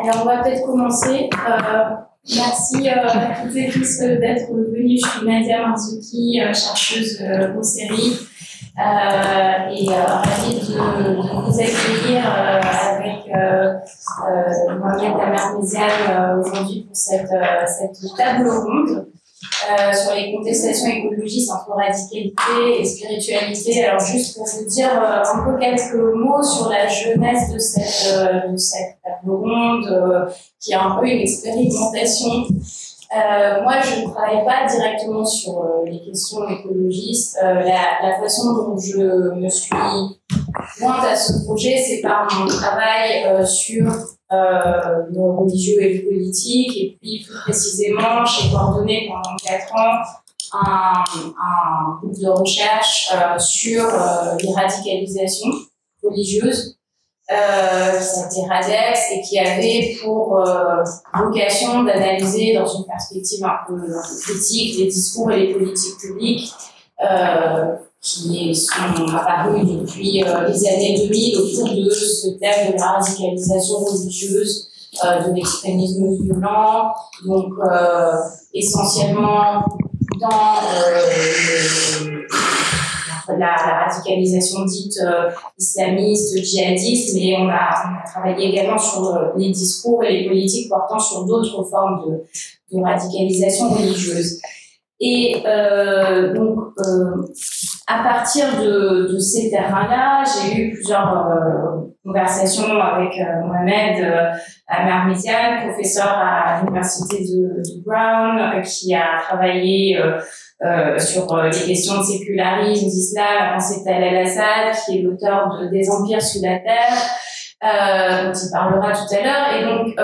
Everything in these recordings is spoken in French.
Alors, on va peut-être commencer. Euh, merci euh, à toutes et tous euh, d'être venus. Je suis Nadia Marzouki, chercheuse au CERI. et ravie de, vous accueillir avec Mohamed Amerméziane aujourd'hui pour cette, cette table ronde. Euh, sur les contestations écologistes entre radicalité et spiritualité. Alors juste pour vous dire euh, un peu quelques mots sur la jeunesse de cette, euh, de cette table ronde, qui est un peu une expérimentation. moi, je ne travaille pas directement sur les questions écologistes. La, la, façon dont je me suis jointe à ce projet, c'est par mon travail sur euh, religieux et politique, et puis plus précisément, j'ai coordonné pendant quatre ans un, un groupe de recherche euh, sur euh, les radicalisations religieuses euh, qui s'appelait RADEX et qui avait pour euh, vocation d'analyser dans une perspective un peu, critique les discours et les politiques publiques euh, qui sont apparus depuis euh, les années 2000 autour de ce thème de la radicalisation religieuse, euh, de l'extrémisme violent, donc euh, essentiellement dans la, la, radicalisation dite islamiste, djihadiste, mais on a, on a, travaillé également sur les discours et les politiques portant sur d'autres formes de radicalisation religieuse. Et euh, donc, euh, à partir de, de ces terrains-là, j'ai eu plusieurs euh, conversations avec euh, Mohamed euh, Amarmézian, professeur à l'université de, de, Brown, euh, qui a travaillé sur les questions de sécularisme, d'islam, à pensée al-Assad, qui est l'auteur de Des empires sous la terre, dont il parlera tout à l'heure. Et donc,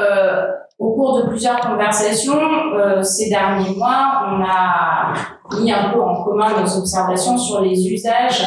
au cours de plusieurs conversations euh, ces derniers mois, on a mis un peu en commun nos observations sur les usages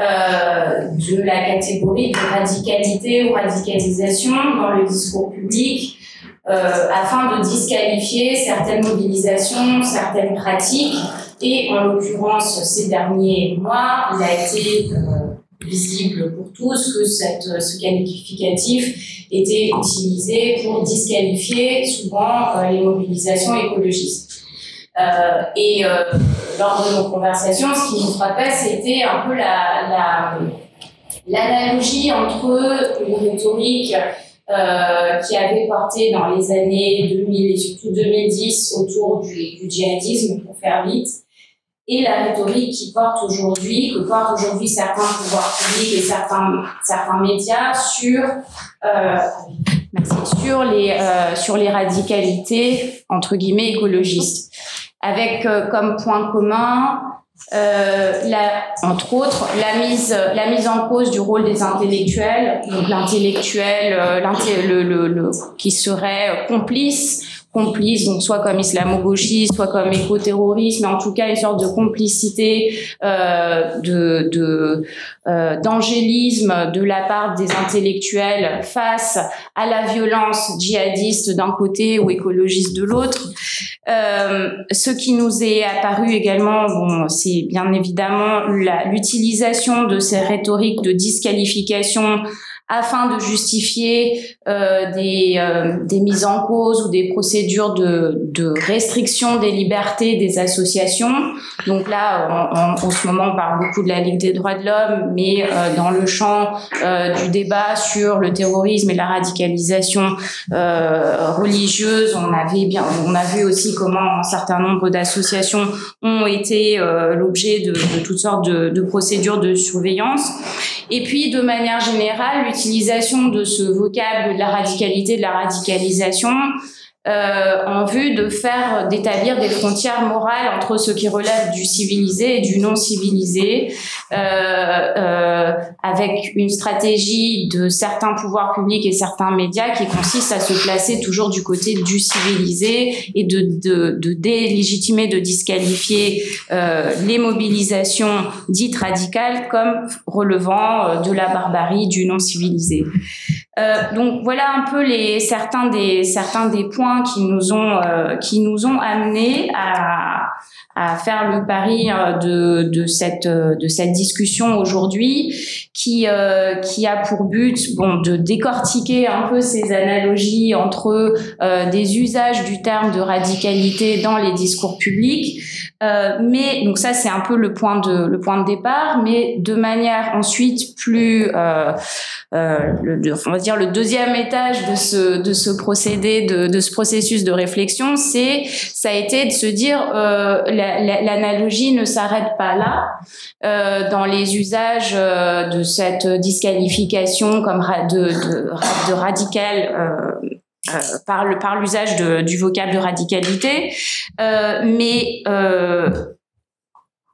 euh, de la catégorie de radicalité ou radicalisation dans le discours public euh, afin de disqualifier certaines mobilisations, certaines pratiques. Et en l'occurrence, ces derniers mois, il a été euh, visible pour tous que cette, ce qualificatif était utilisé pour disqualifier souvent euh, les mobilisations écologistes. Euh, et euh, lors de nos conversations, ce qui nous frappait, c'était un peu la, l'analogie entre une rhétorique qui avait porté dans les années 2000 et surtout 2010 autour du, du djihadisme, pour faire vite, et la rhétorique qui porte aujourd'hui, que portent aujourd'hui certains pouvoirs publics et certains, certains médias sur, euh, sur, les, euh, sur les radicalités, entre guillemets, écologistes. Avec euh, comme point commun, euh, la, entre autres, la mise, la mise en cause du rôle des intellectuels, donc l'intellectuel, euh, le, le, le, qui serait complice complices, donc soit comme islamo-gauchistes, soit comme éco-terroristes, mais en tout cas une sorte de complicité, euh, de, de euh, d'angélisme de la part des intellectuels face à la violence djihadiste d'un côté ou écologiste de l'autre. Euh, ce qui nous est apparu également, bon, c'est bien évidemment l'utilisation de ces rhétoriques de disqualification afin de justifier euh, des, euh, des mises en cause ou des procédures de, de restriction des libertés des associations. Donc là, en, en, ce moment, on parle beaucoup de la Ligue des droits de l'homme, mais euh, dans le champ euh, du débat sur le terrorisme et la radicalisation euh, religieuse, on avait bien, on a vu aussi comment un certain nombre d'associations ont été l'objet de, de, toutes sortes de, de procédures de surveillance. Et puis, de manière générale, l'utilisation de ce vocable de la radicalité, de la radicalisation, euh, en vue de faire d'établir des frontières morales entre ce qui relève du civilisé et du non civilisé, euh, euh, avec une stratégie de certains pouvoirs publics et certains médias qui consiste à se placer toujours du côté du civilisé et de, de, de délégitimer, de disqualifier euh, les mobilisations dites radicales comme relevant euh, de la barbarie, du non civilisé. Euh, donc voilà un peu les certains des certains des points qui nous ont euh, qui nous ont amenés à à faire le pari de, de cette de cette discussion aujourd'hui qui qui a pour but bon de décortiquer un peu ces analogies entre des usages du terme de radicalité dans les discours publics euh, mais donc ça c'est un peu le point de le point de départ, mais de manière ensuite plus euh, euh, on va dire le deuxième étage de ce de ce procédé de, de ce processus de réflexion, c'est ça a été de se dire euh, l'analogie ne s'arrête pas là euh, dans les usages de cette disqualification comme de de, de radical euh, par le par l'usage du vocable de radicalité, euh, mais euh,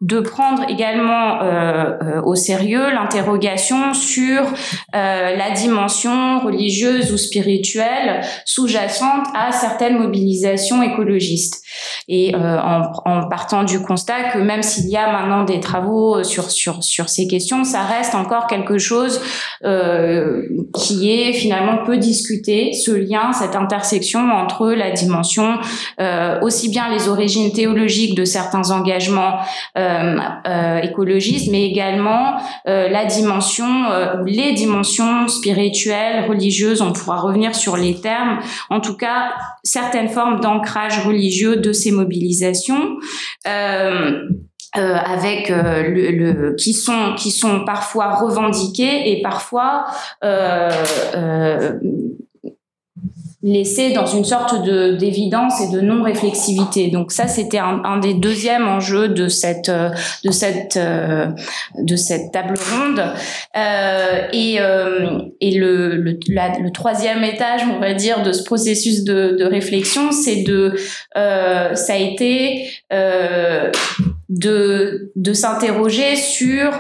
de prendre également euh, euh, au sérieux l'interrogation sur euh, la dimension religieuse ou spirituelle sous-jacente à certaines mobilisations écologistes. Et en, en, partant du constat que même s'il y a maintenant des travaux sur sur sur ces questions, ça reste encore quelque chose qui est finalement peu discuté, ce lien, cette intersection entre la dimension aussi bien les origines théologiques de certains engagements euh, euh, écologiste, mais également euh, la dimension, les dimensions spirituelles, religieuses. On pourra revenir sur les termes. En tout cas, certaines formes d'ancrage religieux de ces mobilisations. Euh, avec qui sont qui sont parfois revendiqués et parfois euh, laissé dans une sorte de d'évidence et de non réflexivité. Donc ça c'était un, un, des deuxièmes enjeux de cette euh, de cette euh, de cette table ronde euh, et euh, et le le, le, troisième étage on va dire de ce processus de, de réflexion c'est de ça a été de, de s'interroger sur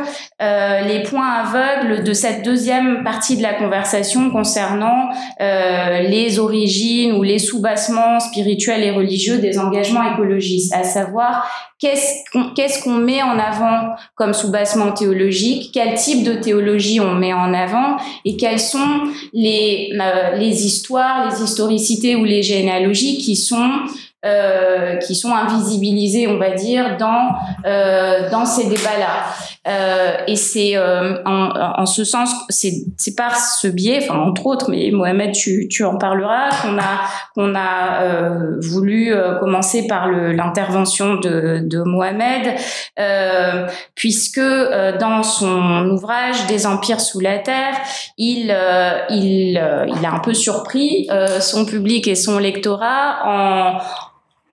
euh, les points aveugles de cette deuxième partie de la conversation concernant euh, les origines ou les sous-bassements spirituels et religieux des engagements écologistes, à savoir qu'est-ce qu'on qu'est-ce qu'on met en avant comme sous-bassement théologique, quel type de théologie on met en avant et quelles sont les, euh, les histoires, les historicités ou les généalogies qui sont euh, qui sont invisibilisés, on va dire, dans euh, dans ces débats-là. Euh, et c'est euh, en, en, ce sens, c'est par ce biais, enfin entre autres, mais Mohamed, tu tu en parleras, qu'on a qu'on a euh, voulu commencer par l'intervention de de Mohamed, puisque dans son ouvrage Des empires sous la terre, il il il a un peu surpris son public et son lectorat en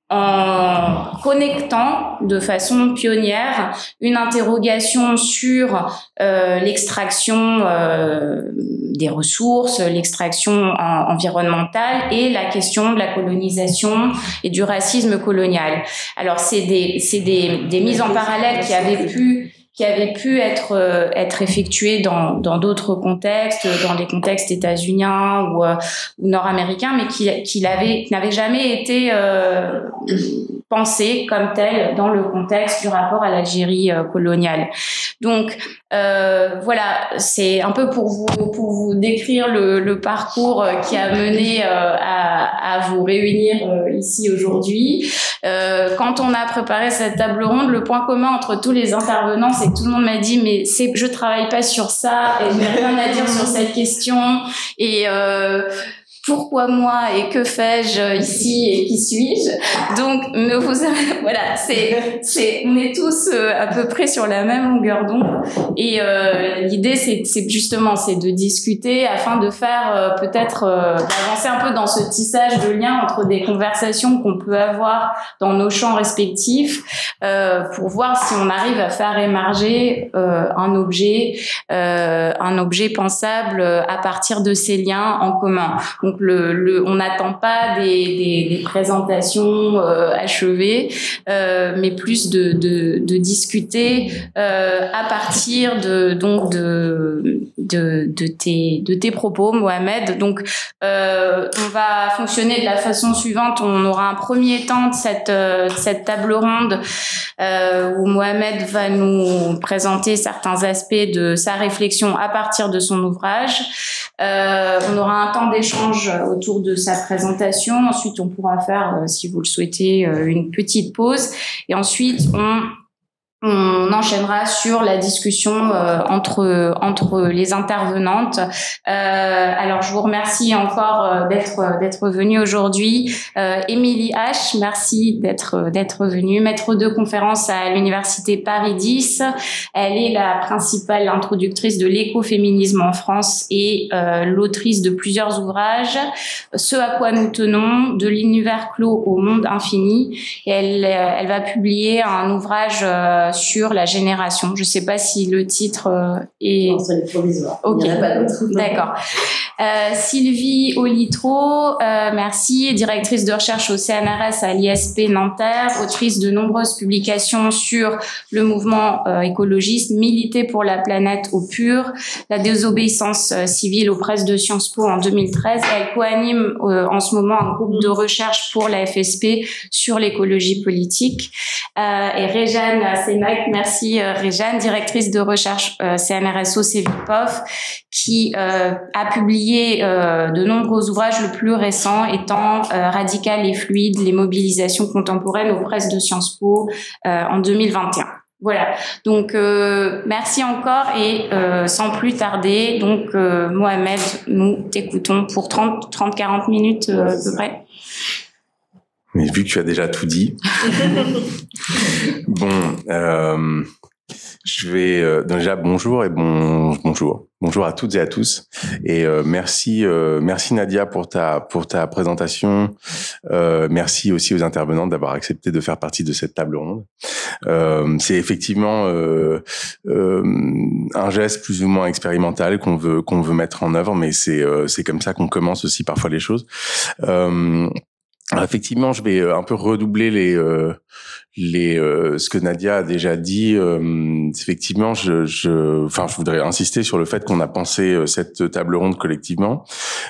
en connectant de façon pionnière une interrogation sur euh, l'extraction euh, des ressources, l'extraction environnementale et la question de la colonisation et du racisme colonial. Alors c'est des des, des mises en parallèle qui avaient pu qui avait pu être euh, être effectué dans dans d'autres contextes, dans des contextes états-uniens ou, euh, ou nord-américains, mais qui qui n'avait jamais été euh, pensé comme tel dans le contexte du rapport à l'Algérie euh, coloniale. Donc euh, voilà, c'est un peu pour vous pour vous décrire le, le parcours qui a mené à, à vous réunir ici aujourd'hui. quand on a préparé cette table ronde, le point commun entre tous les intervenants, c'est tout le monde m'a dit mais c'est je travaille pas sur ça et je n'ai rien à dire sur cette question et euh, pourquoi moi et que fais-je ici et qui suis-je Donc ne vous voilà, c'est c'est on est tous euh, à peu près sur la même longueur d'onde et euh, l'idée c'est c'est justement c'est de discuter afin de faire euh, peut-être euh, d'avancer un peu dans ce tissage de liens entre des conversations qu'on peut avoir dans nos champs respectifs pour voir si on arrive à faire émerger un objet un objet pensable à partir de ces liens en commun. Le, on n'attend pas des, présentations euh, achevées, euh, mais plus de, discuter euh, à partir de donc tes, propos, Mohamed. Donc, on va fonctionner de la façon suivante. On aura un premier temps de cette table ronde où Mohamed va nous présenter certains aspects de sa réflexion à partir de son ouvrage. on aura un temps d'échange échange autour de sa présentation. Ensuite, on pourra faire, si vous le souhaitez, une petite pause. Et ensuite, on on enchaînera sur la discussion euh, entre entre les intervenantes. Euh, alors je vous remercie encore euh, d'être d'être venue aujourd'hui. Émilie H, merci d'être d'être venue, maître de conférence à l'université Paris 10. Elle est la principale introductrice de l'écoféminisme en France et l'autrice de plusieurs ouvrages. Ce à quoi nous tenons, de l'univers clos au monde infini. Et elle elle va publier un ouvrage sur la génération. Je ne sais pas si le titre euh, est. Non, c'est provisoire. Ok. D'accord. Euh, Sylvie Olitro, euh, merci, directrice de recherche au CNRS à l'ISP Nanterre, autrice de nombreuses publications sur le mouvement euh, écologiste, militer pour la planète au pur, la désobéissance euh, civile aux presses de Sciences Po en 2013. Elle coanime en ce moment un groupe de recherche pour la FSP sur l'écologie politique. et Réjeanne Sénac, merci Réjeanne, directrice de recherche CNRS au CVPOF, qui a publié euh, de nombreux ouvrages, le plus récent étant euh, Radical et fluide, les mobilisations contemporaines aux presses de Sciences Po euh, en 2021. Voilà. Donc merci encore et sans plus tarder, donc Mohamed, nous t'écoutons pour 30 30 40 minutes à peu près. Mais vu que tu as déjà tout dit. bon, je vais euh, déjà bonjour et bon bonjour. Bonjour à toutes et à tous. Et euh, merci euh, merci Nadia pour ta pour ta présentation. Merci aussi aux intervenants d'avoir accepté de faire partie de cette table ronde. C'est effectivement un geste plus ou moins expérimental qu'on veut qu'on veut mettre en œuvre mais c'est c'est comme ça qu'on commence aussi parfois les choses. Alors effectivement, je vais un peu redoubler les les euh, ce que Nadia a déjà dit euh, effectivement je je enfin je voudrais insister sur le fait qu'on a pensé euh, cette table ronde collectivement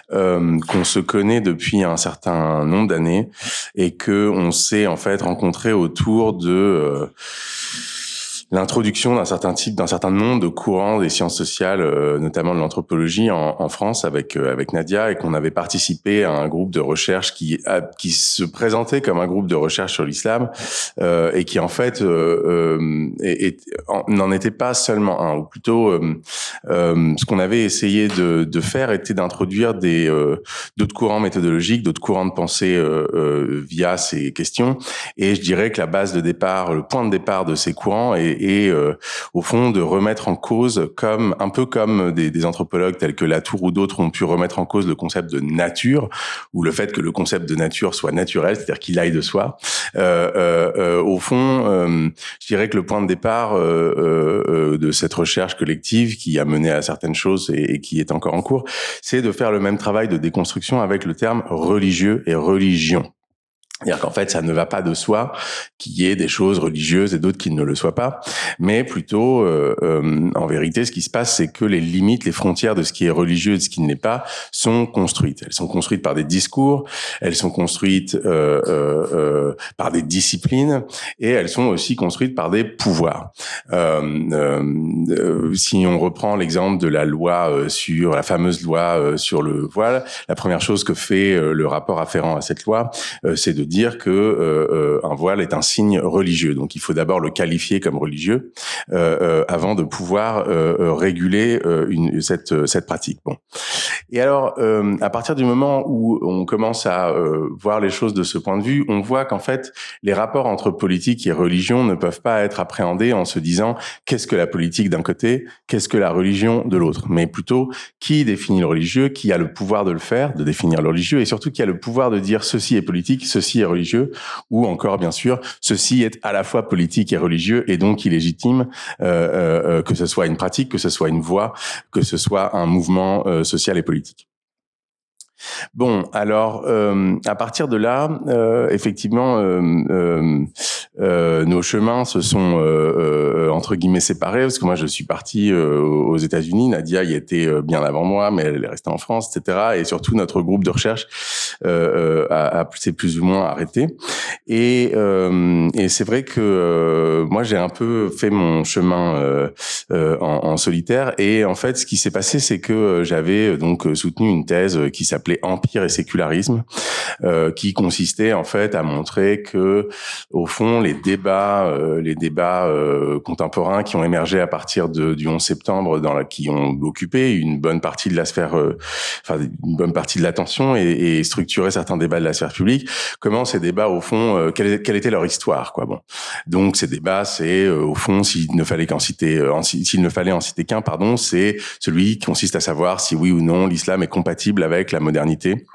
qu'on se connaît depuis un certain nombre d'années et que on s'est en fait rencontré autour de l'introduction d'un certain type, d'un certain nombre de courants des sciences sociales, euh, notamment de l'anthropologie en, en, France avec euh, avec Nadia, et qu'on avait participé à un groupe de recherche qui qui se présentait comme un groupe de recherche sur l'islam euh, et qui en fait n'en était pas seulement un, ou plutôt ce qu'on avait essayé de, de faire était d'introduire des d'autres courants méthodologiques, d'autres courants de pensée via ces questions. Et je dirais que la base de départ, le point de départ de ces courants est et, euh, au fond de remettre en cause, comme un peu comme des, des anthropologues tels que Latour ou d'autres ont pu remettre en cause le concept de nature ou le fait que le concept de nature soit naturel, c'est-à-dire qu'il aille de soi. Euh, euh, euh au fond, euh, je dirais que le point de départ de cette recherche collective qui a mené à certaines choses et, et qui est encore en cours, c'est de faire le même travail de déconstruction avec le terme religieux et religion. C'est-à-dire qu'en fait, ça ne va pas de soi qu'il y ait des choses religieuses et d'autres qui ne le soient pas, mais plutôt, euh, euh, en vérité, ce qui se passe, c'est que les limites, les frontières de ce qui est religieux et de ce qui ne l'est pas sont construites. Elles sont construites par des discours, elles sont construites euh, euh, euh par des disciplines, et elles sont aussi construites par des pouvoirs. Euh, si on reprend l'exemple de la loi sur la fameuse loi sur le voile, la première chose que fait le rapport afférent à cette loi, c'est de dire que euh, euh, un voile est un signe religieux. Donc il faut d'abord le qualifier comme religieux euh, avant de pouvoir réguler une, cette, cette pratique. Bon. Et alors, à partir du moment où on commence à voir les choses de ce point de vue, on voit qu'en fait, les rapports entre politique et religion ne peuvent pas être appréhendés en se disant qu'est-ce que la politique d'un côté, qu'est-ce que la religion de l'autre, mais plutôt qui définit le religieux, qui a le pouvoir de le faire, de définir le religieux, et surtout qui a le pouvoir de dire ceci est politique, ceci religieux, ou encore bien sûr, ceci est à la fois politique et religieux et donc illégitime euh, euh, euh, que ce soit une pratique, que ce soit une voie, que ce soit un mouvement social et politique. Bon, alors à partir de là, effectivement, nos chemins se sont entre guillemets séparés parce que moi je suis parti aux États-Unis, Nadia y était bien avant moi, mais elle est restée en France, etc. Et surtout notre groupe de recherche a, a s'est plus ou moins arrêté. Et, et c'est vrai que moi j'ai un peu fait mon chemin en, en, solitaire. Et en fait, ce qui s'est passé, c'est que j'avais donc soutenu une thèse qui s'appelait Empire et sécularisme, euh, qui consistait en fait à montrer que, au fond, les débats, euh, les débats euh, contemporains qui ont émergé à partir de, du 11 septembre, dans la, qui ont occupé une bonne partie de la sphère, enfin une bonne partie de l'attention et, et structuré certains débats de la sphère publique, comment ces débats, au fond, quelle, quelle, était leur histoire, quoi. Bon, donc ces débats, c'est au fond, s'il ne fallait qu'en citer, s'il ne fallait en citer qu'un, pardon, c'est celui qui consiste à savoir si oui ou non l'islam est compatible avec la modernité modernité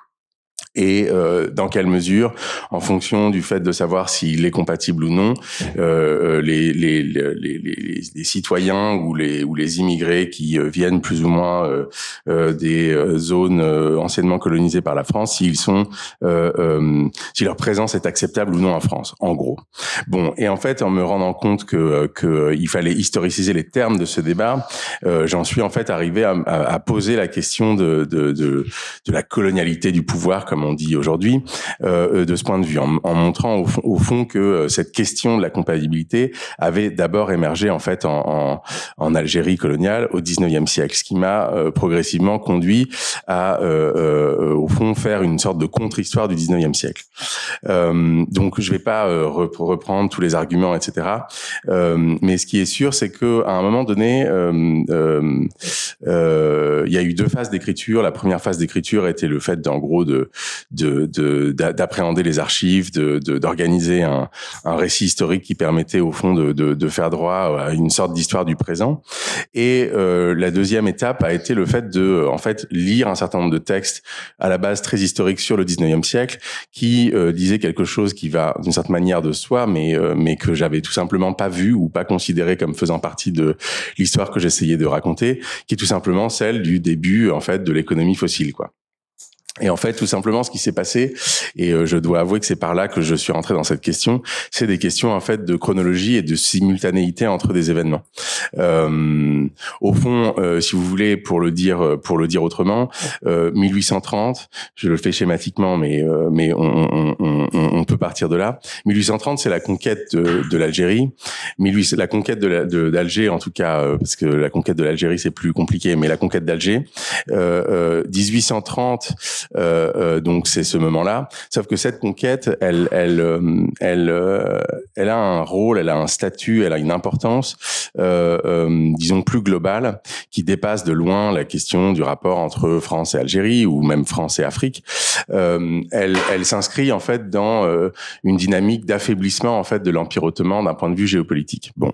et euh, dans quelle mesure, en fonction du fait de savoir s'il est compatible ou non, euh, euh les, les, les, les, citoyens ou les, ou les immigrés qui euh, viennent plus ou moins euh, euh des zones anciennement colonisées par la France, s'ils sont, si leur présence est acceptable ou non en France, en gros. Bon, et en fait, en me rendant compte que, que il fallait historiciser les termes de ce débat, j'en suis en fait arrivé à, à, poser la question de, de, de, de la colonialité du pouvoir comme on dit aujourd'hui, euh, de ce point de vue, en, en montrant au au fond, que euh, cette question de la compatibilité avait d'abord émergé en fait en, en, en, Algérie coloniale au 19e siècle, ce qui m'a euh, progressivement conduit à, euh, euh, au fond, faire une sorte de contre-histoire du 19e siècle. donc, je vais pas reprendre tous les arguments, etc. mais ce qui est sûr, c'est que à un moment donné, il y a eu deux phases d'écriture. La première phase d'écriture était le fait, en gros, de de d'appréhender les archives, de d'organiser un, un récit historique qui permettait au fond de, de, de faire droit à une sorte d'histoire du présent. Et euh, la deuxième étape a été le fait de en fait lire un certain nombre de textes à la base très historiques sur le 19e siècle qui euh, disaient quelque chose qui va d'une certaine manière de soi, mais euh, mais que j'avais tout simplement pas vu ou pas considéré comme faisant partie de l'histoire que j'essayais de raconter, qui est tout simplement celle du début en fait de l'économie fossile quoi. Et en fait, tout simplement, ce qui s'est passé, et euh, je dois avouer que c'est par là que je suis rentré dans cette question, c'est des questions en fait de chronologie et de simultanéité entre des événements. Euh, au fond, euh, si vous voulez, pour le dire, pour le dire autrement, 1830, je le fais schématiquement, mais mais on, on, on, peut partir de là. 1830, c'est la conquête de, de l'Algérie. La conquête de d'Alger, en tout cas, parce que la conquête de l'Algérie c'est plus compliqué, mais la conquête d'Alger. 1830 euh, euh, donc c'est ce moment-là. Sauf que cette conquête, elle, elle, euh, elle, elle a un rôle, elle a un statut, elle a une importance, disons plus globale, qui dépasse de loin la question du rapport entre France et Algérie ou même France et Afrique. elle, elle s'inscrit en fait dans une dynamique d'affaiblissement en fait de l'Empire ottoman d'un point de vue géopolitique. Bon,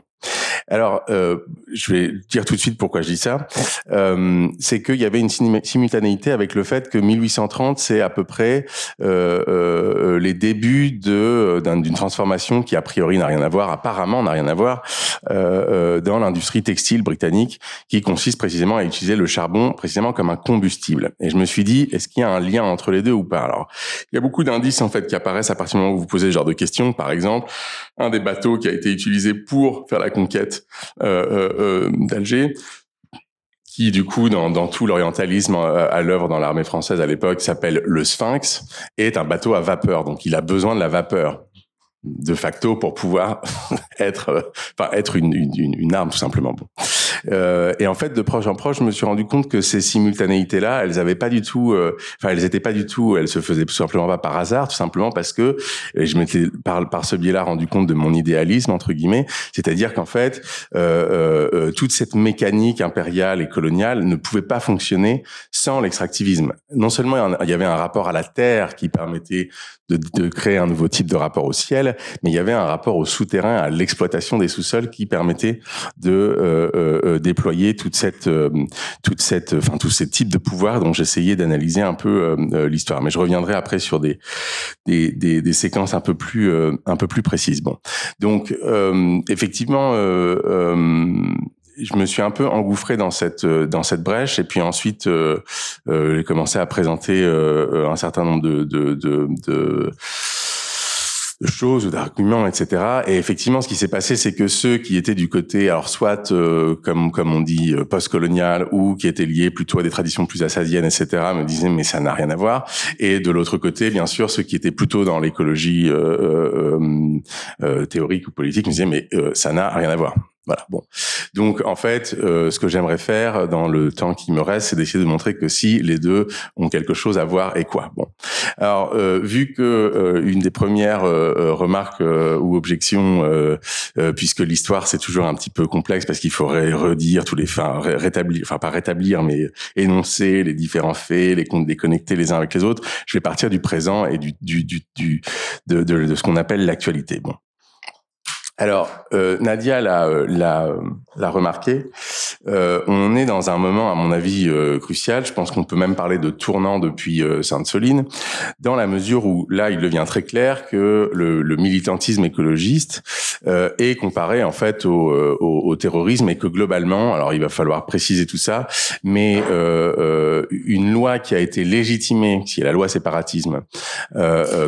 alors, euh, je vais dire tout de suite pourquoi je dis ça. Euh, c'est qu'il y avait une simultanéité avec le fait que 1830, c'est à peu près euh, euh, les débuts de d'une transformation qui a priori n'a rien à voir, apparemment n'a rien à voir, euh, dans l'industrie textile britannique, qui consiste précisément à utiliser le charbon précisément comme un combustible. Et je me suis dit, est-ce qu'il y a un lien entre les deux ou pas? Alors, il y a beaucoup d'indices en fait qui apparaissent à partir du moment où vous posez ce genre de questions. Par exemple, un des bateaux qui a été utilisé pour faire la conquête euh, euh, euh, d'Alger qui du coup dans, tout l'orientalisme à l'œuvre dans l'armée française à l'époque s'appelle le Sphinx, est un bateau à vapeur, donc il a besoin de la vapeur de facto pour pouvoir être, enfin être une, une, une, arme tout simplement. Euh, et en fait, de proche en proche, je me suis rendu compte que ces simultanéités-là, elles avaient pas du tout, euh, enfin, elles étaient pas du tout, elles se faisaient tout simplement pas par hasard, tout simplement parce que je m'étais par par ce biais-là rendu compte de mon idéalisme entre guillemets, c'est-à-dire qu'en fait, euh, euh, toute cette mécanique impériale et coloniale ne pouvait pas fonctionner sans l'extractivisme. Non seulement il y avait un rapport à la terre qui permettait de, de créer un nouveau type de rapport au ciel, mais il y avait un rapport au souterrain, à l'exploitation des sous-sols qui permettait de euh, euh, déployer toute cette, euh, toute cette, enfin tous ces types de pouvoirs dont j'essayais d'analyser un peu l'histoire. Mais je reviendrai après sur des des, des, des séquences un peu plus un peu plus précises. Bon, donc effectivement je me suis un peu engouffré dans cette dans cette brèche et puis ensuite euh, j'ai commencé à présenter un certain nombre de, de, de, de de choses ou d'arguments, etc. Et effectivement, ce qui s'est passé, c'est que ceux qui étaient du côté, alors soit euh, comme comme on dit euh, post-colonial ou qui étaient liés plutôt à des traditions plus assadiennes, etc., me disaient mais ça n'a rien à voir. Et de l'autre côté, bien sûr, ceux qui étaient plutôt dans l'écologie euh, théorique ou politique me disaient mais ça n'a rien à voir. Voilà. Bon. Donc en fait, euh, ce que j'aimerais faire dans le temps qui me reste, c'est d'essayer de montrer que si les deux ont quelque chose à voir et quoi. Bon. Alors euh, vu que euh, une des premières remarques ou objections, puisque l'histoire c'est toujours un petit peu complexe parce qu'il faudrait redire tous les, enfin rétablir, enfin pas rétablir, mais énoncer les différents faits, les comptes déconnecter les uns avec les autres. Je vais partir du présent et du du du, du de, de, de ce qu'on appelle l'actualité. Bon. Alors, euh, Nadia l'a, euh, l'a remarqué, euh, on est dans un moment, à mon avis, euh, crucial. Je pense qu'on peut même parler de tournant depuis euh, Sainte-Soline, dans la mesure où là, il devient très clair que le, le militantisme écologiste est comparé en fait au, au, au, terrorisme et que globalement, alors il va falloir préciser tout ça, mais une loi qui a été légitimée, qui est la loi séparatisme,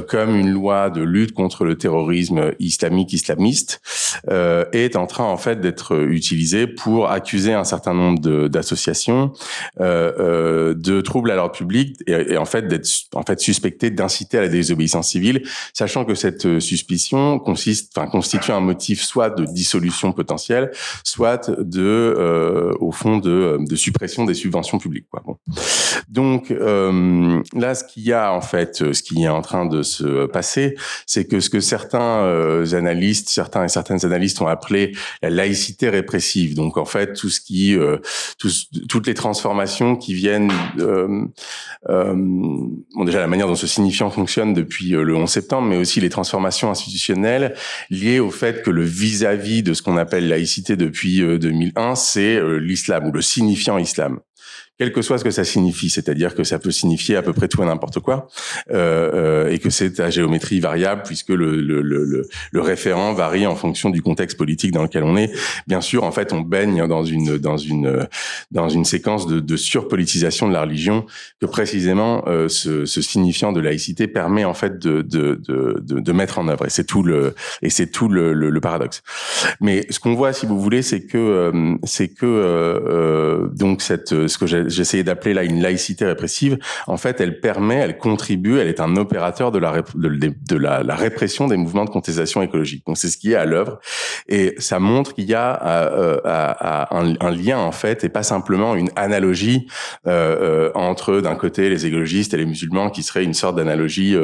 comme une loi de lutte contre le terrorisme islamique islamiste, euh, est en train en fait d'être utilisé pour accuser un certain nombre d'associations euh, euh, de troubles à l'ordre public et, et, en fait d'être en fait suspecté d'inciter à la désobéissance civile, sachant que cette euh, suspicion consiste, enfin constitue un motif soit de dissolution potentielle, soit de euh, au fond de, de, suppression des subventions publiques. Quoi. Bon. Donc euh, là, ce qu'il y a en fait, ce qui est en train de se passer, c'est que ce que certains analystes, certains certaines analystes ont appelé la laïcité répressive. Donc en fait, tout ce qui, euh, toutes les transformations qui viennent, euh, euh, bon déjà la manière dont ce signifiant fonctionne depuis euh, le 11 septembre, mais aussi les transformations institutionnelles liées au fait que le vis-à-vis -vis de ce qu'on appelle laïcité depuis 2001, c'est l'islam ou le signifiant islam quel que soit ce que ça signifie, c'est-à-dire que ça peut signifier à peu près tout et n'importe quoi, euh, euh, et que c'est à géométrie variable puisque le, le, le, le, référent varie en fonction du contexte politique dans lequel on est. Bien sûr, en fait, on baigne dans une dans une dans une séquence de, de surpolitisation de la religion que précisément euh, ce, ce, signifiant de laïcité permet en fait de de, de, de, mettre en œuvre. Et c'est tout le et c'est tout le, paradoxe. Mais ce qu'on voit, si vous voulez, c'est que euh, c'est que euh, donc cette ce que j'ai j'essayais d'appeler là une laïcité répressive, en fait, elle permet, elle contribue, elle est un opérateur de la, de, la, répression des mouvements de contestation écologique. Donc c'est ce qui est à l'œuvre, et ça montre qu'il y a euh, euh un, lien en fait, et pas simplement une analogie euh, entre d'un côté les écologistes et les musulmans, qui serait une sorte d'analogie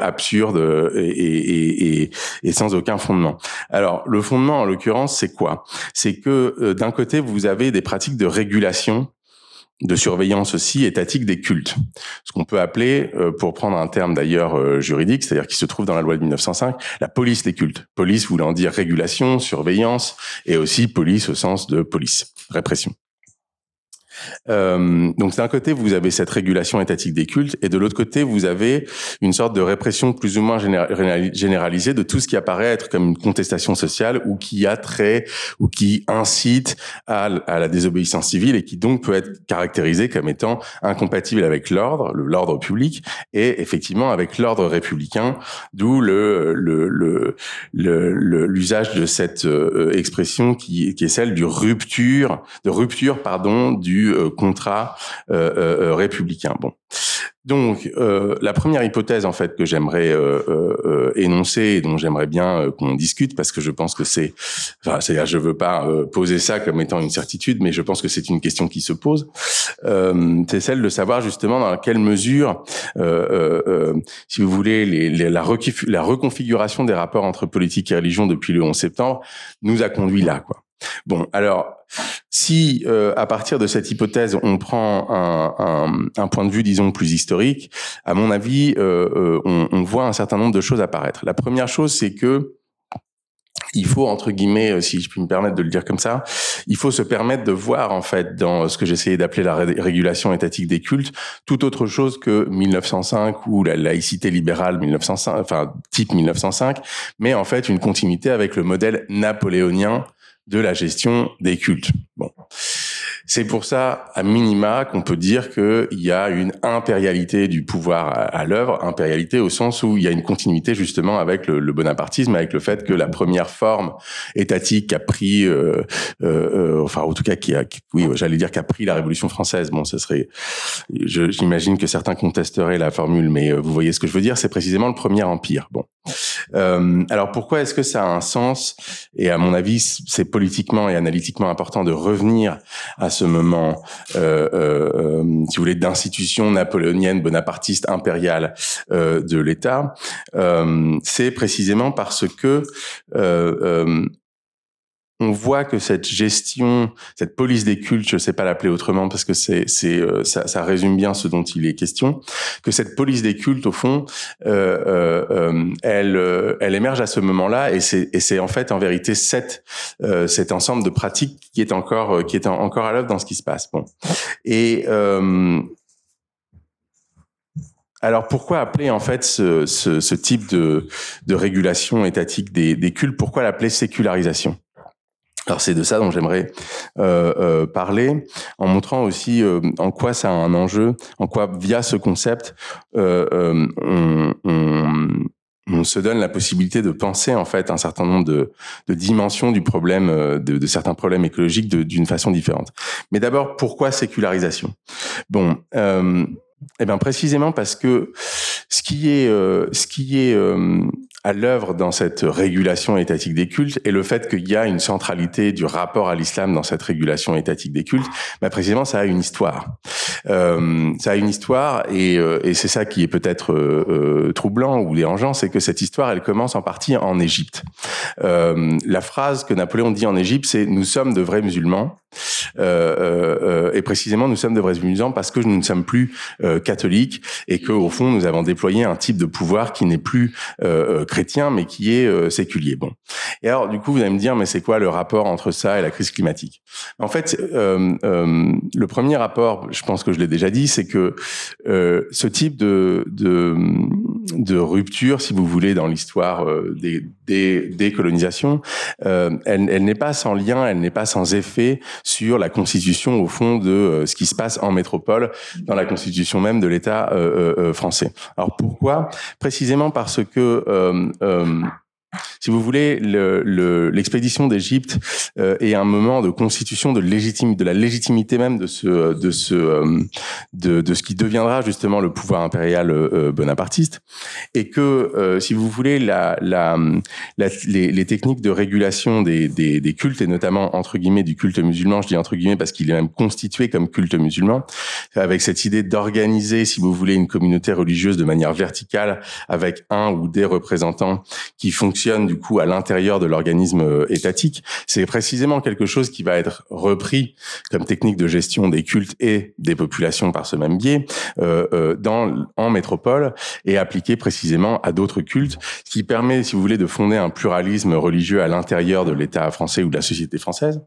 absurde et, sans aucun fondement. Alors le fondement en l'occurrence, c'est quoi? C'est que d'un côté vous avez des pratiques de régulation de surveillance aussi étatique des cultes. Ce qu'on peut appeler, euh, pour prendre un terme d'ailleurs euh, juridique, c'est-à-dire qui se trouve dans la loi de 1905, la police des cultes. Police voulant dire régulation, surveillance, et aussi police au sens de police, répression. Euh, donc d'un côté, vous avez cette régulation étatique des cultes, et de l'autre côté, vous avez une sorte de répression plus ou moins généralisée de tout ce qui apparaît être comme une contestation sociale ou qui a trait ou qui incite à, la désobéissance civile et qui donc peut être caractérisé comme étant incompatible avec l'ordre, l'ordre public, et effectivement avec l'ordre républicain, d'où l'usage de cette euh, expression qui, qui est celle du rupture, de rupture pardon du euh, contrat euh, euh, républicain. Bon. Donc, la première hypothèse en fait que j'aimerais énoncer et dont j'aimerais bien qu'on discute, parce que je pense que c'est, enfin, c'est, je veux pas poser ça comme étant une certitude, mais je pense que c'est une question qui se pose. c'est celle de savoir justement dans quelle mesure, si vous voulez, les, la, la reconfiguration des rapports entre politique et religion depuis le 11 septembre nous a conduit là, quoi. Bon, alors si euh, à partir de cette hypothèse on prend un, un, un, point de vue disons plus historique, à mon avis, euh, euh, on, on, voit un certain nombre de choses apparaître. La première chose, c'est que il faut entre guillemets, euh, si je puis me permettre de le dire comme ça, il faut se permettre de voir en fait dans ce que j'essayais d'appeler la régulation étatique des cultes, tout autre chose que 1905 ou la laïcité libérale 1905, enfin type 1905, mais en fait une continuité avec le modèle napoléonien de la gestion des cultes. Bon. C'est pour ça, à minima, qu'on peut dire qu'il y a une impérialité du pouvoir à, l'œuvre, impérialité au sens où il y a une continuité justement avec le, bonapartisme, avec le fait que la première forme étatique a pris, euh, euh, enfin en tout cas qui a, oui, j'allais dire qu'a pris la Révolution française. Bon, ce serait, j'imagine que certains contesteraient la formule, mais vous voyez ce que je veux dire. C'est précisément le premier empire. Bon, alors pourquoi est-ce que ça a un sens? Et à mon avis, c'est politiquement et analytiquement important de revenir à moment, euh, euh, euh, si vous voulez, d'institution napoléonienne, bonapartiste, impériale de l'État. c'est précisément parce que on voit que cette gestion, cette police des cultes, je ne sais pas l'appeler autrement parce que c'est, euh, ça, ça, résume bien ce dont il est question, que cette police des cultes, au fond, euh, euh, euh elle, euh, elle émerge à ce moment-là et c'est, en fait en vérité cette, cet ensemble de pratiques qui est encore, qui est encore à l'œuvre dans ce qui se passe. Bon, et alors pourquoi appeler en fait ce, ce, ce type de, de régulation étatique des, des cultes? Pourquoi l'appeler sécularisation? Alors c'est de ça dont j'aimerais euh, euh, parler, en montrant aussi euh, en quoi ça a un enjeu, en quoi via ce concept on, se donne la possibilité de penser en fait un certain nombre de, dimensions du problème, de, certains problèmes écologiques d'une façon différente. Mais d'abord, pourquoi sécularisation? Bon. eh bien précisément parce que ce qui est ce qui est à l'œuvre dans cette régulation étatique des cultes et le fait qu'il y a une centralité du rapport à l'islam dans cette régulation étatique des cultes, bah précisément ça a une histoire. Euh, ça a une histoire et, euh, et c'est ça qui est peut-être euh, euh, troublant ou dérangeant, c'est que cette histoire elle commence en partie en Égypte. Euh, la phrase que Napoléon dit en Égypte, c'est nous sommes de vrais musulmans. et précisément nous sommes de vrais musulmans parce que nous ne sommes plus catholiques et que au fond nous avons déployé un type de pouvoir qui n'est plus chrétien, mais qui est euh, séculier. Bon. Et alors, du coup, vous allez me dire, mais c'est quoi le rapport entre ça et la crise climatique? En fait, euh, euh, le premier rapport, je pense que je l'ai déjà dit, c'est que euh, ce type de, de, de, rupture, si vous voulez, dans l'histoire euh, des, des, des, colonisations, elle, elle n'est pas sans lien, elle n'est pas sans effet sur la constitution, au fond, de ce qui se passe en métropole, dans la constitution même de l'État français. Alors pourquoi? Précisément parce que si vous voulez, l'expédition le, d'Égypte euh, est un moment de constitution de légitime, de la légitimité même de ce, de ce, euh, de, de, ce qui deviendra justement le pouvoir impérial euh, bonapartiste, et que, euh, si vous voulez, la, la, les, les, techniques de régulation des, des, des, cultes et notamment entre guillemets du culte musulman, je dis entre guillemets parce qu'il est même constitué comme culte musulman, avec cette idée d'organiser, si vous voulez, une communauté religieuse de manière verticale avec un ou des représentants qui fonctionnent du coup à l'intérieur de l'organisme euh, étatique, c'est précisément quelque chose qui va être repris comme technique de gestion des cultes et des populations par ce même biais euh, euh, dans en métropole et appliqué précisément à d'autres cultes, ce qui permet, si vous voulez, de fonder un pluralisme religieux à l'intérieur de l'État français ou de la société française,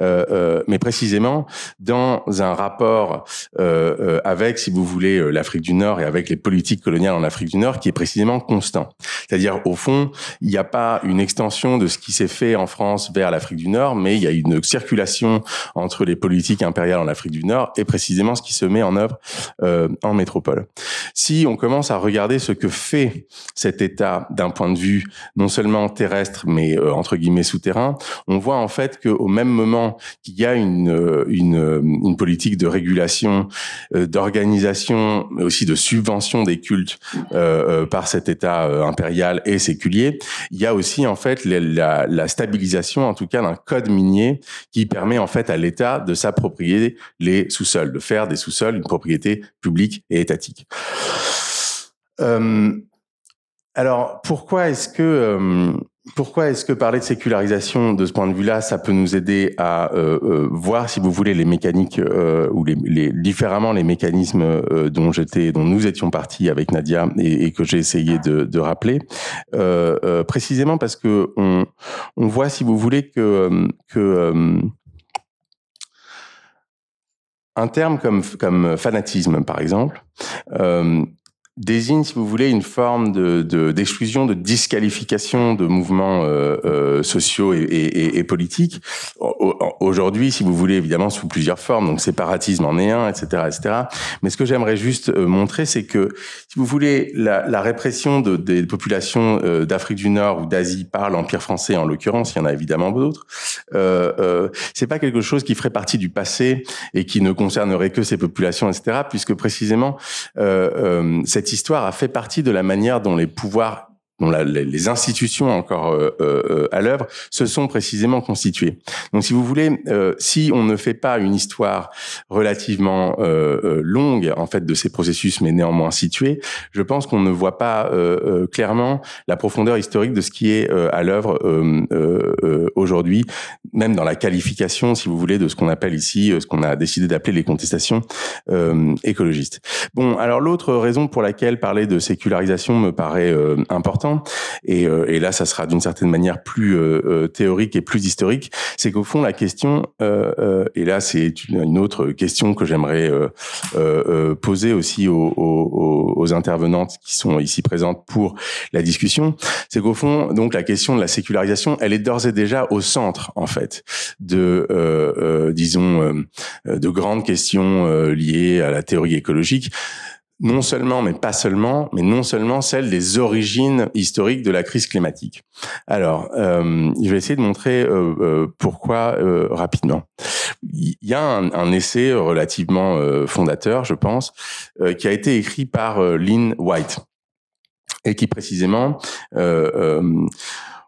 mais précisément dans un rapport euh, avec, si vous voulez, l'Afrique du Nord et avec les politiques coloniales en Afrique du Nord qui est précisément constant. C'est-à-dire, au fond, il n'y a pas une extension de ce qui s'est fait en France vers l'Afrique du Nord, mais il y a une circulation entre les politiques impériales en Afrique du Nord et précisément ce qui se met en œuvre euh, en métropole. Si on commence à regarder ce que fait cet État d'un point de vue non seulement terrestre, mais euh, entre guillemets souterrain, on voit en fait qu'au même qu'il y a une, euh, une politique de régulation, euh, d'organisation, mais aussi de subvention des cultes par cet État impérial et séculier, il y a aussi en fait la, stabilisation, en tout cas, d'un code minier qui permet en fait à l'État de s'approprier les sous-sols, de faire des sous-sols une propriété publique et étatique. Euh, alors pourquoi est-ce que euh, pourquoi est-ce que parler de sécularisation de ce point de vue-là, ça peut nous aider à euh, euh voir, si vous voulez, les mécaniques euh, ou les, les, différemment les mécanismes euh, dont j'étais, dont nous étions partis avec Nadia et, et que j'ai essayé de, de rappeler, précisément parce que on, on, voit, si vous voulez, que que un terme comme comme fanatisme, par exemple, désigne, si vous voulez, une forme de d'exclusion, de, disqualification de mouvements euh, euh, sociaux et, et, et, politiques. Aujourd'hui, si vous voulez, évidemment, sous plusieurs formes, donc séparatisme en est un, etc., etc. Mais ce que j'aimerais juste euh, montrer, c'est que, si vous voulez, la, la répression de, des populations euh, d'Afrique du Nord ou d'Asie par l'Empire français, en l'occurrence, il y en a évidemment d'autres, euh, euh, c'est pas quelque chose qui ferait partie du passé et qui ne concernerait que ces populations, etc., puisque précisément, cette cette histoire a fait partie de la manière dont les pouvoirs dont les institutions encore euh, euh, à l'œuvre se sont précisément constituées. Donc, si vous voulez, euh, si on ne fait pas une histoire relativement euh, euh, longue en fait de ces processus, mais néanmoins située, je pense qu'on ne voit pas euh, clairement la profondeur historique de ce qui est à l'œuvre aujourd'hui, même dans la qualification, si vous voulez, de ce qu'on appelle ici, ce qu'on a décidé d'appeler les contestations écologistes. Bon, alors l'autre raison pour laquelle parler de sécularisation me paraît important et, euh, et là, ça sera d'une certaine manière plus euh, euh, théorique et plus historique. C'est qu'au fond, la question, et là, c'est une autre question que j'aimerais poser aussi aux, aux, aux, intervenantes qui sont ici présentes pour la discussion, c'est qu'au fond, donc la question de la sécularisation, elle est d'ores et déjà au centre, en fait, de, euh, disons, de grandes questions liées à la théorie écologique non seulement, mais pas seulement, mais non seulement celle des origines historiques de la crise climatique. Alors, euh, je vais essayer de montrer euh, euh, pourquoi euh, rapidement. Il y a un, essai relativement euh, fondateur, je pense, qui a été écrit par Lynn White et qui précisément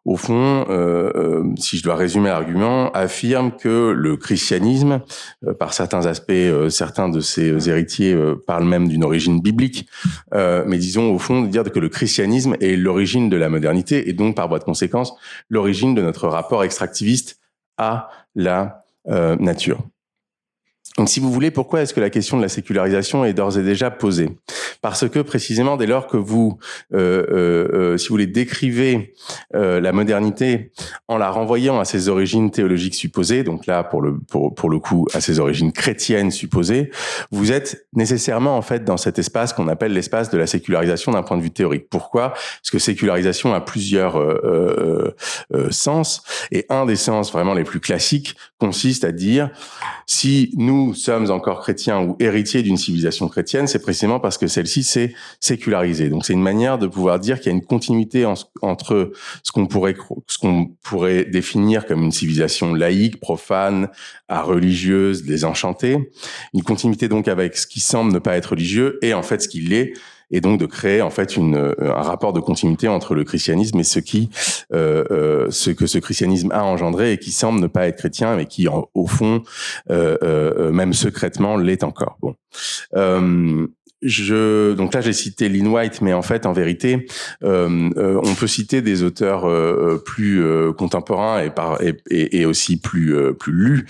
au fond, euh, euh, si je dois résumer l'argument, affirme que le christianisme, euh, par certains aspects, certains de ses héritiers parlent même d'une origine biblique, mais disons au fond de dire que le christianisme est l'origine de la modernité et donc par voie de conséquence l'origine de notre rapport extractiviste à la nature. Donc, si vous voulez, pourquoi est-ce que la question de la sécularisation est d'ores et déjà posée? Parce que précisément, dès lors que vous, euh, euh, euh si vous voulez, décrivez euh, la modernité en la renvoyant à ses origines théologiques supposées, donc là, pour le pour, pour le coup, à ses origines chrétiennes supposées, vous êtes nécessairement en fait dans cet espace qu'on appelle l'espace de la sécularisation d'un point de vue théorique. Pourquoi? Parce que sécularisation a plusieurs euh, sens, et un des sens vraiment les plus classiques consiste à dire si nous sommes encore chrétiens ou héritiers d'une civilisation chrétienne, c'est précisément parce que celle-ci s'est sécularisée. Donc c'est une manière de pouvoir dire qu'il y a une continuité entre ce qu'on pourrait ce qu'on pourrait définir comme une civilisation laïque, profane, à religieuse, désenchantée, une continuité donc avec ce qui semble ne pas être religieux et en fait ce qui l'est et donc de créer en fait une, euh, un rapport de continuité entre le christianisme et ce qui euh, euh, ce que ce christianisme a engendré et qui semble ne pas être chrétien mais qui au fond euh, euh, même secrètement l'est encore. Bon. Je, donc là, j'ai cité Lynn White, mais en fait, en vérité, euh, euh, on peut citer des auteurs euh, euh plus euh, contemporains et, par, et, et, aussi plus plus lus.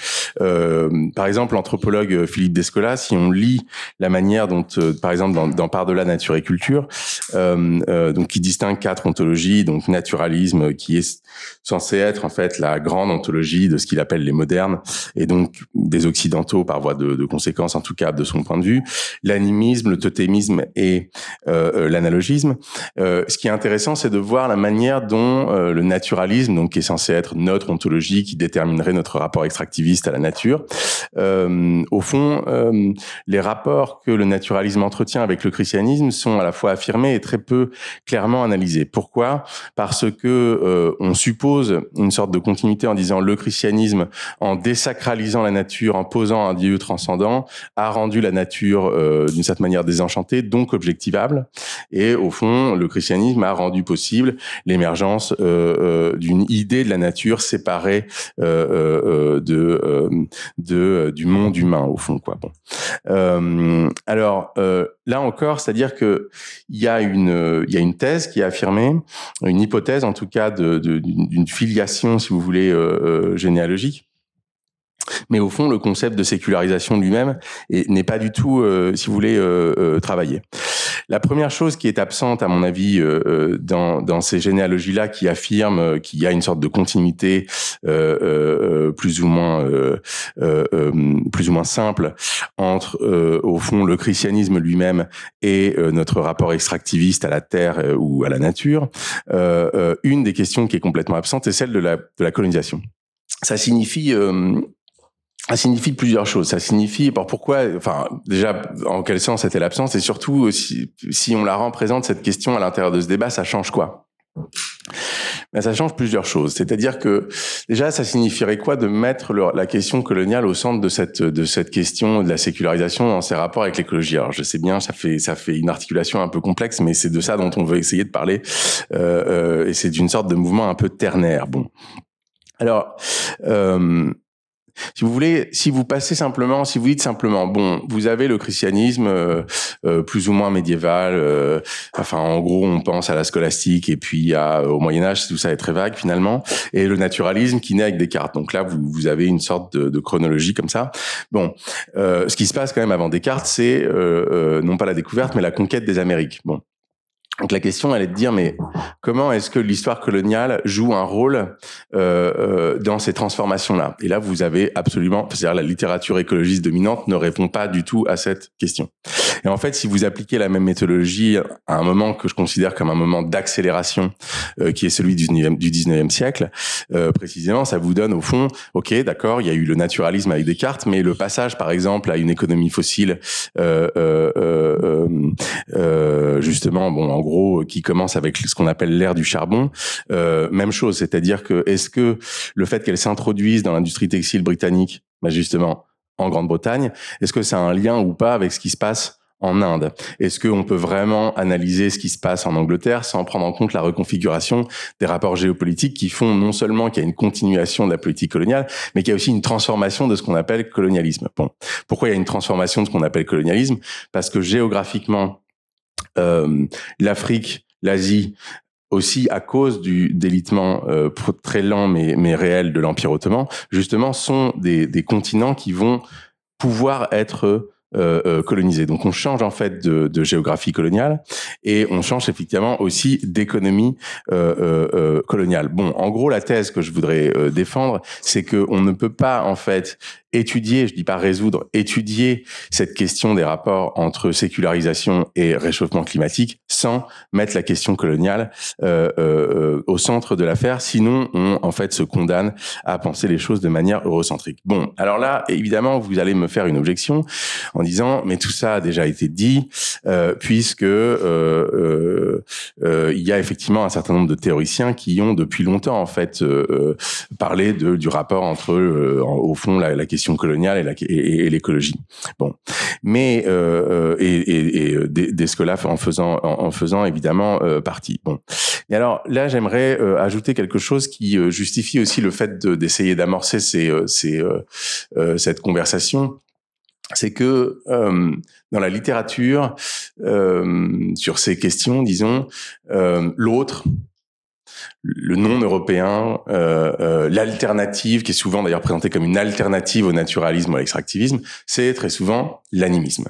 par exemple, l'anthropologue Philippe Descola, si on lit la manière dont, par exemple, dans, dans Par de la nature et culture, donc qui distingue quatre ontologies, donc naturalisme, qui est censé être en fait la grande ontologie de ce qu'il appelle les modernes, et donc des occidentaux par voie de, de conséquence, en tout cas de son point de vue, l'animisme, totémisme et euh, euh, l'analogisme. Euh, ce qui est intéressant, c'est de voir la manière dont le naturalisme, donc qui est censé être notre ontologie, qui déterminerait notre rapport extractiviste à la nature, au fond, les rapports que le naturalisme entretient avec le christianisme sont à la fois affirmés et très peu clairement analysés. Pourquoi? Parce que on suppose une sorte de continuité en disant le christianisme, en désacralisant la nature, en posant un Dieu transcendant, a rendu la nature d'une certaine manière désenchanté, donc objectivable. Et au fond, le christianisme a rendu possible l'émergence euh, euh, d'une idée de la nature séparée euh, de, de du monde humain, au fond, quoi. Bon. alors là encore, c'est-à-dire que il y a une il y a une thèse qui est affirmée, une hypothèse en tout cas d'une filiation, si vous voulez, généalogique mais au fond, le concept de sécularisation lui-même n'est pas du tout, euh, si vous voulez, euh, euh, travaillé. la première chose qui est absente, à mon avis, dans, dans ces généalogies-là, qui affirment qu'il y a une sorte de continuité plus ou moins plus ou moins simple entre, au fond, le christianisme lui-même et notre rapport extractiviste à la terre ou à la nature. une des questions qui est complètement absente est celle de la, de la colonisation. Ça signifie ça signifie plusieurs choses. Ça signifie, pourquoi, enfin, déjà, en quel sens était l'absence, et surtout, si, si on la rend présente, cette question à l'intérieur de ce débat, ça change quoi? Ben, ça change plusieurs choses. C'est-à-dire que déjà, ça signifierait quoi de mettre la question coloniale au centre de cette de cette question de la sécularisation dans ses rapports avec l'écologie? Alors, je sais bien, ça fait ça fait une articulation un peu complexe, mais c'est de ça dont on veut essayer de parler, euh, euh, et c'est d'une sorte de mouvement un peu ternaire. Bon, alors. Euh, si vous voulez, si vous passez simplement, si vous dites simplement, bon, vous avez le christianisme euh, euh, plus ou moins médiéval, euh, enfin en gros on pense à la scolastique et puis à, au Moyen Âge, tout ça est très vague finalement, et le naturalisme qui naît avec Descartes. Donc là vous, vous avez une sorte de, de chronologie comme ça. Bon, ce qui se passe quand même avant Descartes, c'est non pas la découverte mais la conquête des Amériques. Bon, donc la question, elle est de dire, mais comment est-ce que l'histoire coloniale joue un rôle euh, euh, dans ces transformations-là? Et là, vous avez absolument, c'est-à-dire la littérature écologiste dominante ne répond pas du tout à cette question. Et en fait, si vous appliquez la même méthodologie à un moment que je considère comme un moment d'accélération, euh, qui est celui du 19e, du 19e siècle, euh, précisément, ça vous donne au fond, ok, d'accord, il y a eu le naturalisme avec Descartes, mais le passage, par exemple, à une économie fossile, euh, justement, bon, en gros, qui commence avec ce qu'on appelle l'ère du charbon. Euh, même chose, c'est-à-dire que est-ce que le fait qu'elle s'introduise dans l'industrie textile britannique, bah justement en Grande-Bretagne, est-ce que ça a un lien ou pas avec ce qui se passe en Inde? Est-ce qu'on peut vraiment analyser ce qui se passe en Angleterre sans prendre en compte la reconfiguration des rapports géopolitiques qui font non seulement qu'il y a une continuation de la politique coloniale, mais qu'il y a aussi une transformation de ce qu'on appelle colonialisme? Bon, pourquoi il y a une transformation de ce qu'on appelle colonialisme? Parce que géographiquement, euh, l'Afrique, l'Asie, aussi à cause du délitement euh, très lent mais, mais réel de l'Empire ottoman, justement, sont des, des continents qui vont pouvoir être euh, euh, colonisés. Donc on change en fait de, de, géographie coloniale et on change effectivement aussi d'économie euh, euh coloniale. Bon, en gros, la thèse que je voudrais défendre, c'est que on ne peut pas en fait étudier, je dis pas résoudre, étudier cette question des rapports entre sécularisation et réchauffement climatique sans mettre la question coloniale euh, euh, au centre de l'affaire. Sinon, on en fait se condamne à penser les choses de manière eurocentrique. Bon, alors là, évidemment, vous allez me faire une objection en disant, mais tout ça a déjà été dit, euh, puisque euh, euh, il y a effectivement un certain nombre de théoriciens qui ont depuis longtemps en fait parlé de, du rapport entre, au fond, la question coloniale et l'écologie. Bon, mais euh, euh et, et, et Descola en faisant en, faisant évidemment euh, partie. Bon, et alors là, j'aimerais euh, ajouter quelque chose qui justifie aussi le fait d'essayer d'amorcer ces, ces cette conversation c'est que euh, dans la littérature euh, sur ces questions, disons, euh, l'autre, le non européen, euh, euh, l'alternative, qui est souvent d'ailleurs présentée comme une alternative au naturalisme ou à l'extractivisme, c'est très souvent l'animisme,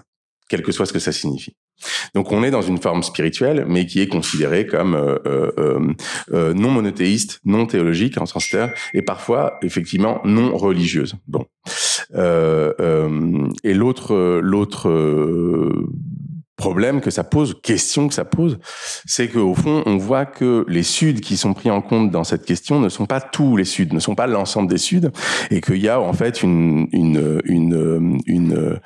quel que soit ce que ça signifie. Donc on est dans une forme spirituelle, mais qui est considérée comme euh, non monothéiste, non théologique en sens terre, et parfois effectivement non religieuse. Bon. et l'autre l'autre problème que ça pose, question que ça pose, c'est qu'au fond, on voit que les Suds qui sont pris en compte dans cette question ne sont pas tous les Suds, ne sont pas l'ensemble des Suds, et qu'il y a en fait une, une, une,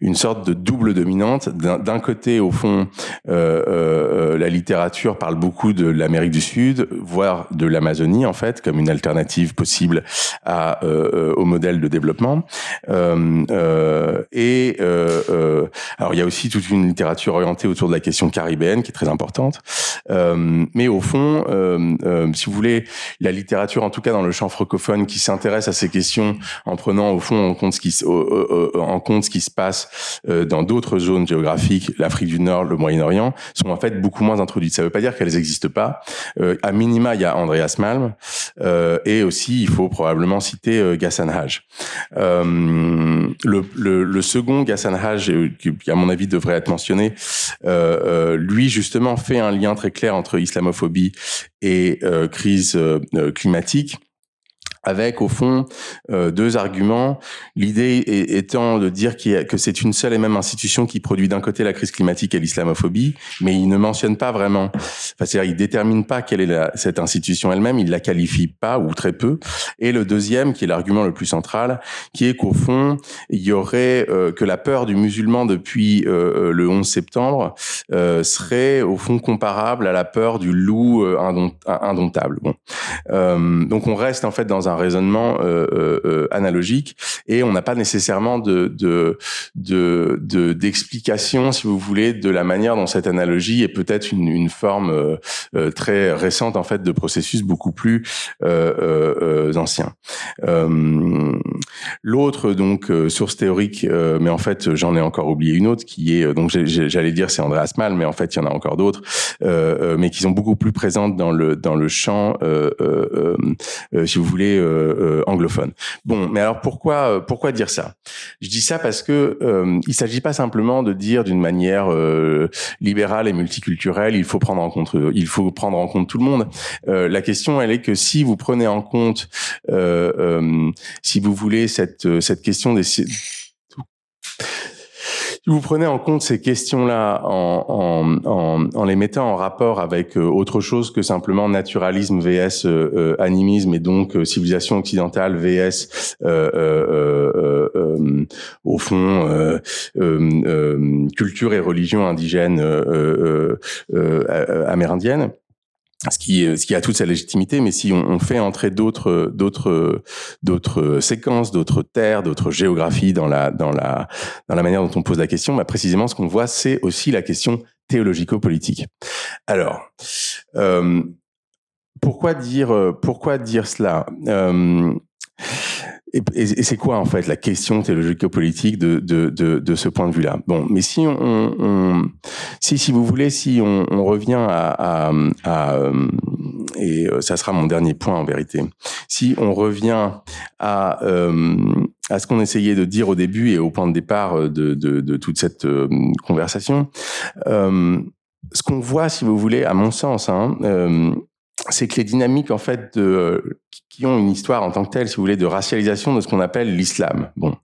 une, sorte de double dominante. D'un côté, au fond, euh, euh, la littérature parle beaucoup de l'Amérique du Sud, voire de l'Amazonie, en fait, comme une alternative possible à, euh, au modèle de développement. Euh, euh, et euh, alors, il y a aussi toute une littérature orientée autour de la question caribéenne, qui est très importante. Euh, mais au fond, euh, euh, si vous voulez, la littérature, en tout cas dans le champ francophone, qui s'intéresse à ces questions en prenant au fond en compte ce qui, se passe dans d'autres zones géographiques, l'Afrique du Nord, le Moyen-Orient, sont en fait beaucoup moins introduites. Ça ne veut pas dire qu'elles n'existent pas. à minima, il y a Andreas Malm, et aussi il faut probablement citer Gassan Haj. le, le, le, second, Gassan Haj, qui à mon avis devrait être mentionné, lui justement fait un lien très clair entre islamophobie et crise climatique avec au fond euh, deux arguments. L'idée étant de dire que c'est une seule et même institution qui produit d'un côté la crise climatique et l'islamophobie, mais il ne mentionne pas vraiment, enfin, c'est-à-dire il détermine pas quelle est cette institution elle-même, il la qualifie pas ou très peu. Et le deuxième, qui est l'argument le plus central, qui est qu'au fond il y aurait euh, que la peur du musulman depuis euh, le 11 septembre serait au fond comparable à la peur du loup indomptable. Bon, donc on reste en fait dans un raisonnement euh, euh, euh, analogique et on n'a pas nécessairement de de de d'explication, si vous voulez, de la manière dont cette analogie est peut-être une, forme très récente en fait de processus beaucoup plus ancien. L'autre donc source théorique, mais en fait j'en ai encore oublié une autre qui est donc j'allais dire c'est Andreas Malm, mais en fait il y en a encore d'autres, mais qui sont beaucoup plus présentes dans le dans le champ, si vous voulez, euh, euh, anglophone. Bon, mais alors pourquoi euh, pourquoi dire ça? Je dis ça parce que euh, il s'agit pas simplement de dire d'une manière libérale et multiculturelle, il faut prendre en compte il faut prendre en compte tout le monde. la question, elle est que si vous prenez en compte, si vous voulez cette cette question des si vous prenez en compte ces questions-là en, en, en, en, les mettant en rapport avec euh, autre chose que simplement naturalisme vs euh, euh, animisme et donc civilisation occidentale vs au fond culture et religion indigène amérindienne, ce qui, ce qui a toute sa légitimité, mais si on, on fait entrer d'autres, d'autres, d'autres séquences, d'autres terres, d'autres géographies dans la, dans la, dans la manière dont on pose la question, bah précisément ce qu'on voit, c'est aussi la question théologico-politique. Alors, euh, pourquoi dire, pourquoi dire cela? Euh, et, c'est quoi en fait la question théologico-politique de, de, de, de, ce point de vue-là? Bon, mais si on, on, si si vous voulez, si on, on revient à, à, à, et ça sera mon dernier point en vérité. Si on revient à euh, à ce qu'on essayait de dire au début et au point de départ de, de, de toute cette euh, conversation, euh, ce qu'on voit, si vous voulez, à mon sens, hein, euh, c'est que les dynamiques en fait de, qui ont une histoire en tant que telle, si vous voulez, de racialisation de ce qu'on appelle l'islam. Bon,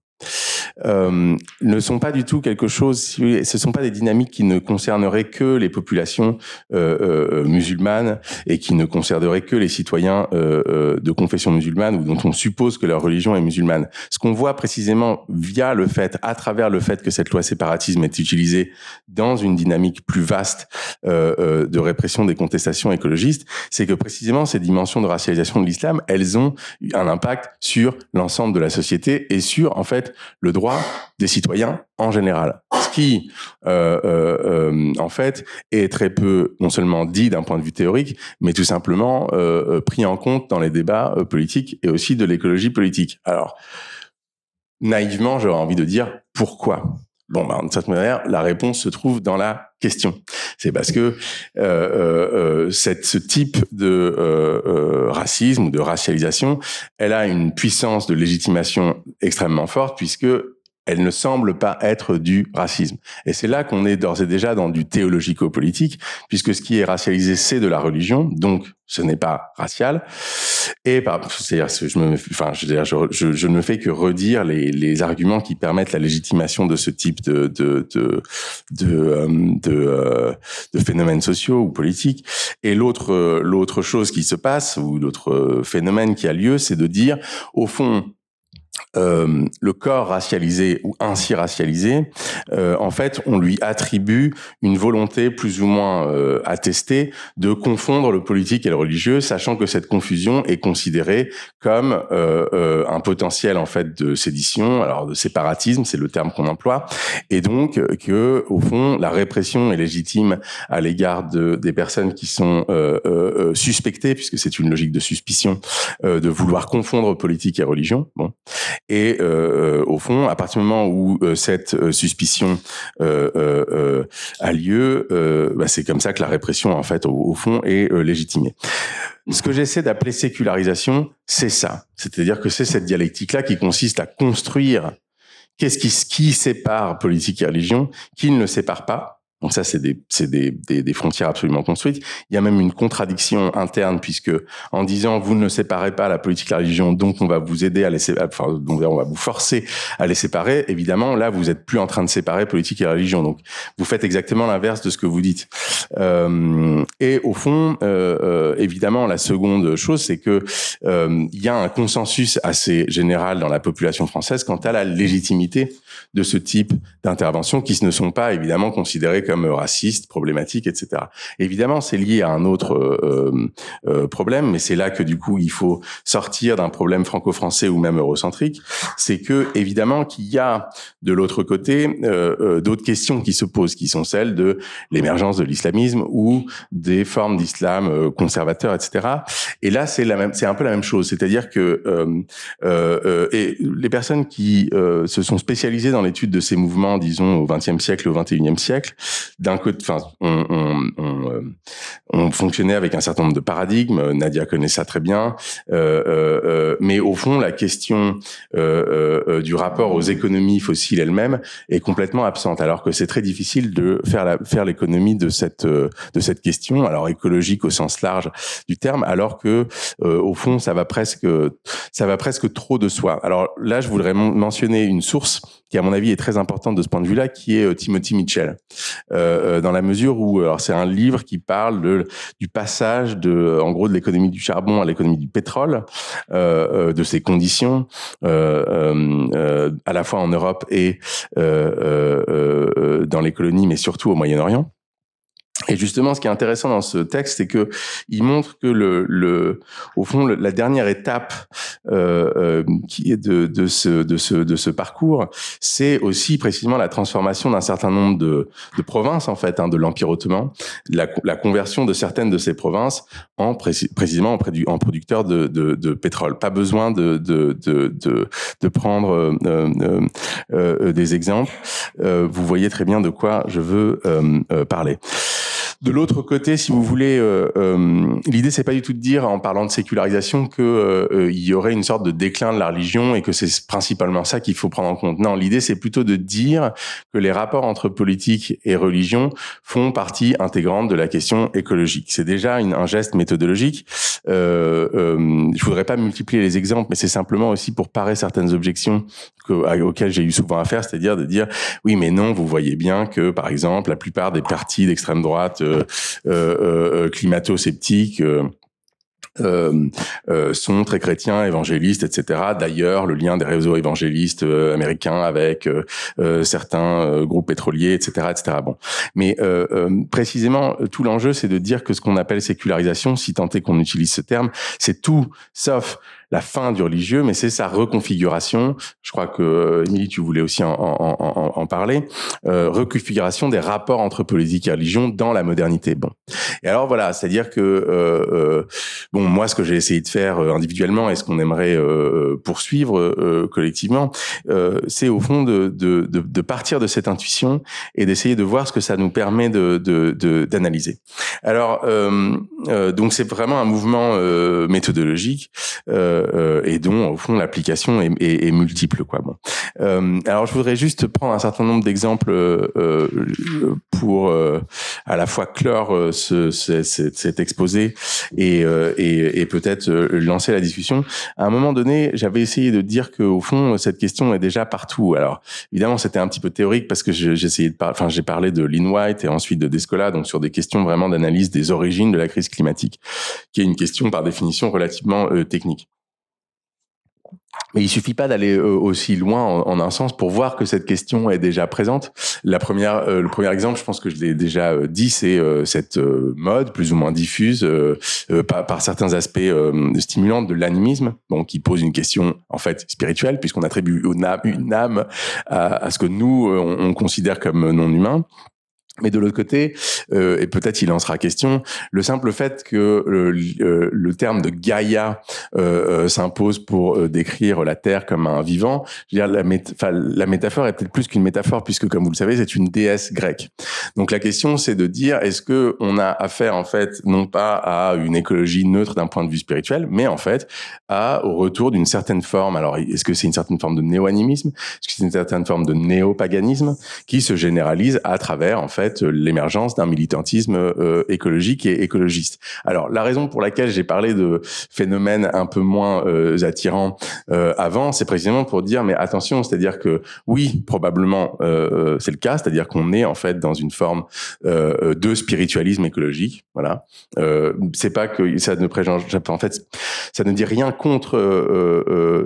euh, ne sont pas du tout quelque chose. Ce sont pas des dynamiques qui ne concerneraient que les populations euh, euh, musulmanes et qui ne concerneraient que les citoyens euh, euh, de confession musulmane ou dont on suppose que leur religion est musulmane. Ce qu'on voit précisément via le fait, à travers le fait que cette loi séparatisme est utilisée dans une dynamique plus vaste de répression des contestations écologistes, c'est que précisément ces dimensions de racialisation de l'islam, elles ont un impact sur l'ensemble de la société et sur en fait le droit des citoyens en général. Ce qui, euh, euh, euh, en fait, est très peu, non seulement dit d'un point de vue théorique, mais tout simplement pris en compte dans les débats politiques et aussi de l'écologie politique. Alors, naïvement, j'aurais envie de dire pourquoi Bon, ben, de cette manière, la réponse se trouve dans la question. C'est parce que cette, ce type de racisme ou de racialisation, elle a une puissance de légitimation extrêmement forte puisque elle ne semble pas être du racisme. Et c'est là qu'on est d'ores et déjà dans du théologico-politique, puisque ce qui est racialisé, c'est de la religion, donc ce n'est pas racial. Et c'est-à-dire, je me, enfin, je, je, ne fais que redire les, les, arguments qui permettent la légitimation de ce type de de de de, euh, de, euh, de phénomènes sociaux ou politiques. Et l'autre chose qui se passe ou l'autre phénomène qui a lieu, c'est de dire, au fond, euh, le corps racialisé ou ainsi racialisé, euh, en fait, on lui attribue une volonté plus ou moins euh, attestée de confondre le politique et le religieux, sachant que cette confusion est considérée comme euh, un potentiel en fait de sédition, alors de séparatisme, c'est le terme qu'on emploie, et donc que au fond la répression est légitime à l'égard de, des personnes qui sont suspectées, puisque c'est une logique de suspicion, de vouloir confondre politique et religion. Bon. Et euh, au fond, à partir du moment où euh, cette euh, suspicion a lieu, bah, c'est comme ça que la répression, en fait, au, fond, est légitimée. Ce que j'essaie d'appeler sécularisation, c'est ça. C'est-à-dire que c'est cette dialectique-là qui consiste à construire qu'est-ce qui, qui sépare politique et religion, qui ne le sépare pas donc ça, c'est des, des, des, des, frontières absolument construites. Il y a même une contradiction interne puisque en disant vous ne séparez pas la politique et la religion, donc on va vous aider à les enfin, donc on va vous forcer à les séparer. Évidemment, là, vous êtes plus en train de séparer politique et religion. Donc vous faites exactement l'inverse de ce que vous dites. Euh, et au fond, euh, euh, évidemment, la seconde chose, c'est que euh, il y a un consensus assez général dans la population française quant à la légitimité de ce type d'interventions qui ne sont pas évidemment considérées comme racistes, problématiques, etc. Évidemment, c'est lié à un autre euh, euh, problème, mais c'est là que du coup il faut sortir d'un problème franco-français ou même eurocentrique. C'est que évidemment qu'il y a de l'autre côté euh, d'autres questions qui se posent, qui sont celles de l'émergence de l'islamisme ou des formes d'islam conservateur, etc. Et là, c'est la même, c'est un peu la même chose, c'est-à-dire que et les personnes qui se sont spécialisées dans l'étude de ces mouvements, disons au XXe siècle, au XXIe siècle, d'un côté, enfin, euh, on, fonctionnait avec un certain nombre de paradigmes. Nadia connaît ça très bien, euh, euh, euh mais au fond, la question euh, du rapport aux économies fossiles elles-mêmes est complètement absente. Alors que c'est très difficile de faire faire l'économie de cette de cette question, alors écologique au sens large du terme, alors que au fond, ça va presque ça va presque trop de soi. Alors là, je voudrais mentionner une source qui à mon avis est très importante de ce point de vue-là, qui est Timothy Mitchell. Euh, euh, dans la mesure où alors c'est un livre qui parle de, du passage de en gros de l'économie du charbon à l'économie du pétrole, euh, de ses conditions à la fois en Europe et dans les colonies, mais surtout au Moyen-Orient. Et justement, ce qui est intéressant dans ce texte, c'est que il montre que le, le au fond, la dernière étape euh, euh, qui est de, de, ce, de, ce, de ce parcours, c'est aussi précisément la transformation d'un certain nombre de, de provinces, en fait, hein, de l'Empire ottoman, la, la, conversion de certaines de ces provinces en précisément en, producteurs de, de, de, pétrole. Pas besoin de, de, de, de, prendre euh, euh, euh, des exemples. vous voyez très bien de quoi je veux parler. De l'autre côté, si vous voulez, euh, euh, l'idée c'est pas du tout de dire en parlant de sécularisation que euh, il y aurait une sorte de déclin de la religion et que c'est principalement ça qu'il faut prendre en compte. Non, l'idée c'est plutôt de dire que les rapports entre politique et religion font partie intégrante de la question écologique. C'est déjà un geste méthodologique. Euh, euh, je voudrais pas multiplier les exemples, mais c'est simplement aussi pour parer certaines objections auxquelles j'ai eu souvent affaire, c'est-à-dire de dire oui, mais non, vous voyez bien que par exemple la plupart des partis d'extrême droite climato-sceptiques euh, euh, sont très chrétiens, évangélistes, etc. D'ailleurs, le lien des réseaux évangélistes euh, américains avec euh, certains groupes pétroliers, etc., etc. Bon, mais précisément, tout l'enjeu, c'est de dire que ce qu'on appelle sécularisation, si tant est qu'on utilise ce terme, c'est tout sauf la fin du religieux, mais c'est sa reconfiguration. Je crois que euh, Émilie, tu voulais aussi en, en, en, en parler. Euh, reconfiguration des rapports entre politique et religion dans la modernité. Bon. Et alors voilà, c'est-à-dire que euh, euh bon, moi, ce que j'ai essayé de faire euh, individuellement et ce qu'on aimerait poursuivre collectivement, c'est au fond de, de, de, de, partir de cette intuition et d'essayer de voir ce que ça nous permet d'analyser. Alors donc c'est vraiment un mouvement méthodologique. Euh, euh, et dont au fond l'application est, est, est, multiple quoi. Bon. Euh, alors je voudrais juste prendre un certain nombre d'exemples euh, pour à la fois clore ce, ce, cet exposé et, et, et peut-être lancer la discussion. À un moment donné, j'avais essayé de dire que au fond cette question est déjà partout. Alors évidemment c'était un petit peu théorique parce que essayé de enfin j'ai parlé de Lynn White et ensuite de Descola donc sur des questions vraiment d'analyse des origines de la crise climatique qui est une question par définition relativement technique. Mais il suffit pas d'aller euh, aussi loin en, un sens pour voir que cette question est déjà présente. La première, euh, le premier exemple, je pense que je l'ai déjà euh, dit, c'est cette mode plus ou moins diffuse par, certains aspects stimulants de l'animisme, donc qui pose une question en fait spirituelle puisqu'on attribue une âme, à, ce que nous on considère comme non humain. Mais de l'autre côté, euh, et peut-être il en sera question, le simple fait que le, le terme de Gaïa euh, euh, s'impose pour euh, décrire la Terre comme un vivant, je veux dire, la, la métaphore est peut-être plus qu'une métaphore puisque, comme vous le savez, c'est une déesse grecque. Donc la question, c'est de dire est-ce que on a affaire en fait non pas à une écologie neutre d'un point de vue spirituel, mais en fait à au retour d'une certaine forme. Alors est-ce que c'est une certaine forme de néo-animisme? Est-ce que c'est une certaine forme de néo-paganisme qui se généralise à travers en fait l'émergence d'un militantisme euh, écologique et écologiste. Alors la raison pour laquelle j'ai parlé de phénomènes un peu moins euh, attirants euh, avant, c'est précisément pour dire mais attention, c'est-à-dire que oui, probablement c'est le cas, c'est-à-dire qu'on est en fait dans une forme de spiritualisme écologique. Voilà, c'est pas que ça ne préjuge, en fait, ça ne dit rien contre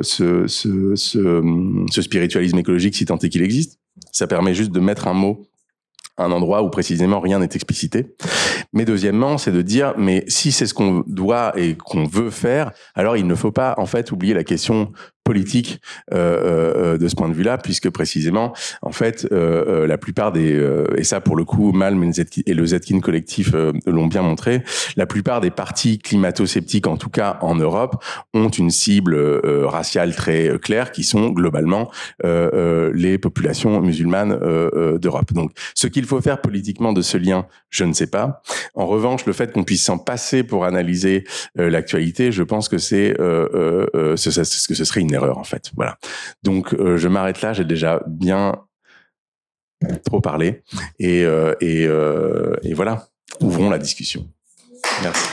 ce, ce, ce, ce spiritualisme écologique si tant est qu'il existe. Ça permet juste de mettre un mot un endroit où précisément rien n'est explicité. Mais deuxièmement, c'est de dire, mais si c'est ce qu'on doit et qu'on veut faire, alors il ne faut pas en fait oublier la question politique euh, euh, de ce point de vue-là, puisque précisément, en fait, euh, euh la plupart des euh, et ça pour le coup, Malm et le Zetkin collectif euh, l'ont bien montré, la plupart des partis climato-sceptiques, en tout cas en Europe, ont une cible raciale très claire, qui sont globalement les populations musulmanes d'Europe. Donc, ce qu'il faut faire politiquement de ce lien, je ne sais pas. En revanche, le fait qu'on puisse s'en passer pour analyser l'actualité, je pense que c'est ce, ce que ce serait une erreur en fait. Voilà. Donc euh, je m'arrête là. J'ai déjà bien trop parlé et, euh, et, euh, et voilà. Ouvrons la discussion. Merci.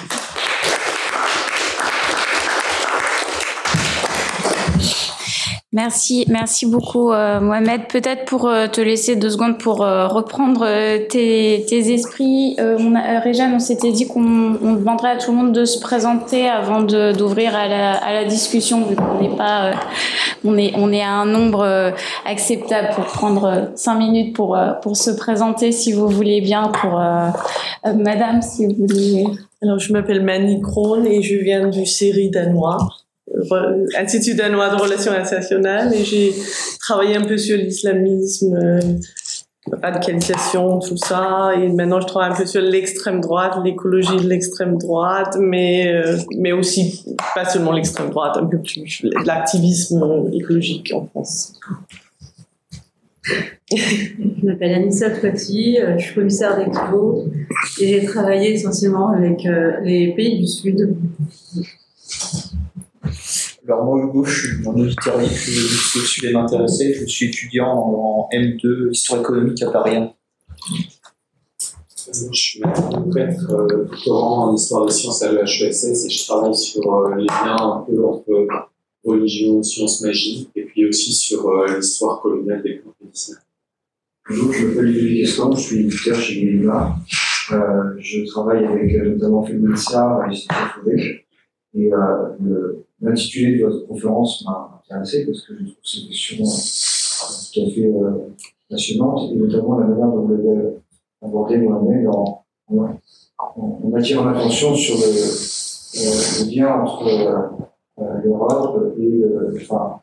Merci, merci beaucoup euh, Mohamed. Peut-être pour euh, te laisser deux secondes pour euh, reprendre tes, esprits. on Réjeanne, on s'était dit qu'on on demanderait à tout le monde de se présenter avant d'ouvrir à la, discussion, vu qu'on n'est pas, on est, à un nombre acceptable pour prendre cinq minutes pour pour se présenter, si vous voulez bien. Pour Madame, si vous voulez. Alors, je m'appelle Mani Krohn et je viens du série danois. Institut danois de relations internationales et j'ai travaillé un peu sur l'islamisme, euh, radicalisation, tout ça. Et maintenant, je travaille un peu sur l'extrême droite, l'écologie de l'extrême droite, mais, euh, mais aussi pas seulement l'extrême droite, un peu plus l'activisme écologique en France. Je m'appelle Anissa Toiti, euh, je suis commissaire d'Expo et j'ai travaillé essentiellement avec les pays du Sud. Alors moi, Hugo, je suis un auditeur libre, je, suis m'intéresser. Je suis étudiant en, M2 Histoire économique à Paris 1. Je suis prêtre euh, doctorant en histoire des sciences à l'EHESS et je travaille sur euh, les liens un peu entre religion, sciences, magie et puis aussi sur euh, l'histoire coloniale des camps Bonjour, je m'appelle Ludovic Escamp, je suis éditeur chez Guillemard. Euh, je travaille avec notamment Féminica à l'Institut Faubec et le L'intitulé de votre conférence m'a intéressé parce que je trouve cette question euh, tout à fait euh, passionnante et notamment la manière dont vous l'avez abordé moi-même en, attirant l'attention sur le, euh, lien entre euh, l'Europe et enfin,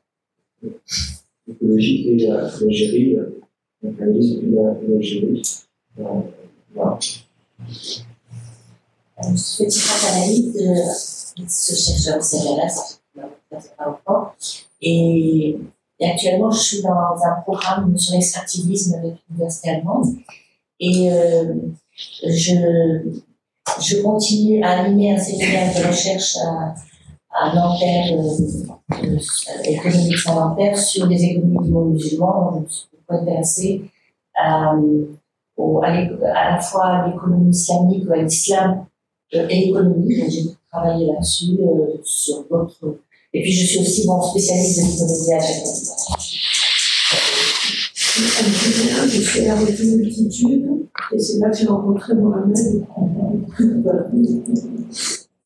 l'écologie et l'Algérie, et l'Algérie. Petite analyse ce chercheur c'est pas longtemps. Et, et, actuellement, je suis dans un programme sur l'extractivisme avec l'université allemande. Et euh, je, je continue à animer un séminaire de recherche à, à Nanterre, euh, euh, économie de Nanterre, sur les économies du monde musulman. Donc, je suis beaucoup intéressée à, à, la fois à l'économie islamique ou à l'islam euh, et l'économie. Donc, j'ai travailler là-dessus, euh, sur d'autres. Et puis je suis aussi bon spécialiste de l'économie à chaque la revue Multitude, et c'est là que j'ai rencontré Mohamed.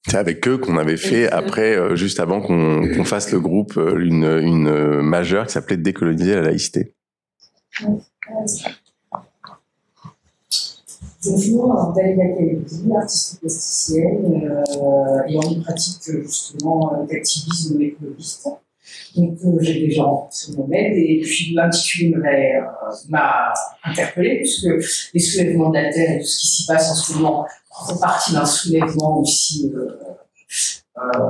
C'est avec eux qu'on avait fait après, euh, juste avant qu'on qu fasse le groupe, euh, une, une majeure qui s'appelait Décoloniser la laïcité. Bonjour, Dalia Kalebi, artiste plasticienne euh, ayant une pratique justement d'activisme écologiste. Donc euh, j'ai déjà rencontré Mohamed et puis l'intitulé m'a interpellé puisque les soulèvements de la Terre et tout ce qui s'y passe en ce moment font partie d'un soulèvement aussi, euh, euh,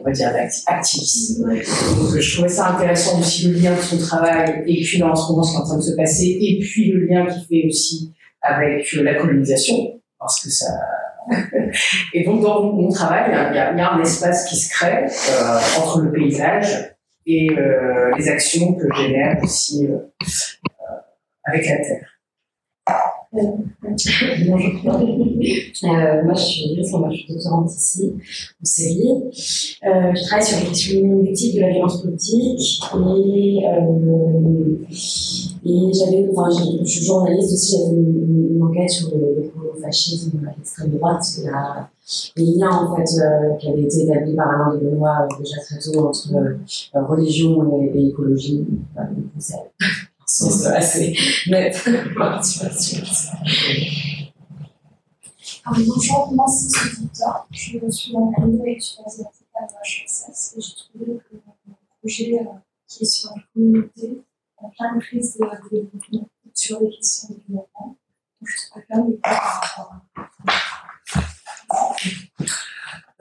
on va dire, activiste. Donc je trouvais ça intéressant aussi le lien de son travail et puis dans ce moment ce qui est en train de se passer et puis le lien qu'il fait aussi avec la colonisation parce que ça et donc, dans mon travail, il y, a, un espace qui se crée euh, entre le paysage et euh, les actions que génère aussi euh, avec la terre. Bonjour. moi, je suis Iris, je suis doctorante ici, en série. je travaille sur les questions de la violence politique et, et j'avais, enfin, je suis journaliste aussi, j'avais une, enquête sur le, fascisme à l'extrême droite, les liens en fait euh, qui avaient été établis par Alain de Benoît euh, déjà très tôt entre euh, religion et écologie. C'est assez net. bonjour, moi c'est Sophie Je suis en et suis asiatique à HSS et j'ai trouvé que mon projet qui est sur la communauté a plein de crises de développement sur les questions de développement. Donc je trouve de par rapport à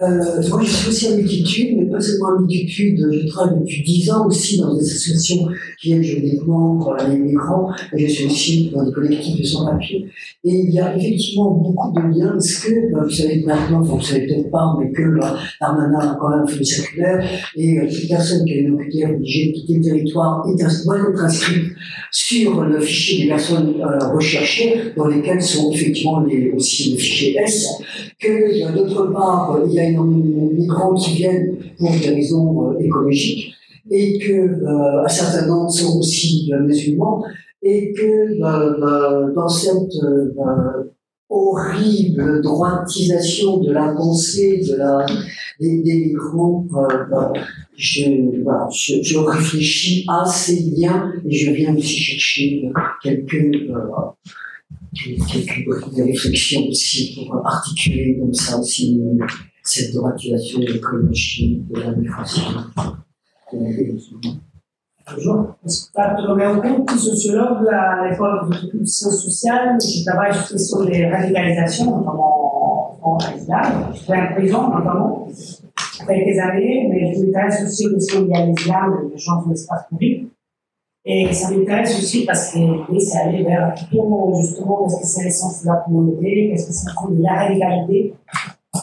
euh, moi, je suis aussi à multitude, mais pas seulement à multitude. Je travaille depuis 10 ans aussi dans des associations qui aident juridiquement les migrants. Et je suis aussi dans des collectifs de sans-papiers. Et il y a effectivement beaucoup de liens, parce que, bah, vous savez maintenant, enfin, vous savez peut-être pas, mais que bah, Darmanin a quand même fait le circulaire, et euh, toute personne qui a une OQTF obligée de quitter le territoire est, doit être inscrite sur le fichier des personnes euh, recherchées, dans lesquelles sont effectivement les, aussi le fichier S, que euh, d'autre part, il y a migrants qui viennent pour des raisons euh, écologiques, et que euh, un certain nombre sont aussi musulmans, et que dans cette horrible droitisation de la pensée de la, des, migrants, je, je, réfléchis à ces liens et je viens aussi chercher quelques quelques briques de réflexion aussi pour articuler comme ça aussi cette droitisation de l'écologie, de la migration. Bonjour, je suis Roméo Conti, sociologue à l'école de sciences sociales. Je travaille sur les radicalisations, notamment en islam. Je suis en prison, notamment, quelques années, mais je m'intéresse aussi aux questions liées à l'islam et les gens de l'espace public. Et ça m'intéresse aussi parce que c'est aller vers comment justement qu'est-ce que c'est l'essence de la communauté, qu'est-ce que c'est la radicalité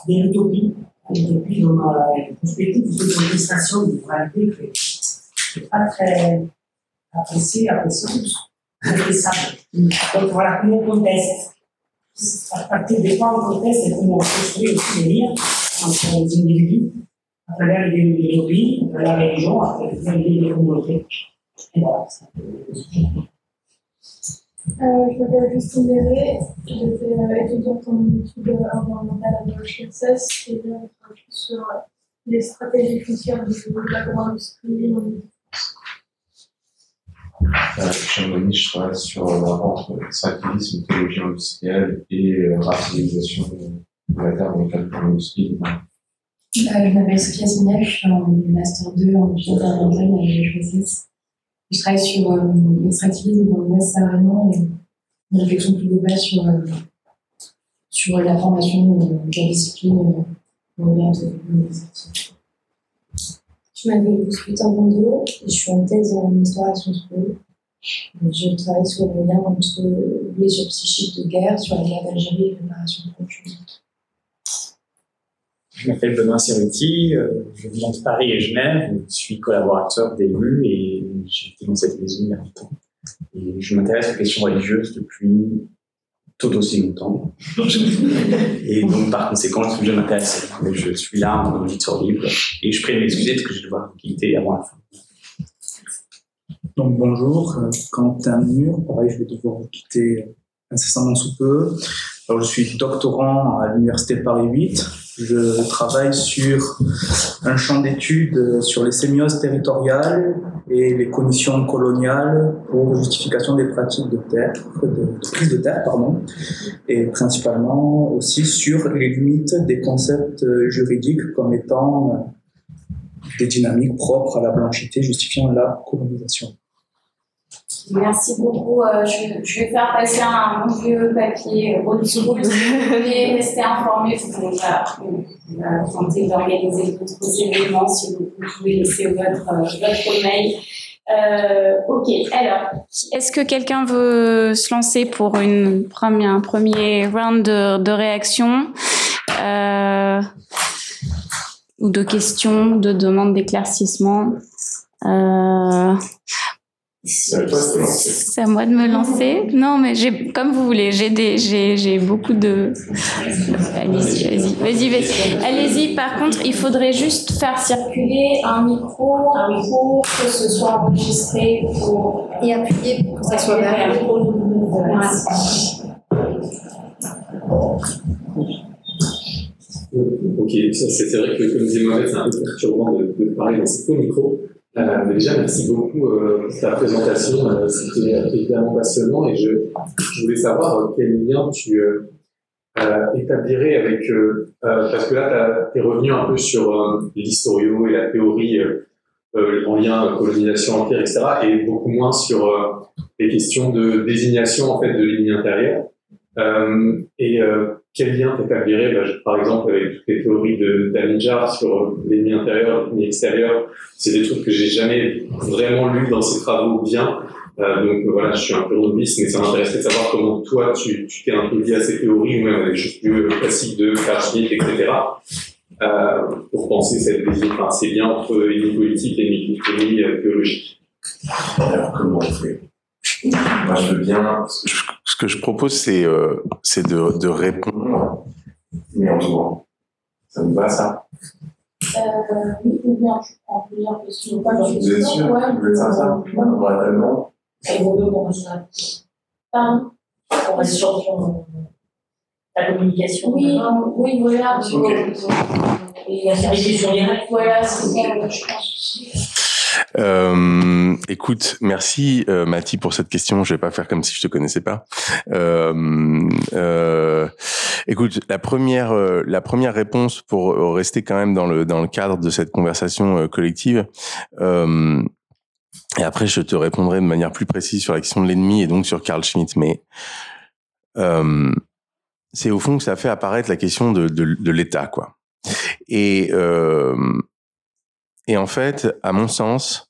de l'utopie. L'utopie dans une perspective de l'administration d'une réalité qui n'est pas très appréciée, appréciée, appréciable. Donc voilà, comment on conteste. À partir des points on conteste et comment on construit aussi des liens entre les individus, à travers l'idéologie, à travers la religion, à travers les communautés. Euh, je m'appelle Justine Béré, j'étais euh, étudiante en études environnementales à l'HSS et je travaille sur les stratégies foncières de l'agro-industrie en euh, je travaille sur le rapport entre extractivisme, industrielle et euh, rationalisation de la terre dans le cadre de l'industrie. je m'appelle Sophia Signal, je suis en Master 2 en études environnementales à l'HSS. Je travaille sur euh, l'extractivisme dans l'Ouest saharien et une réflexion plus globale sur, euh, la formation de la discipline euh, de. Je m'appelle Lucas Bondo et je suis en thèse en histoire à Sciences. Je travaille sur le lien entre blessures psychiques de guerre sur la guerre d'Algérie et préparation de conflit. Je m'appelle Benoît Cerruti, je viens de Paris et Genève, je suis collaborateur d'élus et j'ai été dans cette maison il y a longtemps. Et je m'intéresse aux questions religieuses depuis tout aussi longtemps. et donc, par conséquent, bien intéressé. Mais je suis là en auditeur libre et je prie de m'excuser parce que je vais devoir quitter avant la fin. Donc, bonjour, Quentin Mur. Pareil, je vais devoir vous quitter incessamment sous peu. Alors, je suis doctorant à l'Université Paris 8 je travaille sur un champ d'études sur les sémioses territoriales et les conditions coloniales pour justification des pratiques de terre, de, prise de terre, pardon, et principalement aussi sur les limites des concepts juridiques comme étant des dynamiques propres à la blanchité justifiant la colonisation. Merci beaucoup. Euh, je, je, vais faire passer un bon vieux papier school. Si vous voulez rester informé, on va, on va tenter d'organiser d'autres événements si vous, pouvez laisser votre, euh, votre mail. Euh, ok, alors. Est-ce que quelqu'un veut se lancer pour une première, un premier round de, de réaction euh, ou de questions, de demandes d'éclaircissement euh, c'est à moi de me lancer. Non, mais j'ai, comme vous voulez, j'ai des, j'ai, j'ai beaucoup de. Allez-y, vas-y, vas-y, vas-y. Allez-y. Par contre, il faudrait juste faire circuler un micro pour que ce soit enregistré pour et appuyer pour que ça soit vert. Ok, c'est vrai que comme disait Mohamed, c'est un peu perturbant de, de parler dans ces faux micros. Euh, déjà, merci beaucoup euh, pour ta présentation. Euh, C'était évidemment passionnant et je, voulais savoir euh, quel lien tu euh, établirais avec. parce que là, tu es revenu un peu sur l'historio et la théorie en lien colonisation empire, etc. et beaucoup moins sur les questions de désignation en fait de l'ennemi intérieur. et quel lien t'établirais, bah, par exemple, avec toutes les théories de sur l'ennemi intérieur, l'ennemi extérieur C'est des trucs que j'ai jamais vraiment lu dans ses travaux bien. Euh, donc voilà, je suis un peu novice, mais ça m'intéresserait de savoir comment toi, tu t'es lié à ces théories, ou même à des choses plus classiques de Carl etc., euh, pour penser cette enfin, ces liens entre ennemi politique et ennemi théologique. Alors, comment on fait? Moi, je veux bien ce que je propose, c'est euh, de, de répondre, mais en jouant. Ça me va, ça euh, Oui, ou bien je prends plusieurs questions. Pas Vous êtes sûr ouais, Vous voulez faire ça Vraiment Ça vaut mieux qu'on reste Pardon On reste sur la communication. Oui, oui, voilà. Okay. Et la sur direct. Voilà, c'est ça, je pense. Euh, écoute, merci euh, Mathie pour cette question. Je vais pas faire comme si je te connaissais pas. Euh, euh, écoute, la première, euh, la première réponse pour rester quand même dans le dans le cadre de cette conversation collective. et après, je te répondrai de manière plus précise sur la question de l'ennemi et donc sur Carl Schmitt. Mais c'est au fond que ça fait apparaître la question de, de, de l'État, quoi. Et et en fait, à mon sens,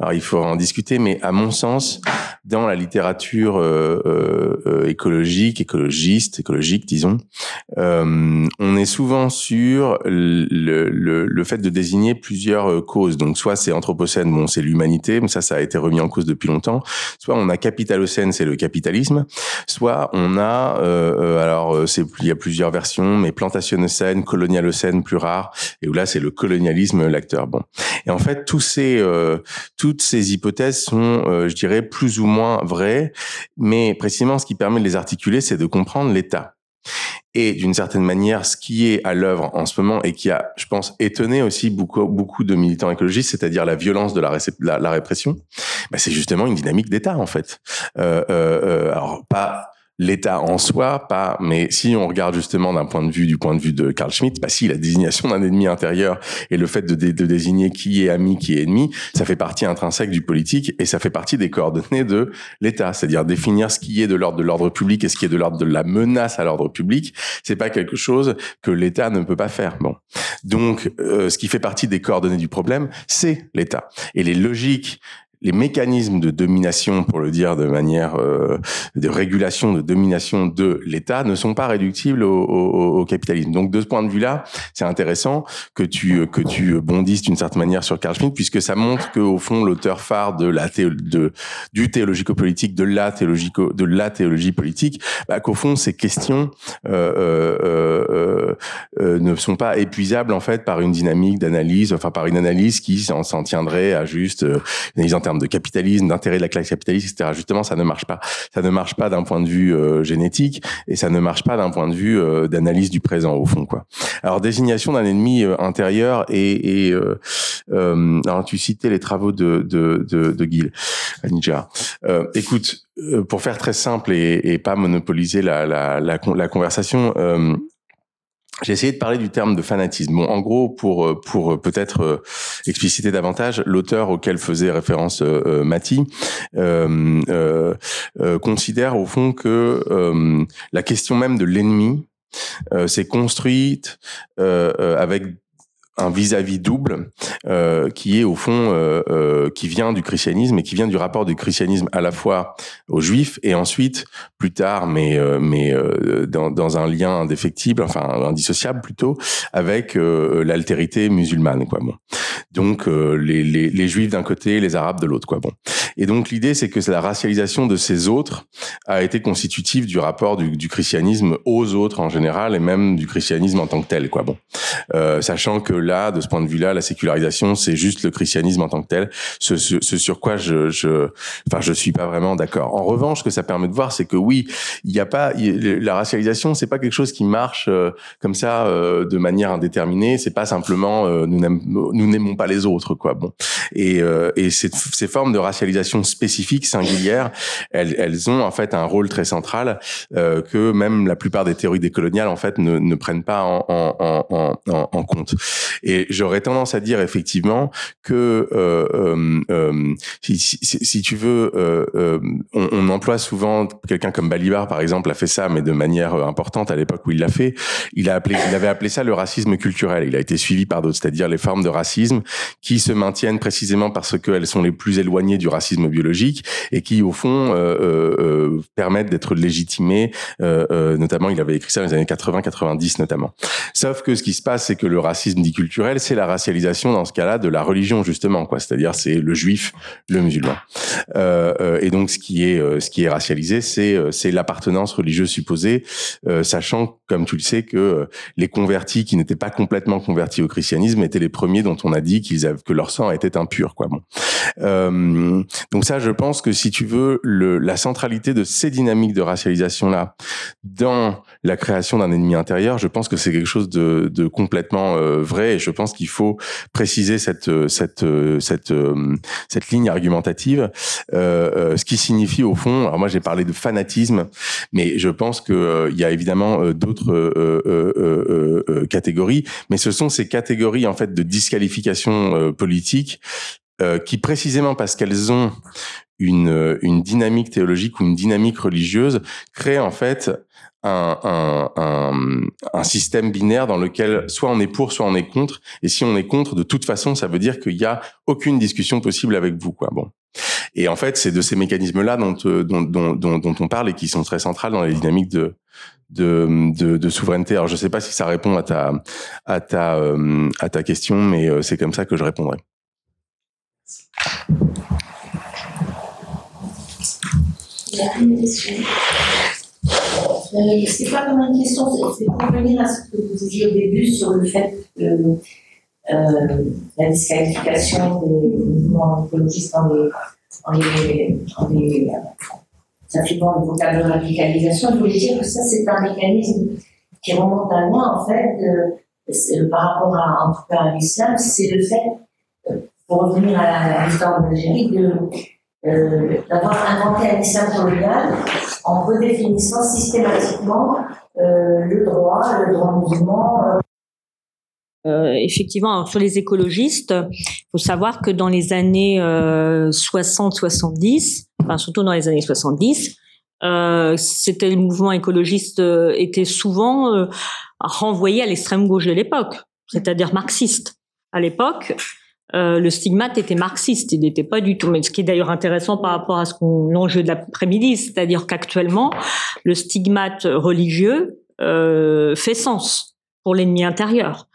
alors il faut en discuter, mais à mon sens, dans la littérature euh, euh, euh, écologique, écologiste, écologique, disons, euh, on est souvent sur le, le, le, fait de désigner plusieurs euh, causes. Donc, soit c'est anthropocène, bon, c'est l'humanité, mais ça, ça a été remis en cause depuis longtemps. Soit on a capitalocène, c'est le capitalisme. Soit on a, euh, alors c'est il y a plusieurs versions, mais plantationocène, colonialocène, plus rare, et où là c'est le colonialisme l'acteur. Bon, et en fait, tous ces toutes ces hypothèses sont, je dirais, plus ou moins moins vrai, mais précisément ce qui permet de les articuler, c'est de comprendre l'état. Et d'une certaine manière, ce qui est à l'œuvre en ce moment et qui a, je pense, étonné aussi beaucoup, beaucoup de militants écologistes, c'est-à-dire la violence de la, la, répression, bah c'est justement une dynamique d'État en fait. Euh, euh, euh alors pas l'État en soi, pas. Mais si on regarde justement d'un point de vue du point de vue de Carl Schmitt, bah si la désignation d'un ennemi intérieur et le fait de, désigner qui est ami, qui est ennemi, ça fait partie intrinsèque du politique et ça fait partie des coordonnées de l'État, c'est-à-dire définir ce qui est de l'ordre de l'ordre public et ce qui est de l'ordre de la menace à l'ordre public. C'est pas quelque chose que l'État ne peut pas faire. Bon, donc euh, ce qui fait partie des coordonnées du problème, c'est l'État et les logiques les mécanismes de domination, pour le dire de manière euh, de régulation, de domination de l'État, ne sont pas réductibles au, au, au, capitalisme. Donc de ce point de vue-là, c'est intéressant que tu que tu bondisses d'une certaine manière sur Carl Schmitt, puisque ça montre que au fond l'auteur phare de la théo de du théologico-politique, de la théologico de la théologie politique, bah, qu'au fond ces questions euh, euh, euh, euh ne sont pas épuisables en fait par une dynamique d'analyse, enfin par une analyse qui s'en tiendrait à juste une analyse de capitalisme, d'intérêt de la classe capitaliste, etc. Justement, ça ne marche pas. Ça ne marche pas d'un point de vue euh, génétique et ça ne marche pas d'un point de vue euh, d'analyse du présent au fond, quoi. Alors désignation d'un ennemi euh, intérieur et, et alors tu citais les travaux de de de, de Gil Anija. écoute, pour faire très simple et, et pas monopoliser la la la, la conversation j'ai essayé de parler du terme de fanatisme. Bon, en gros, pour pour peut-être expliciter davantage, l'auteur auquel faisait référence euh, Mati euh, considère au fond que la question même de l'ennemi s'est construite avec un vis-à-vis double euh, qui est au fond euh, euh, qui vient du christianisme et qui vient du rapport du christianisme à la fois aux juifs et ensuite plus tard mais mais dans, dans un lien indéfectible enfin indissociable plutôt avec l'altérité musulmane quoi bon. Donc les, les, juifs d'un côté les arabes de l'autre quoi bon. Et donc l'idée c'est que la racialisation de ces autres a été constitutive du rapport du christianisme aux autres en général et même du christianisme en tant que tel quoi bon. Sachant que là, de ce point de vue-là, la sécularisation, c'est juste le christianisme en tant que tel. Ce, ce, ce sur quoi je, je, enfin, je suis pas vraiment d'accord. En revanche, ce que ça permet de voir, c'est que oui, il n'y a pas la racialisation, c'est pas quelque chose qui marche euh, comme ça euh, de manière indéterminée. C'est pas simplement euh, nous n'aimons pas les autres, quoi. Bon, et, et ces, ces formes de racialisation spécifiques, singulières, elles, elles ont en fait un rôle très central que même la plupart des théories décoloniales en fait ne, ne prennent pas en, en, en compte. Et j'aurais tendance à dire effectivement que euh, euh, euh si, si, si, tu veux, euh, euh, on, on, emploie souvent quelqu'un comme Balibar par exemple a fait ça, mais de manière importante à l'époque où il l'a fait. Il a appelé, il avait appelé ça le racisme culturel. Il a été suivi par d'autres, c'est-à-dire les formes de racisme qui se maintiennent précisément parce qu'elles sont les plus éloignées du racisme biologique et qui au fond permettent d'être légitimées. notamment, il avait écrit ça dans les années 80-90 notamment. Sauf que ce qui se passe, c'est que le racisme dit culturel, c'est la racialisation dans ce cas-là de la religion justement, quoi. C'est-à-dire c'est le juif, le musulman. Euh, euh, et donc ce qui est euh, ce qui est racialisé, c'est c'est l'appartenance religieuse supposée, sachant comme tu le sais que les convertis qui n'étaient pas complètement convertis au christianisme étaient les premiers dont on a dit qu'ils avaient que leur sang était impur, quoi. Bon. donc ça, je pense que si tu veux la centralité de ces dynamiques de racialisation là dans la création d'un ennemi intérieur, je pense que c'est quelque chose de complètement vrai et je pense qu'il faut préciser cette cette cette cette ligne argumentative, euh, ce qui signifie au fond. Alors moi j'ai parlé de fanatisme, mais je pense que euh, il y a évidemment euh, d'autres euh, catégories, mais ce sont ces catégories en fait de disqualification politique qui précisément parce qu'elles ont une, une dynamique théologique ou une dynamique religieuse créent en fait un, système binaire dans lequel soit on est pour, soit on est contre. Et si on est contre, de toute façon, ça veut dire qu'il n'y a aucune discussion possible avec vous. Quoi. Bon. Et en fait, c'est de ces mécanismes-là dont, euh, on parle et qui sont très centrales dans les dynamiques de, souveraineté. Alors, je ne sais pas si ça répond à ta, euh, question, mais euh, c'est comme ça que je répondrai. Il y a une question. Euh, c'est pas comme une question, c'est pour revenir à ce que vous disiez au début sur le fait que euh, la disqualification des mouvements écologistes en les, en les, en s'appliquant le vocable de radicalisation. Je voulais dire que ça, c'est un mécanisme qui remonte à en fait, euh, par rapport à, en tout cas à l'islam, c'est le fait, euh, pour revenir à l'histoire de l'Algérie, de euh, d'avoir inventé un islam colonial en redéfinissant systématiquement euh, le droit, le droit musulman. Euh. euh effectivement, sur les écologistes, il faut savoir que dans les années 60-70, enfin surtout dans les années 70, euh, c'était le mouvement écologiste était souvent renvoyé à l'extrême gauche de l'époque, c'est-à-dire marxiste. À l'époque, euh, le stigmate était marxiste, il n'était pas du tout. Mais ce qui est d'ailleurs intéressant par rapport à ce qu'on l'enjeu de l'après-midi, c'est-à-dire qu'actuellement le stigmate religieux euh, fait sens pour l'ennemi intérieur.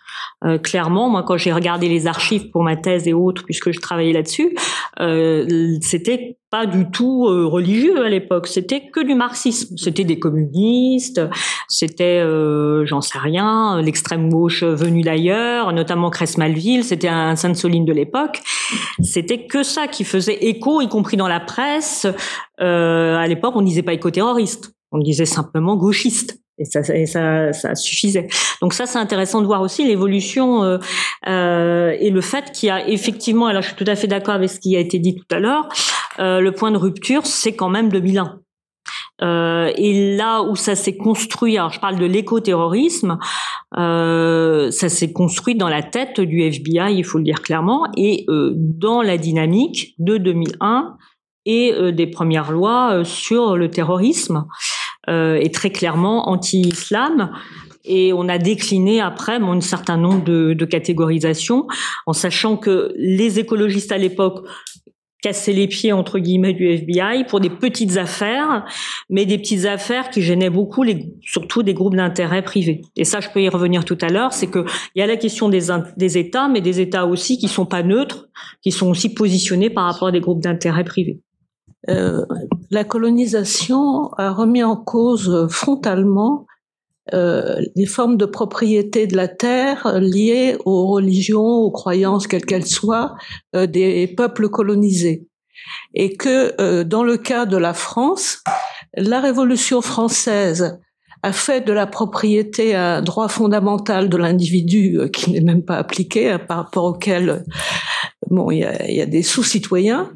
Euh, clairement, moi, quand j'ai regardé les archives pour ma thèse et autres, puisque je travaillais là-dessus, euh, c'était pas du tout euh, religieux à l'époque. C'était que du marxisme. C'était des communistes, c'était, euh, j'en sais rien, l'extrême gauche venue d'ailleurs, notamment Cress-Malville. C'était un Sainte-Soline de l'époque. C'était que ça qui faisait écho, y compris dans la presse. à l'époque, on disait pas éco-terroriste, on disait simplement gauchiste. Et ça, ça, ça suffisait. Donc ça, c'est intéressant de voir aussi l'évolution euh, euh, et le fait qu'il y a effectivement, alors je suis tout à fait d'accord avec ce qui a été dit tout à l'heure, euh, le point de rupture, c'est quand même 2001. Euh, et là où ça s'est construit, alors je parle de l'écoterrorisme, euh, ça s'est construit dans la tête du FBI, il faut le dire clairement, et euh, dans la dynamique de 2001 et euh, des premières lois euh, sur le terrorisme, et très clairement anti-islam. Et on a décliné après un certain nombre de, de catégorisations, en sachant que les écologistes à l'époque casser les pieds entre guillemets du FBI pour des petites affaires, mais des petites affaires qui gênaient beaucoup, les, surtout des groupes d'intérêt privés. Et ça, je peux y revenir tout à l'heure, c'est que il y a la question des, des États, mais des États aussi qui sont pas neutres, qui sont aussi positionnés par rapport à des groupes d'intérêt privés. Euh, la colonisation a remis en cause frontalement euh, les formes de propriété de la terre liées aux religions, aux croyances, quelles qu'elles soient, euh, des peuples colonisés. Et que euh, dans le cas de la France, la Révolution française a fait de la propriété un droit fondamental de l'individu qui n'est même pas appliqué, hein, par rapport auquel bon, il y a, y a des sous-citoyens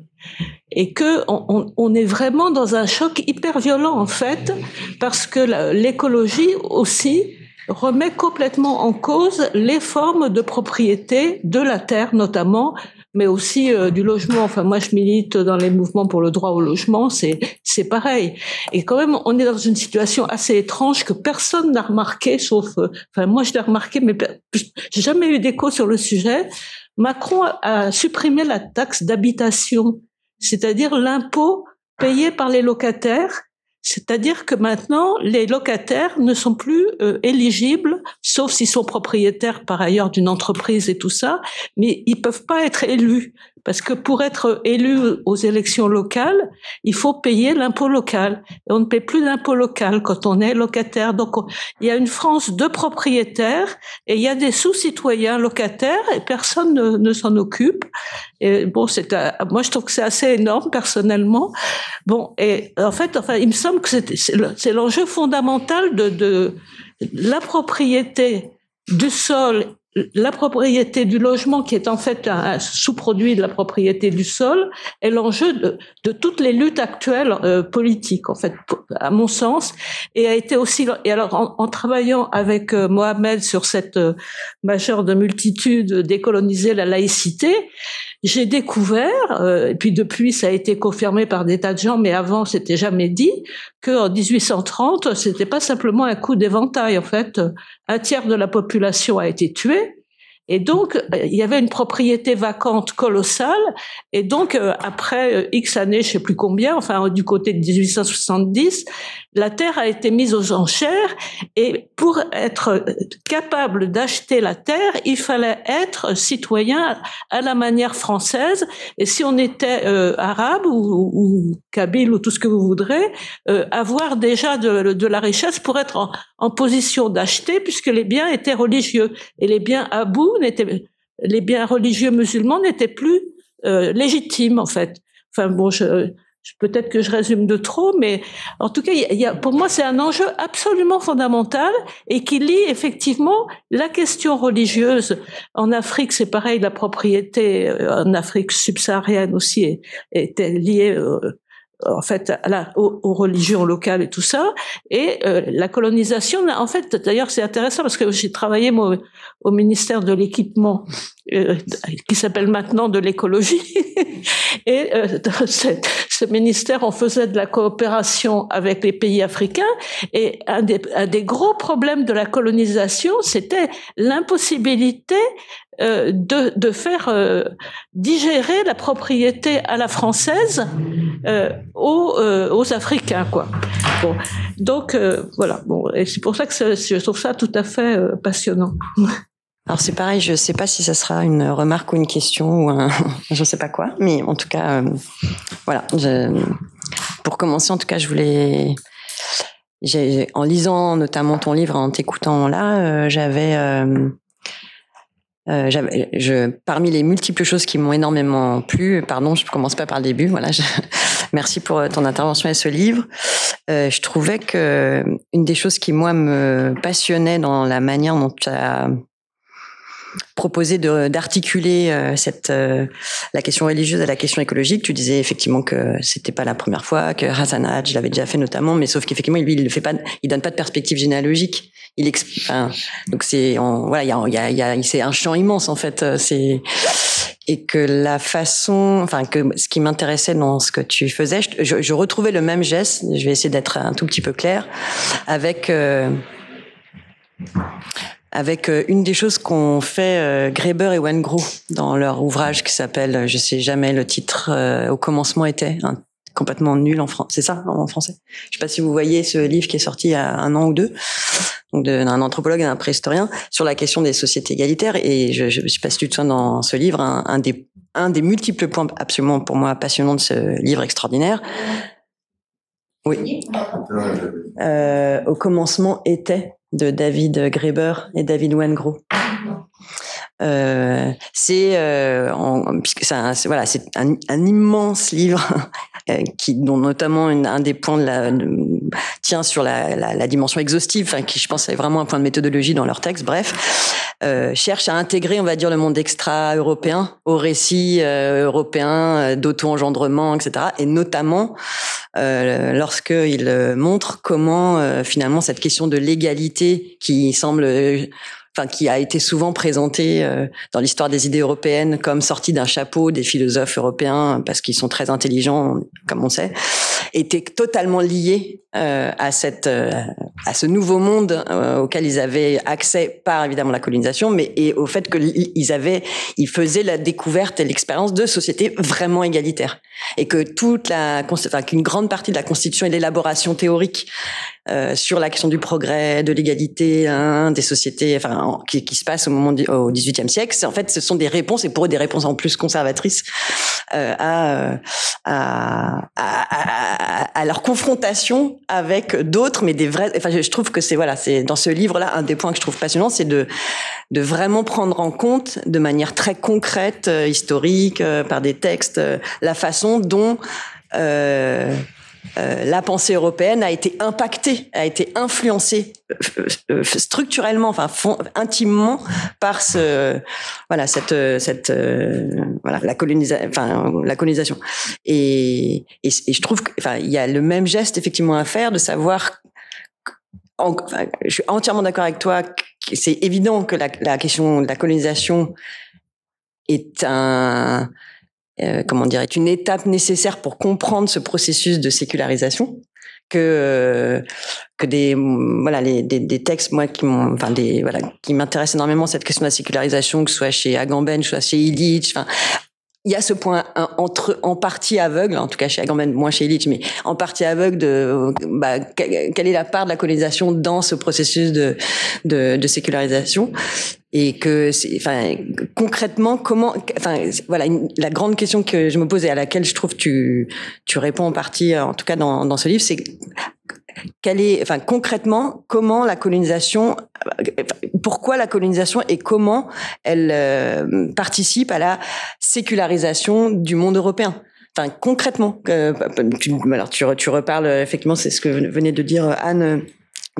et que on, est vraiment dans un choc hyper violent en fait parce que l'écologie aussi remet complètement en cause les formes de propriété de la terre notamment mais aussi euh, du logement. Enfin moi je milite dans les mouvements pour le droit au logement c'est c'est pareil. Et quand même on est dans une situation assez étrange que personne n'a remarqué sauf euh, enfin moi je l'ai remarqué mais j'ai jamais eu d'écho sur le sujet. Macron a supprimé la taxe d'habitation c'est-à-dire l'impôt payé par les locataires. C'est-à-dire que maintenant, les locataires ne sont plus euh, éligibles, sauf s'ils sont propriétaires par ailleurs d'une entreprise et tout ça, mais ils peuvent pas être élus. Parce que pour être élu aux élections locales, il faut payer l'impôt local. Et on ne paie plus d'impôt local quand on est locataire. Donc, il y a une France de propriétaires et il y a des sous-citoyens locataires et personne ne, s'en occupe. Et bon, c'est, moi, je trouve que c'est assez énorme, personnellement. Bon, et en fait, enfin, il me semble que c'est l'enjeu fondamental de la propriété du sol la propriété du logement, qui est en fait un, sous-produit de la propriété du sol, est l'enjeu de, toutes les luttes actuelles euh, politiques, en fait, à mon sens, et a été aussi. Et alors, en, en travaillant avec euh, Mohamed sur cette euh, majeure de multitude décoloniser la laïcité, j'ai découvert, euh, et puis depuis ça a été confirmé par des tas de gens, mais avant c'était jamais dit, qu'en 1830 c'était pas simplement un coup d'éventail. En fait, un tiers de la population a été tué. Et donc, il y avait une propriété vacante colossale. Et donc, euh, après euh, X années, je sais plus combien, enfin, du côté de 1870, la terre a été mise aux enchères et pour être capable d'acheter la terre, il fallait être citoyen à la manière française. Et si on était euh, arabe ou, ou, kabyle ou tout ce que vous voudrez, euh, avoir déjà de, de, la richesse pour être en, en position d'acheter, puisque les biens étaient religieux et les biens à bout les biens religieux musulmans n'étaient plus euh, légitimes en fait. Enfin bon, Peut-être que je résume de trop, mais en tout cas, pour moi, c'est un enjeu absolument fondamental et qui lie effectivement la question religieuse. En Afrique, c'est pareil, la propriété euh, en Afrique subsaharienne aussi était liée euh, en fait aux, religions locales et tout ça. Et euh, la colonisation en fait d'ailleurs c'est intéressant parce que j'ai travaillé au ministère de l'équipement euh, qui s'appelle maintenant de l'écologie et euh, ce ministère on faisait de la coopération avec les pays africains et un des, un des gros problèmes de la colonisation c'était l'impossibilité euh, de, de, faire euh, digérer la propriété à la française euh, aux, euh, aux, Africains, quoi. Bon, donc euh, voilà. Bon, et c'est pour ça que je trouve ça tout à fait passionnant. Alors c'est pareil, je sais pas si ça sera une remarque ou une question ou un, je sais pas quoi, mais en tout cas, voilà. Je, pour commencer, en tout cas, je voulais en lisant notamment ton livre, en t'écoutant là, j'avais euh, euh, je, parmi les multiples choses qui m'ont énormément plu, pardon, je commence pas par le début. Voilà, je, merci pour euh, ton intervention et ce livre. Euh, je trouvais que une des choses qui moi me passionnait dans la manière dont tu as proposé d'articuler euh, cette euh, la question religieuse à la question écologique. Tu disais effectivement que c'était pas la première fois que Hassan Hadj l'avait déjà fait notamment, mais sauf qu'effectivement lui il ne fait pas, il donne pas de perspective généalogique. Il enfin, donc c'est voilà, il y a, y a, y a c'est un champ immense en fait. C'est et que la façon, enfin que ce qui m'intéressait dans ce que tu faisais, je, je, retrouvais le même geste. Je vais essayer d'être un tout petit peu clair avec. Euh, avec euh, une des choses qu'ont fait euh, Greber et Wengro dans leur ouvrage qui s'appelle, je sais jamais le titre, euh, au commencement était, complètement nul en français. C'est ça en français? Je sais pas si vous voyez ce livre qui est sorti il y a un an ou deux, donc d'un anthropologue et d'un préhistorien sur la question des sociétés égalitaires. Et je, je sais pas si tu te souviens dans ce livre, un, un des un des multiples points absolument pour moi passionnants de ce livre extraordinaire. Oui. Euh, au commencement était de David Graeber et David Wengro. Euh, c'est euh, puisque c'est voilà c'est un, un, immense livre euh, qui dont notamment un des points tient sur la, dimension exhaustive qui je pense est vraiment un point de méthodologie dans leur texte bref cherche à intégrer on va dire le monde extra européen au récit européen d'auto-engendrement etc et notamment euh, lorsqu'il montre comment finalement cette question de l'égalité qui semble enfin qui a été souvent présenté euh, dans l'histoire des idées européennes comme sortie d'un chapeau des philosophes européens parce qu'ils sont très intelligents, comme on sait, était totalement lié euh, à cette euh, à ce nouveau monde auquel ils avaient accès par évidemment la colonisation, mais et au fait qu'ils avaient ils faisaient la découverte et l'expérience de sociétés vraiment égalitaires et que toute la enfin qu'une grande partie de la constitution et l'élaboration théorique euh, sur la question du progrès, de l'égalité, hein, des sociétés, enfin, qui, qui, se passe au moment du, au XVIIIe siècle. En fait, ce sont des réponses, et pour eux des réponses en plus conservatrices euh, à, à, à, à, leur confrontation avec d'autres, mais des vrais. Enfin, je trouve que c'est voilà, c'est dans ce livre-là un des points que je trouve passionnant, c'est de de vraiment prendre en compte de manière très concrète, euh, historique, euh, par des textes, euh, la façon dont euh, euh, la pensée européenne a été impactée, a été influencée euh, euh, structurellement, enfin intimement par ce, voilà, cette, cette, voilà, la colonisation. Et, je trouve enfin, il y a le même geste effectivement à faire de savoir. je suis entièrement d'accord avec toi. C'est évident que la question de la colonisation est un euh, comment dire, est une étape nécessaire pour comprendre ce processus de sécularisation que euh, que des voilà les, des, des textes moi qui m'ont enfin des voilà qui m'intéressent énormément cette question de la sécularisation que ce soit chez Agamben soit chez Illich enfin il y a ce point entre en partie aveugle, en tout cas chez Agamben, moins chez Illich, mais en partie aveugle de bah, quelle est la part de la colonisation dans ce processus de, de, de sécularisation et que enfin concrètement comment enfin voilà la grande question que je me pose et à laquelle je trouve tu tu réponds en partie en tout cas dans dans ce livre c'est quelle est enfin concrètement comment la colonisation pourquoi la colonisation et comment elle euh, participe à la sécularisation du monde européen. Enfin concrètement euh, tu, alors tu, tu reparles effectivement c'est ce que venait de dire Anne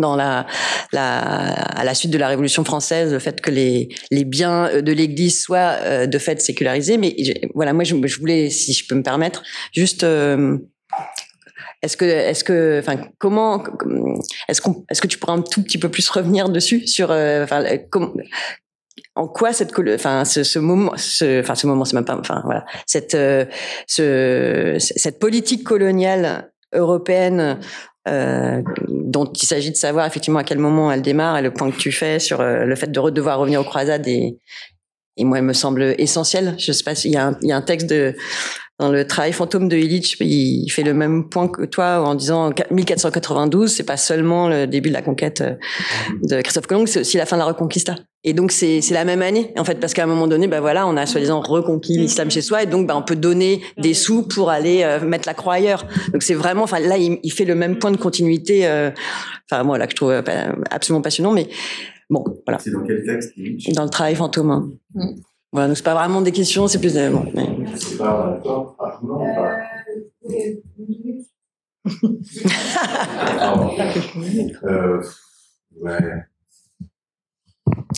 à la suite de la Révolution française, le fait que les, biens de l'Église soient euh, de fait sécularisés. Mais voilà, moi, je, voulais, si je peux me permettre, juste. Euh, est-ce que, comment, est-ce que tu pourrais un tout petit peu plus revenir dessus sur, euh, en quoi cette, enfin, ce, moment, enfin, ce moment, c'est même pas, enfin, voilà, cette, ce, cette politique coloniale européenne euh, dont il s'agit de savoir effectivement à quel moment elle démarre et le point que tu fais sur euh, le fait de devoir revenir aux croisades et, et moi, il me semble essentiel. Je sais pas s'il y, y a un texte de dans le travail fantôme de Illich, il fait le même point que toi en disant 1492, c'est pas seulement le début de la conquête euh, de Christophe Colomb, c'est aussi la fin de la Reconquista. Et donc c'est c'est la même année en fait parce qu'à un moment donné, ben voilà, on a soi-disant reconquis l'islam chez soi et donc ben on peut donner des sous pour aller euh, mettre la croix ailleurs. Donc c'est vraiment, enfin là il, il, fait le même point de continuité. Euh, enfin moi là que je trouve absolument passionnant, mais bon voilà. C'est dans quel texte Dans le travail fantôme. Hein. Mm. Voilà, donc c'est pas vraiment des questions, c'est plus des. Bon, mais... C'est pas d'accord, argument ou pas euh, ouais.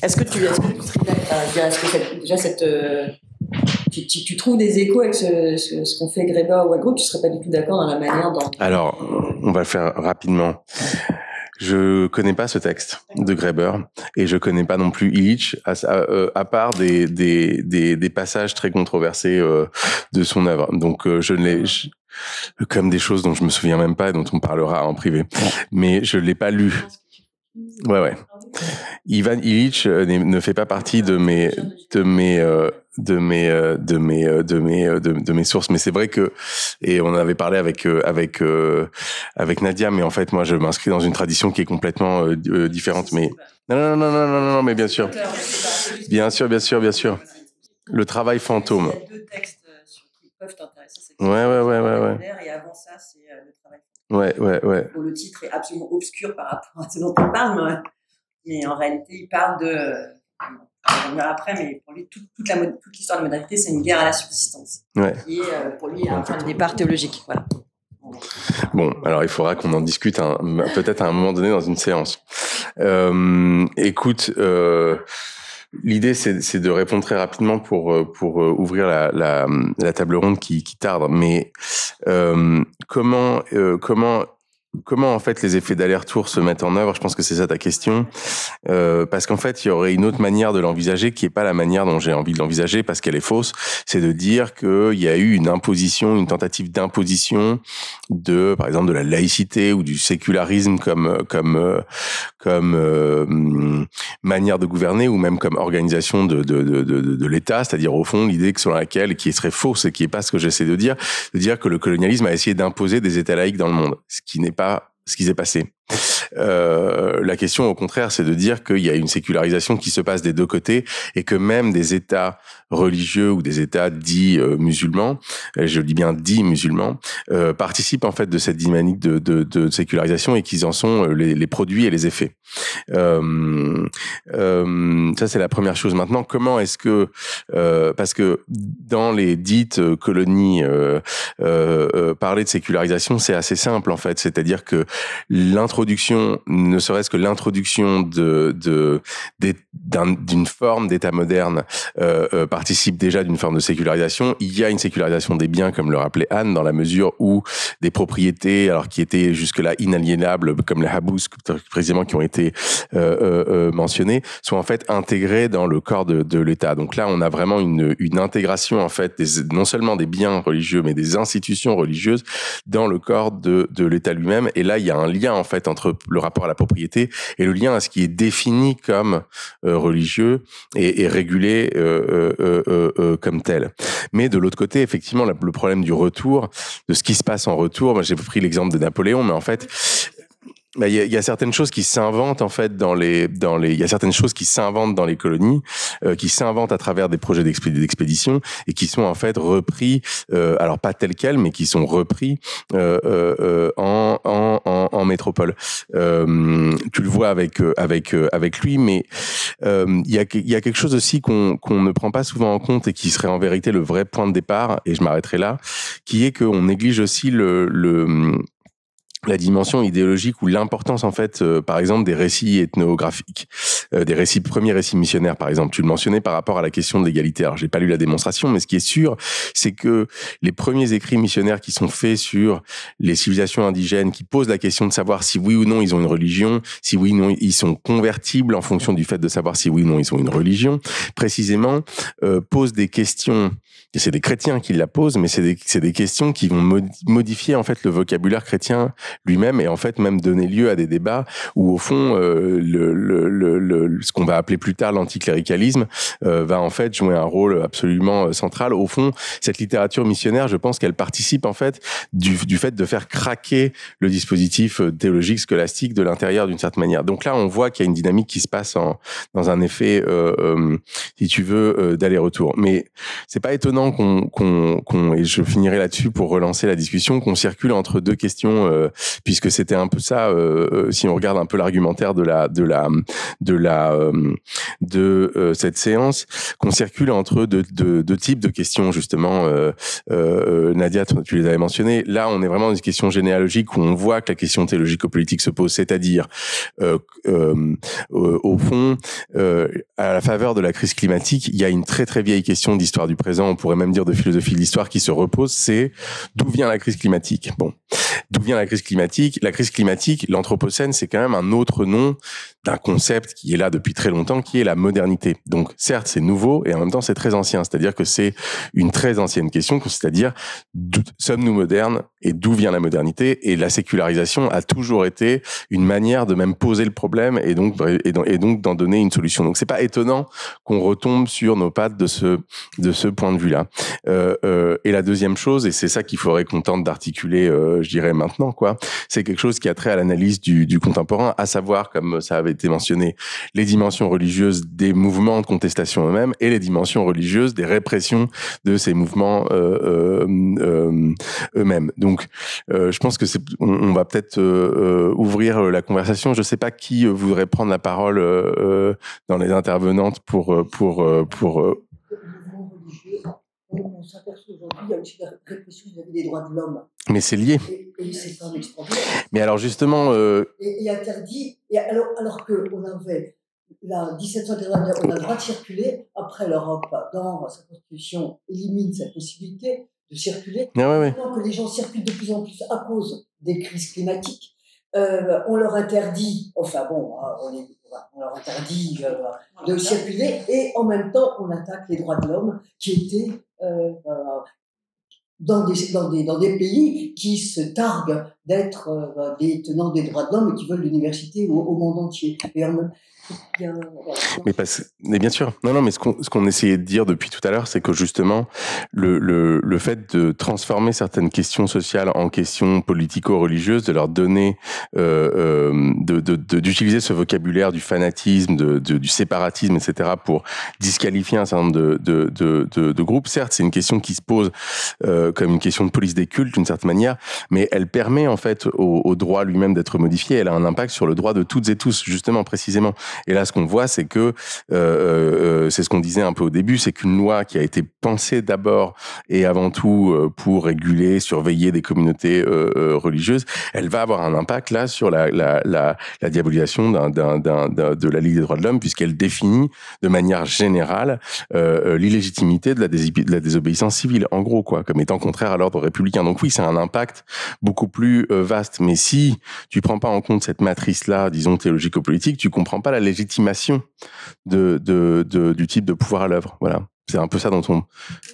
Est-ce que tu, est-ce que tu serais d'accord Est-ce que cette- déjà cette, euh, tu, tu, tu trouves des échos avec ce, ce, ce qu'on fait Greba ou Agro? Tu serais pas du tout d'accord dans la manière dont. Alors, on va le faire rapidement. Je connais pas ce texte de Greber et je connais pas non plus Illich, à, à, euh, à part des, des, des, des passages très controversés euh, de son œuvre. Donc, euh, je ne l'ai je- comme des choses dont je me souviens même pas et dont on parlera en privé. Mais je l'ai pas lu. Ouais, ouais. Ivan Illich euh, ne fait pas partie de mes de mes euh, de mes euh, de mes de mes de, de mes sources. Mais c'est vrai que et on en avait parlé avec avec avec Nadia mais en fait moi je m'inscris dans une tradition qui est complètement différente. Mais non non non non non non mais bien sûr. Bien sûr bien sûr bien sûr. Le travail fantôme. Il y a deux textes sur- qui peuvent t'intéresser. c'est Ouais, ouais, ouais, ouais, ouais. Et avant ça, c'est le travail. ouais ouais ouais. Bon, le titre est absolument obscur par rapport à ce dont on parle, mais, en réalité, il parle de. On reviendra après, mais pour lui, toute, toute la mod- toute l'histoire de la modernité, c'est une guerre à la subsistance. Ouais. Qui est euh, pour lui un point de départ théologique. Voilà. Bon, alors il faudra qu'on en discute un- peut-être à un moment donné dans une séance. Euh, écoute, euh, l'idée c'est c'est de répondre très rapidement pour euh, pour euh, ouvrir la, la, la table ronde qui, qui tarde. Mais euh, comment euh, comment Comment en fait les effets d'aller-retour se mettent en œuvre? Je pense que c'est ça ta question, Euh, parce qu'en fait il y aurait une autre manière de l'envisager qui est pas la manière dont j'ai envie de l'envisager parce qu'elle est fausse. C'est de dire qu'il y a eu une imposition, une tentative d'imposition de, par exemple, de la laïcité ou du sécularisme comme comme comme euh, manière de gouverner ou même comme organisation de de de, l'État, c'est-à-dire au fond l'idée que selon laquelle qui serait fausse et qui est pas ce que j'essaie de dire, de dire que le colonialisme a essayé d'imposer des États laïques dans le monde, ce qui n'est pas ce qui s'est passé. Euh, la question, au contraire, c'est de dire qu'il y a une sécularisation qui se passe des deux côtés et que même des États religieux ou des États dits euh, musulmans, et je dis bien dits musulmans, euh, participent en fait de cette dynamique de, de, de sécularisation et qu'ils en sont euh, les, les produits et les effets. Euh, euh, ça, c'est la première chose. Maintenant, comment est-ce que, euh, parce que dans les dites euh, colonies, euh, euh, euh, parler de sécularisation, c'est assez simple en fait. C'est-à-dire que l'introduction, ne serait-ce que l'introduction d'une forme d'État moderne euh, euh, participe déjà d'une forme de sécularisation. Il y a une sécularisation des biens, comme le rappelait Anne, dans la mesure où des propriétés, alors qui étaient jusque-là inaliénables, comme les habous, précisément qui ont été euh, euh, mentionnées, sont en fait intégrées dans le corps de, l'État. Donc là, on a vraiment une, intégration en fait, non seulement des biens religieux, mais des institutions religieuses dans le corps de, de l'État lui-même. Et là, il y a un lien en fait entre le rapport à la propriété et le lien à ce qui est défini comme euh, religieux et, régulé euh, euh, comme tel. Mais de l'autre côté, effectivement, le problème du retour, de ce qui se passe en retour. J'ai pris l'exemple de Napoléon, mais en fait, bah, il y, a, y a certaines choses qui s'inventent en fait dans les dans les il y a certaines choses qui s'inventent dans les colonies euh, qui s'inventent à travers des projets d'expé- d'expédition et qui sont en fait repris euh, alors pas tels quels mais qui sont repris euh, euh, euh, en, en, en en métropole. Euh, tu le vois avec avec avec lui mais il y a il y a quelque chose aussi qu'on qu'on ne prend pas souvent en compte et qui serait en vérité le vrai point de départ et je m'arrêterai là qui est qu'on néglige aussi le le la dimension idéologique ou l'importance en fait euh, par exemple des récits ethnographiques euh, des récits premiers récits missionnaires par exemple. Tu le mentionnais par rapport à la question de l'égalité. Alors j'ai pas lu la démonstration mais ce qui est sûr c'est que les premiers écrits missionnaires qui sont faits sur les civilisations indigènes qui posent la question de savoir si oui ou non ils ont une religion si oui ou non ils sont convertibles en fonction du fait de savoir si oui ou non ils ont une religion précisément euh, posent des questions c'est des chrétiens qui la posent, mais c'est des, des questions qui vont modi- modifier en fait le vocabulaire chrétien lui-même et en fait même donner lieu à des débats où au fond euh, le, le, le, ce qu'on va appeler plus tard l'anticléricalisme euh, va en fait jouer un rôle absolument euh, central. Au fond, cette littérature missionnaire, je pense qu'elle participe en fait du, du fait de faire craquer le dispositif euh, théologique scolastique de l'intérieur d'une certaine manière. Donc là, on voit qu'il y a une dynamique qui se passe en, dans un effet, euh, euh, si tu veux, d'aller-retour. Mais c'est pas étonnant qu'on, qu'on, et je finirai là-dessus pour relancer la discussion, qu'on circule entre deux questions, euh, puisque c'était un peu ça. Euh, euh, si on regarde un peu l'argumentaire de la, de la, de la, de cette séance, qu'on circule entre deux, deux, deux types de questions justement. Nadia, tu les avais mentionnées. Là, on est vraiment dans une question généalogique où on voit que la question théologico-politique se pose, c'est-à-dire au fond, à la faveur de la crise climatique, il y a une très très vieille question d'histoire du présent, pourrait même dire de philosophie de l'histoire qui se repose, c'est d'où vient la crise climatique Bon, d'où vient la crise climatique? La crise climatique, l'anthropocène, c'est quand même un autre nom d'un concept qui est là depuis très longtemps, qui est la modernité. Donc certes, c'est nouveau et en même temps c'est très ancien, c'est-à-dire que c'est une très ancienne question, c'est-à-dire sommes-nous modernes et d'où vient la modernité? Et la sécularisation a toujours été une manière de même poser le problème et donc et d'en donner une solution. Donc c'est pas étonnant qu'on retombe sur nos pattes de ce de ce point de vue-là. Euh, euh, et la deuxième chose, et c'est ça qu'il faudrait qu'on tente d'articuler, euh, je dirais maintenant, quoi, c'est quelque chose qui a trait à l'analyse du, contemporain, à savoir, comme ça avait été mentionné, les dimensions religieuses des mouvements de contestation eux-mêmes et les dimensions religieuses des répressions de ces mouvements eux-mêmes. Donc, je pense que c'est, on, va peut-être ouvrir la conversation. Je sais pas qui voudrait prendre la parole dans les intervenantes pour pour pour, On s'aperçoit aujourd'hui, il y a aussi la répression vis-à-vis des droits de l'homme. mais c'est lié. Et, et c'est pas extraordinaire. Mais alors justement, euh, et, et interdit. Et alors, alors qu'on avait, la 1789, on a le droit de circuler, après l'Europe, dans sa constitution, élimine cette possibilité de circuler. Ah ouais, ouais. Maintenant que les gens circulent de plus en plus à cause des crises climatiques, euh, on leur interdit, enfin bon, euh, on, est- on leur interdit euh, de circuler et en même temps on attaque les droits de l'homme qui étaient dans, des, dans, des, dans des pays qui se targuent d'être euh, des tenants des droits de l'homme et qui veulent l'université au, monde entier. Mais, parce, mais bien sûr, non, non, mais ce qu'on ce qu'on essayait de dire depuis tout à l'heure, c'est que justement, le, le, le fait de transformer certaines questions sociales en questions politico-religieuses, de leur donner, euh, euh, de de- de- d'utiliser ce vocabulaire du fanatisme, de, du séparatisme, etc., pour disqualifier un certain nombre de groupes, certes, c'est une question qui se pose euh, comme une question de police des cultes, d'une certaine manière, mais elle permet en fait au, au droit lui-même d'être modifié. Elle a un impact sur le droit de toutes et tous, justement, précisément. Et là, ce qu'on voit, c'est que euh, euh, c'est ce qu'on disait un peu au début, c'est qu'une loi qui a été pensée d'abord et avant tout euh, pour réguler, surveiller des communautés euh, euh, religieuses, elle va avoir un impact là sur la, diabolisation de la Ligue des droits de l'homme, puisqu'elle définit de manière générale euh, euh, l'illégitimité de la, désobéissance civile, en gros, quoi, comme étant contraire à l'ordre républicain. Donc oui, c'est un impact beaucoup plus euh, vaste. Mais si tu prends pas en compte cette matrice-là, disons théologico-politique, tu comprends pas la légitimation de, de, de- du type de pouvoir à l'œuvre. Voilà. C'est un peu ça dont on,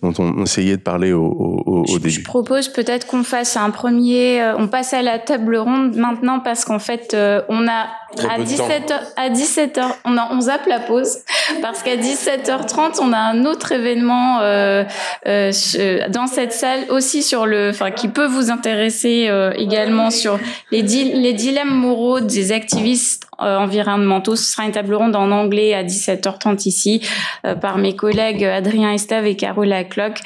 dont on essayait de parler au, au, au début. Je propose peut-être qu'on fasse un premier, euh, on passe à la table ronde maintenant parce qu'en fait, euh, on a à peu de temps. 17h, à 17h, on a, on zappe la pause parce qu'à 17h30, on a un autre événement euh, euh, dans cette salle aussi sur le, enfin, qui peut vous intéresser euh, également sur les, di- les dilemmes moraux des activistes environnementaux. Ce sera une table ronde en anglais à 17h30 ici euh, par mes collègues Adrien Estave et Carola Clock.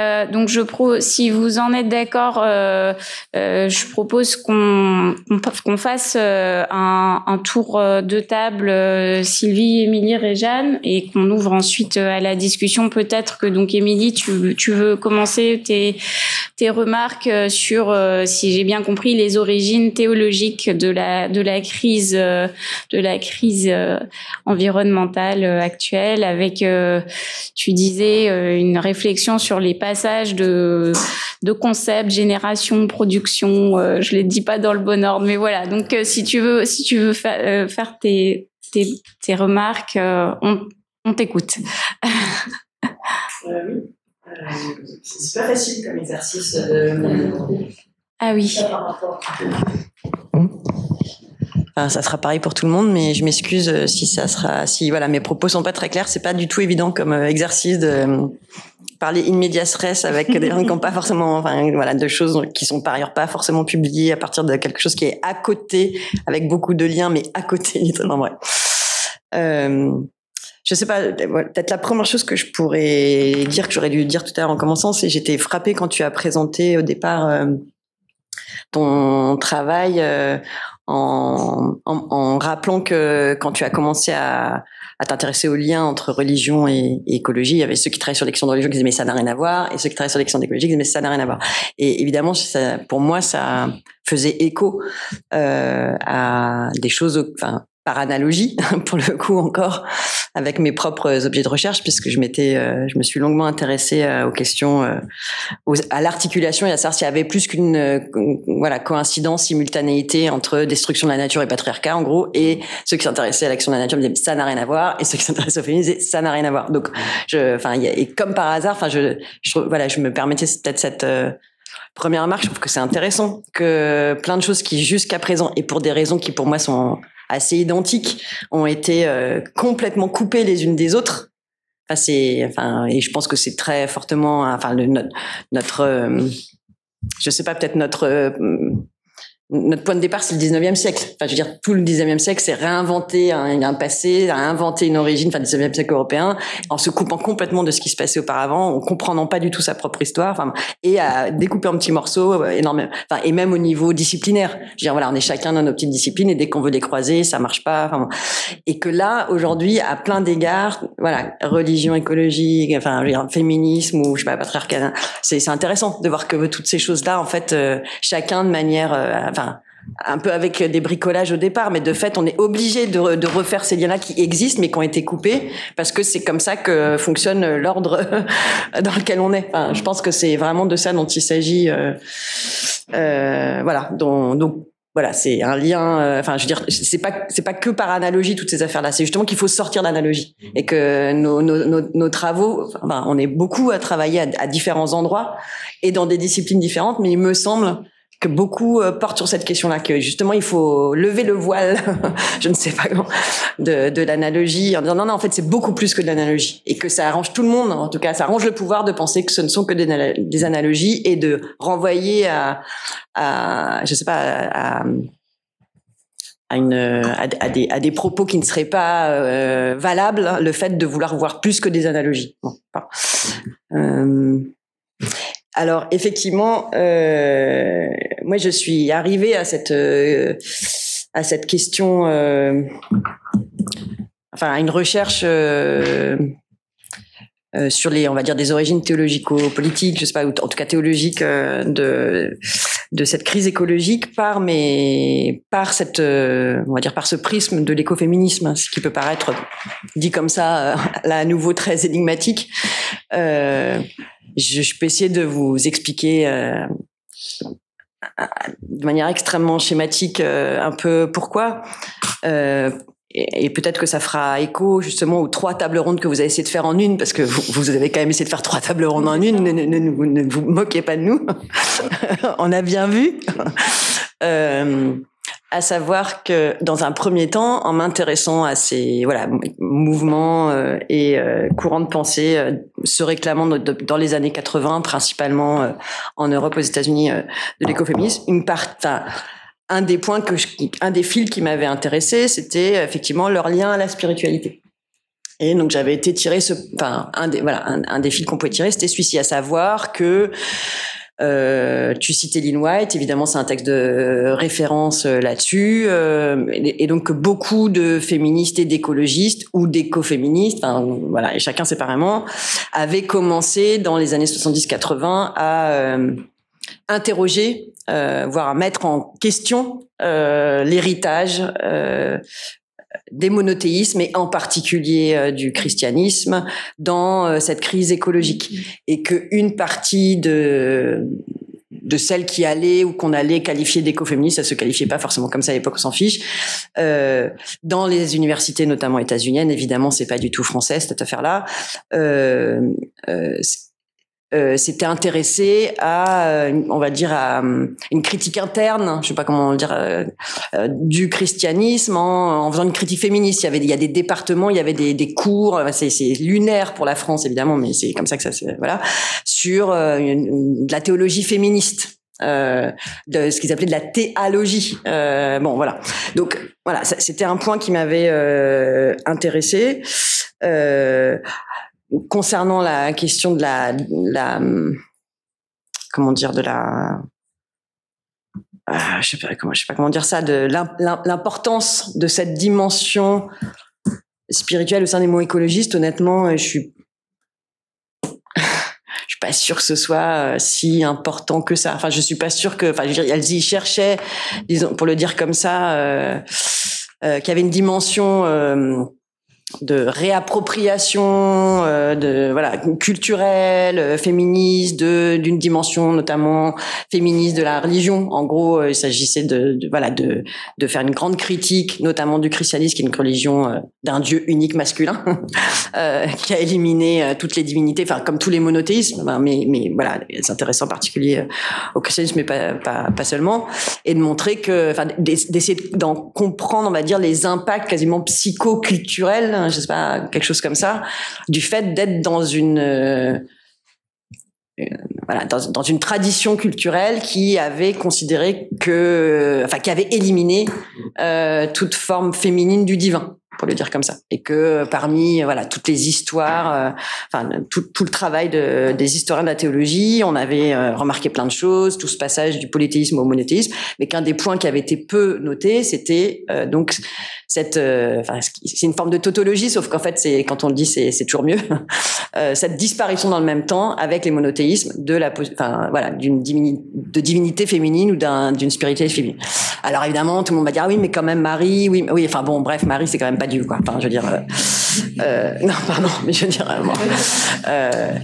Euh, donc je pro, si vous en êtes d'accord, euh, euh, je propose qu'on qu'on fasse euh, un, un tour euh, de table euh, Sylvie, Émilie, Réjeanne et qu'on ouvre ensuite euh, à la discussion. Peut-être que donc Émilie, tu, tu veux commencer tes, tes remarques euh, sur, euh, si j'ai bien compris, les origines théologiques de la de la crise euh, de la crise euh, environnementale euh, actuelle, avec euh, tu disais euh, une réflexion sur les passages de de concepts, génération, production. euh, je les dis pas dans le bon ordre, mais voilà. Donc euh, si tu veux si tu veux fa- euh, faire tes tes, tes remarques, euh, on on t'écoute. Euh, oui. Euh, c'est pas facile comme exercice. euh, ah oui. ça par rapport. Ça sera pareil pour tout le monde, mais je m'excuse euh, si ça sera, si voilà, mes propos sont pas très clairs. C'est pas du tout évident comme euh, exercice de euh, parler in avec des gens qui n'ont pas forcément, enfin voilà, de choses qui sont par ailleurs pas forcément publiées à partir de quelque chose qui est à côté, avec beaucoup de liens, mais à côté littéralement. Euh, je sais pas, peut-être la première chose que je pourrais dire, que j'aurais dû dire tout à l'heure en commençant, c'est j'étais frappée quand tu as présenté au départ ton travail en, en, en, rappelant que quand tu as commencé à, à t'intéresser aux liens entre religion et, écologie, il y avait ceux qui travaillaient sur les questions de religion qui disaient mais ça n'a rien à voir, et ceux qui travaillaient sur les questions d'écologie qui disaient mais ça n'a rien à voir. Et évidemment, ça, pour moi, ça faisait écho euh, à des choses, enfin par analogie, pour le coup encore, avec mes propres objets de recherche, puisque je m'étais, euh, je me suis longuement intéressée euh, aux questions, euh, à l'articulation et à savoir s'il y avait plus qu'une, voilà, coïncidence, simultanéité entre destruction de la nature et patriarcat, en gros, et ceux qui s'intéressaient à l'action de la nature me disaient ça n'a rien à voir, et ceux qui s'intéressaient au féminisme disaient ça n'a rien à voir. Donc, enfin, et comme par hasard, enfin, je, voilà, je me permettais peut-être cette première remarque, je trouve que c'est intéressant que plein de choses qui jusqu'à présent et pour des raisons qui pour moi sont assez identiques ont été euh, complètement coupées les unes des autres. Enfin, c'est, enfin, et je pense que c'est très fortement, enfin, notre, notre euh, je sais pas, peut-être notre euh, notre point de départ, c'est le 19e siècle. Enfin, je veux dire, tout le 19e siècle, c'est réinventer un, un, passé, réinventer une origine, enfin, 19e siècle européen, en se coupant complètement de ce qui se passait auparavant, en comprenant pas du tout sa propre histoire, enfin, et à découper en petits morceaux, euh, énormément, enfin, et même au niveau disciplinaire. Je veux dire, voilà, on est chacun dans nos petites disciplines, et dès qu'on veut les croiser, ça marche pas, enfin, et que là, aujourd'hui, à plein d'égards, voilà, religion, écologie, enfin, je veux dire, féminisme, ou, je sais pas, patriarcat, c'est intéressant de voir que toutes ces choses-là, en fait, euh, chacun de manière, euh, enfin, un peu avec des bricolages au départ, mais de fait, on est obligé de, de, refaire ces liens-là qui existent, mais qui ont été coupés, parce que c'est comme ça que fonctionne l'ordre dans lequel on est. Enfin, je pense que c'est vraiment de ça dont il s'agit. Euh, euh, voilà. Donc, donc voilà, c'est un lien. Euh, enfin, je veux dire, c'est pas c'est pas que par analogie toutes ces affaires-là. C'est justement qu'il faut sortir d'analogie et que nos, nos, nos, nos travaux. Enfin, on est beaucoup à travailler à, à différents endroits et dans des disciplines différentes, mais il me semble que beaucoup euh, portent sur cette question-là, que justement il faut lever le voile, je ne sais pas comment, de, l'analogie, en disant non, non, en fait c'est beaucoup plus que de l'analogie, et que ça arrange tout le monde, en tout cas ça arrange le pouvoir de penser que ce ne sont que des, analogies, et de renvoyer à, à je sais pas, à des propos qui ne seraient pas euh, valables le fait de vouloir voir plus que des analogies. Bon, euh, alors effectivement, euh, moi je suis arrivée à cette euh, à cette question, euh, enfin à une recherche euh, euh, sur les, on va dire, des origines théologico-politiques, je sais pas, ou en tout cas théologiques de de cette crise écologique par mes par cette, on va dire, par ce prisme de l'écoféminisme, ce qui peut paraître dit comme ça là à nouveau très énigmatique. Euh, je, je, peux essayer de vous expliquer euh, de manière extrêmement schématique euh, un peu pourquoi. Et, peut-être que ça fera écho justement aux trois tables rondes que vous avez essayé de faire en une, parce que vous, avez quand même essayé de faire trois tables rondes en une. Ne, vous moquez pas de nous. On a bien vu. Euh, à savoir que dans un premier temps, en m'intéressant à ces voilà mouvements euh, et euh, courants de pensée euh, se réclamant dans les années 80, principalement en Europe, aux États-Unis, de l'écoféminisme, une part, un des points que je, un des fils qui m'avait intéressé, c'était effectivement leur lien à la spiritualité. Et donc j'avais été tiré ce, enfin un des voilà un, un des fils qu'on pouvait tirer, c'était celui-ci, à savoir que euh, tu citais Lynn White, évidemment c'est un texte de référence euh, là-dessus, euh, et, et, donc beaucoup de féministes et d'écologistes ou d'écoféministes, enfin voilà, et chacun séparément, avaient commencé dans les années 70-80 à euh, interroger, euh, voire mettre en question l'héritage des monothéismes et en particulier euh, du christianisme dans euh, cette crise écologique et que une partie de de celles qui allaient ou qu'on allait qualifier d'écoféministes, ça se qualifiait pas forcément comme ça à l'époque, on s'en fiche. Euh, dans les universités, notamment états-uniennes, évidemment, c'est pas du tout français cette affaire-là. Euh, euh, euh, s'était intéressé à, euh, on va dire, à euh, une critique interne, je sais pas comment dire, du christianisme en, faisant une critique féministe. Il y avait, il y a des départements, il y avait des, cours, c'est, lunaire pour la France évidemment, mais c'est comme ça que ça se, voilà, sur de la théologie féministe. De ce qu'ils appelaient de la théologie. Bon, voilà. Donc, voilà, c'était un point qui m'avait intéressé. Euh, concernant la question de la, la comment dire de la ah, je sais pas comment je dire ça de l'importance de cette dimension spirituelle au sein des mots écologistes honnêtement je suis je suis pas sûre que ce soit euh, si important que ça. Enfin je suis pas sûre que enfin elles y cherchaient disons pour le dire comme ça euh, euh, qu'il y avait une dimension euh, de réappropriation euh, de voilà culturelle euh, féministe de d'une dimension notamment féministe de la religion. En gros euh, il s'agissait de, de, voilà de de faire une grande critique notamment du christianisme qui est une religion d'un dieu unique masculin qui a éliminé toutes les divinités enfin comme tous les monothéismes ben, mais mais voilà s'intéressant en particulier au christianisme mais pas pas, pas seulement et de montrer que enfin d'essayer d'en comprendre on va dire les impacts quasiment psychoculturels je sais pas, quelque chose comme ça, du fait d'être dans une euh, tradition culturelle qui avait considéré que, qui avait éliminé euh, toute forme féminine du divin pour le dire comme ça. Et que parmi voilà toutes les histoires, euh, enfin tout, le travail de, des historiens de la théologie, on avait euh, remarqué plein de choses, tout ce passage du polythéisme au monothéisme, mais qu'un des points qui avait été peu noté, c'était euh, donc cette, enfin c'est une forme de tautologie, sauf qu'en fait c'est quand on le dit c'est toujours mieux, cette disparition dans le même temps avec les monothéismes de la, enfin voilà d'une divinité, féminine ou d'un d'une spiritualité féminine. Alors évidemment tout le monde va dire ah oui mais quand même Marie, oui oui enfin bon bref Marie c'est quand même pas Dieu, quoi. Je dire. Euh, euh, non, pardon, mais je dire. Euh,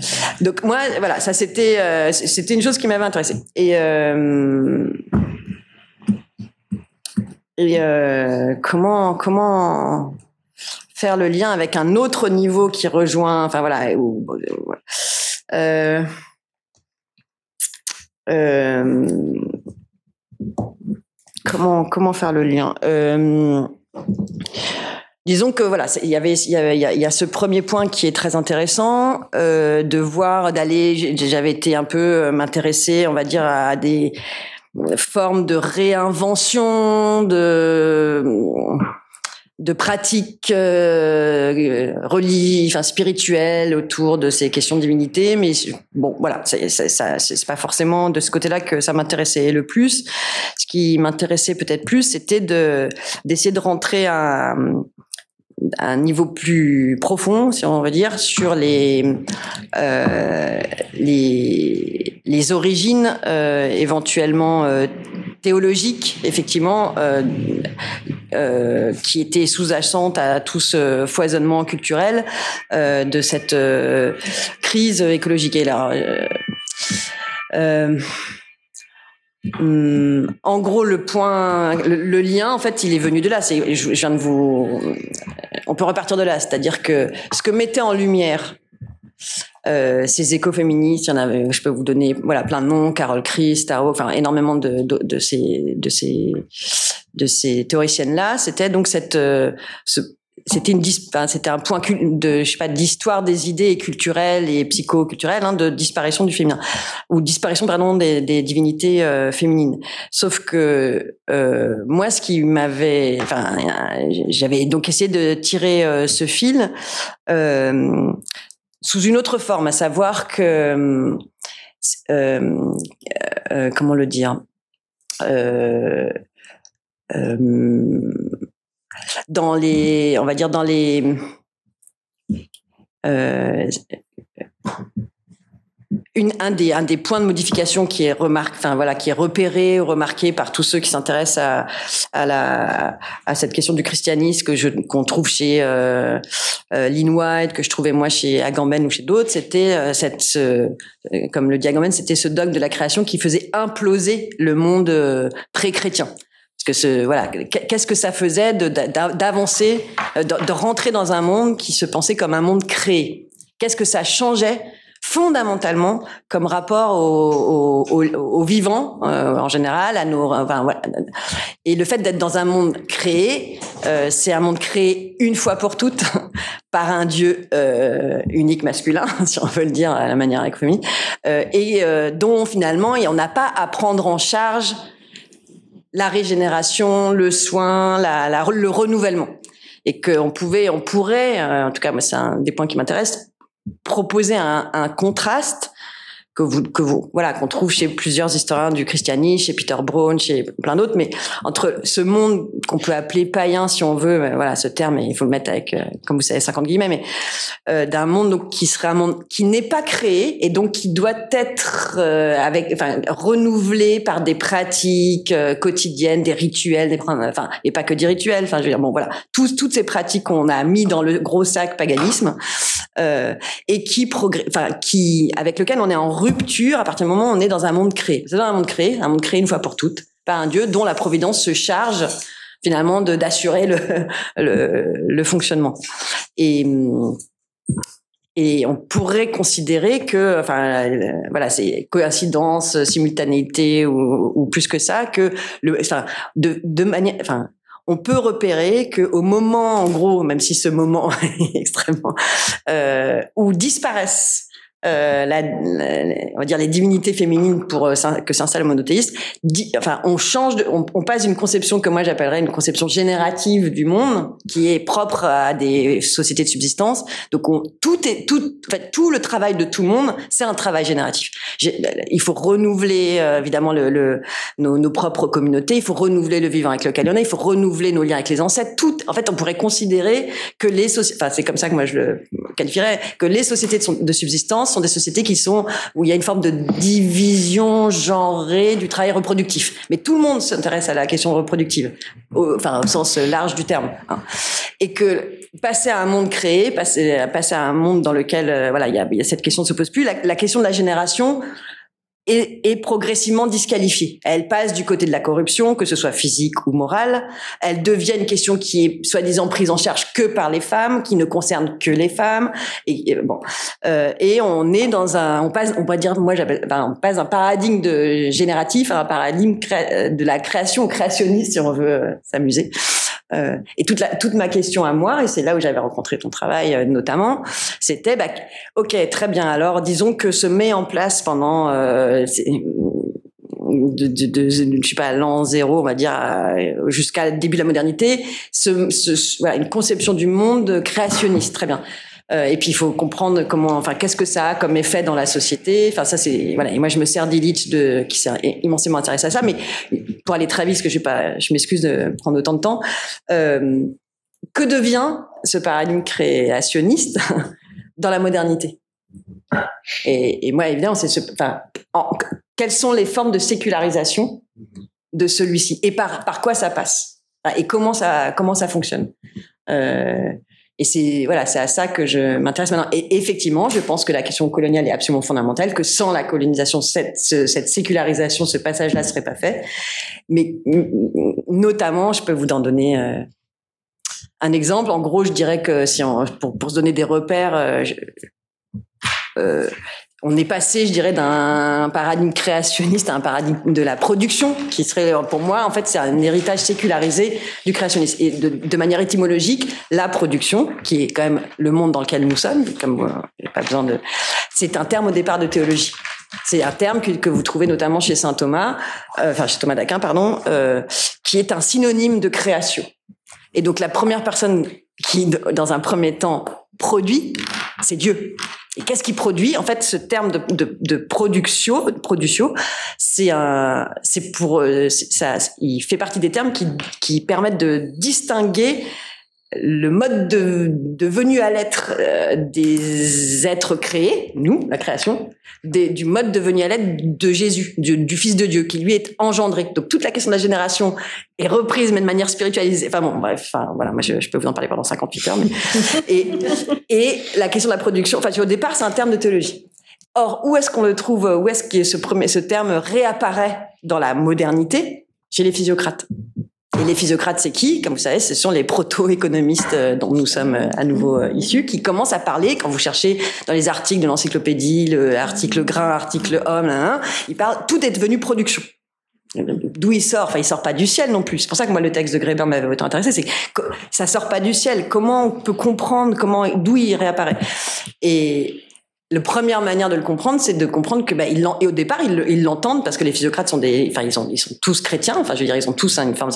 donc moi, voilà, ça c'était c'était une chose qui m'avait intéressée. Et comment comment faire le lien avec un autre niveau qui rejoint, enfin voilà, euh, comment comment faire le lien? Disons que voilà, il y avait, il y, a, il y a ce premier point qui est très intéressant euh, de voir, d'aller. J'avais été un peu euh, m'intéresser, on va dire, à des formes de réinvention, de de pratiques euh, religieuses, enfin spirituelles autour de ces questions de divinité. Mais bon, voilà, c'est pas forcément de ce côté-là que ça m'intéressait le plus. Ce qui m'intéressait peut-être plus, c'était de d'essayer de rentrer à un niveau plus profond, si on veut dire, sur les euh, les, les origines euh, éventuellement euh, théologiques, effectivement, euh, euh, qui étaient sous-jacentes à tout ce foisonnement culturel de cette crise écologique. Et là, Hum, en gros, le point, le, lien, en fait, il est venu de là. Je, viens de vous, on peut repartir de là, c'est-à-dire que ce que mettait en lumière euh, ces écoféministes, il y en avait, je peux vous donner, voilà, plein de noms, Carole Christ, Taro, enfin, énormément de, ces, de ces, de ces théoriciennes-là. C'était donc cette, euh, ce, c'était une c'était un point de je sais pas d'histoire des idées culturelles et psychoculturelles hein, de disparition du féminin. Ou disparition pardon des, des divinités euh, féminines. Sauf que euh, moi ce qui m'avait enfin j'avais donc essayé de tirer euh, ce fil euh, sous une autre forme à savoir que comment le dire euh, dans les, on va dire dans les, euh, un des points de modification qui est remarque, enfin voilà, qui est repéré, remarqué par tous ceux qui s'intéressent à, cette question du christianisme que je qu'on trouve chez euh, euh, Lynn White, que je trouvais moi chez Agamben ou chez d'autres, c'était euh, cette ce, comme le dit Agamben, c'était ce dogme de la création qui faisait imploser le monde pré-chrétien que ce voilà qu'est-ce que ça faisait d'avancer euh, de, rentrer dans un monde qui se pensait comme un monde créé? Qu'est-ce que ça changeait fondamentalement comme rapport au, vivant euh, en général à nos et le fait d'être dans un monde créé euh, c'est un monde créé une fois pour toutes par un dieu unique masculin si on veut le dire à la manière avec et dont finalement on n'a pas à prendre en charge la régénération, le soin, la, la, le renouvellement. et qu'on pouvait, on pourrait, euh, en tout cas, moi, c'est un des points qui m'intéresse, proposer un, un contraste que vous, que vous, voilà, qu'on trouve chez plusieurs historiens du christianisme, chez Peter Brown, chez plein d'autres, mais entre ce monde qu'on peut appeler païen, si on veut, euh, voilà, ce terme, il faut le mettre avec, euh, comme vous savez, 50 guillemets, mais euh, d'un monde donc qui serait un monde qui n'est pas créé et donc qui doit être euh, avec, enfin, renouvelé par des pratiques euh, quotidiennes, des rituels, des, enfin, et pas que des rituels, enfin, je veux dire, bon, voilà, tous, toutes ces pratiques qu'on a mis dans le gros sac paganisme euh, et qui progr- enfin, qui, avec lequel on est en rupture à partir du moment où on est dans un monde créé. C'est dans un monde créé, un monde créé une fois pour toutes, par un Dieu dont la providence se charge finalement d'assurer le, fonctionnement. Et on pourrait considérer que, enfin, voilà, c'est coïncidence, simultanéité ou, plus que ça, que enfin, de, de manière, enfin, on peut repérer que au moment, en gros, même si ce moment est extrêmement, euh, où disparaissent euh, la, on va dire les divinités féminines pour euh, que s'installe le monothéisme, enfin on change, de, on, passe d'une conception que moi j'appellerais une conception générative du monde, qui est propre à des sociétés de subsistance. Donc on, tout est tout, en fait, tout le travail de tout le monde, c'est un travail génératif. Il faut renouveler euh, évidemment nos, propres communautés, il faut renouveler le vivant avec lequel on est, il faut renouveler nos liens avec les ancêtres. Tout, en fait, on pourrait considérer que les sociétés, enfin c'est comme ça que moi je le qualifierais, que les sociétés de subsistance sont des sociétés qui sont où il y a une forme de division genrée du travail reproductif. Mais tout le monde s'intéresse à la question reproductive, au, enfin au sens large du terme. hein. Et que passer à un monde créé, passer, passer à un monde dans lequel euh, voilà il y a, cette question ne se pose plus, la question de la génération est, est progressivement disqualifiée. Elle passe du côté de la corruption, que ce soit physique ou morale. Elle devient une question qui est soi-disant prise en charge que par les femmes, qui ne concerne que les femmes. Et et, bon, Euh, et on est dans un, on passe, on va dire, moi enfin, on passe d'un paradigme de génératif un paradigme de la création créationniste, si on veut euh, s'amuser. Euh, et toute, ma question à moi, et c'est là où j'avais rencontré ton travail euh, notamment, c'était, bah, ok, très bien. Alors, disons que se met en place pendant, euh, de, de, de, je sais pas, l'an zéro, on va dire, euh, jusqu'à début de la modernité, ce, une conception du monde créationniste, très bien. Euh, et puis il faut comprendre comment, enfin, qu'est-ce que ça a comme effet dans la société. Enfin, ça c'est voilà. Et moi je me sers d'Illich de qui s'est immensément intéressé à ça. Mais pour aller très vite, parce que je pas, je m'excuse de prendre autant de temps. Euh, que devient ce paradigme créationniste dans la modernité? Et, moi, évidemment, c'est ce, enfin, en- quelles sont les formes de sécularisation de celui-ci? Et par, par quoi ça passe? Et comment ça, comment ça fonctionne? Euh, Et c'est voilà, c'est à ça que je m'intéresse maintenant. Et effectivement, je pense que la question coloniale est absolument fondamentale, que sans la colonisation, cette, ce- cette sécularisation, ce passage-là serait pas fait. Mais mm, notamment, je peux vous en donner euh, un exemple. En gros, je dirais que si on, pour, pour se donner des repères, euh, euh, on est passé, je dirais, d'un paradigme créationniste à un paradigme de la production, qui serait, pour moi, en fait, c'est un héritage sécularisé du créationnisme. Et de, manière étymologique, la production, qui est quand même le monde dans lequel nous sommes, comme euh, pas besoin de, c'est un terme au départ de théologie. C'est un terme que, que vous trouvez notamment chez saint Thomas, euh, enfin chez Thomas d'Aquin, pardon, euh, qui est un synonyme de création. Et donc la première personne qui, dans un premier temps, produit, c'est Dieu. Et qu'est-ce qui produit En fait, ce terme de, de, de production, production, c'est un, c'est pour, euh, ça, il fait partie des termes qui, qui permettent de distinguer le mode de, de venue à l'être euh, des êtres créés, nous, la création, du mode de venue à l'être de Jésus, du, Fils de Dieu, qui lui est engendré. Donc toute la question de la génération est reprise, mais de manière spiritualisée. Enfin bon, bref, voilà, moi je, peux vous en parler pendant 58 heures. Mais... et, et la question de la production, enfin, au départ, c'est un terme de théologie. Or, où est-ce qu'on le trouve Où est-ce que ce, ce terme réapparaît dans la modernité? Chez les physiocrates. Et les physiocrates, c'est qui Comme vous savez, ce sont les proto-économistes euh, dont nous sommes euh, à nouveau euh, issus, qui commencent à parler, quand vous cherchez dans les articles de l'encyclopédie, le article grain, article homme, là, là, ils parlent, tout est devenu production. D'où il sort Enfin, il sort pas du ciel non plus. C'est pour ça que moi, le texte de Greber m'avait autant intéressé. C'est que ça sort pas du ciel. Comment on peut comprendre comment, d'où il réapparaît? Et la première manière de le comprendre, c'est de comprendre que bah, ils et au départ ils l'entendent parce que les physiocrates sont des, enfin ils sont ils sont tous chrétiens, enfin je veux dire ils ont tous une forme.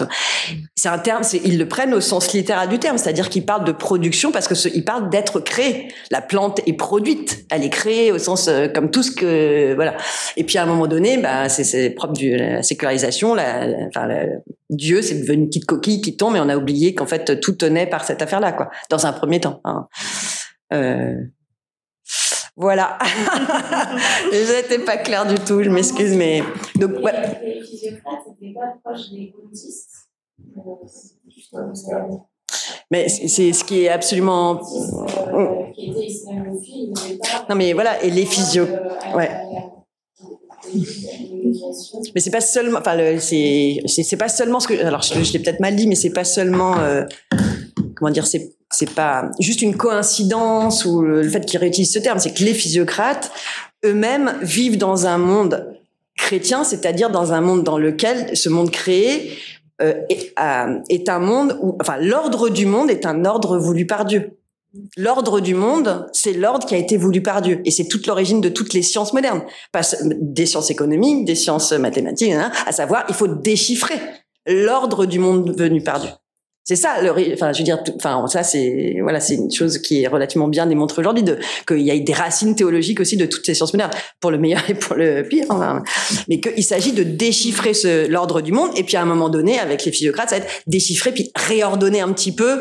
C'est un terme, ils le prennent au sens littéral du terme, c'est-à-dire qu'ils parlent de production parce que ce, ils parlent d'être créé. La plante est produite, elle est créée au sens euh, comme tout ce que voilà. Et puis à un moment donné, bah c'est propre de la sécularisation, la, enfin la- Dieu c'est devenu une petite coquille qui tombe et on a oublié qu'en fait tout tenait par cette affaire-là quoi. Dans un premier temps. hein. Euh, voilà. Je n'étais pas claire du tout, je m'excuse, mais donc voilà. Les physiocrates n'étaient pas proches des bouddhistes. Mais c'est ce qui est absolument. Pas. Non mais voilà, et les physio. Ouais. Mais c'est pas seulement, enfin, c'est, pas seulement ce que, alors je, je l'ai peut-être mal dit, mais c'est pas seulement, euh, comment dire, c'est, c'est pas juste une coïncidence ou le, fait qu'ils réutilisent ce terme, c'est que les physiocrates eux-mêmes vivent dans un monde chrétien, c'est-à-dire dans un monde dans lequel ce monde créé euh, est, euh, est un monde où, enfin, l'ordre du monde est un ordre voulu par Dieu. L'ordre du monde, c'est l'ordre qui a été voulu par Dieu. Et c'est toute l'origine de toutes les sciences modernes. Des sciences économiques, des sciences mathématiques, hein, à savoir, il faut déchiffrer l'ordre du monde venu par Dieu. C'est ça, le, enfin, je veux dire, enfin, ça, c'est, voilà, c'est une chose qui est relativement bien démontrée aujourd'hui, de, qu'il y a des racines théologiques aussi de toutes ces sciences modernes, pour le meilleur et pour le pire, enfin, mais qu'il s'agit de déchiffrer ce, l'ordre du monde, et puis à un moment donné, avec les physiocrates, ça va être déchiffrer, puis réordonner un petit peu,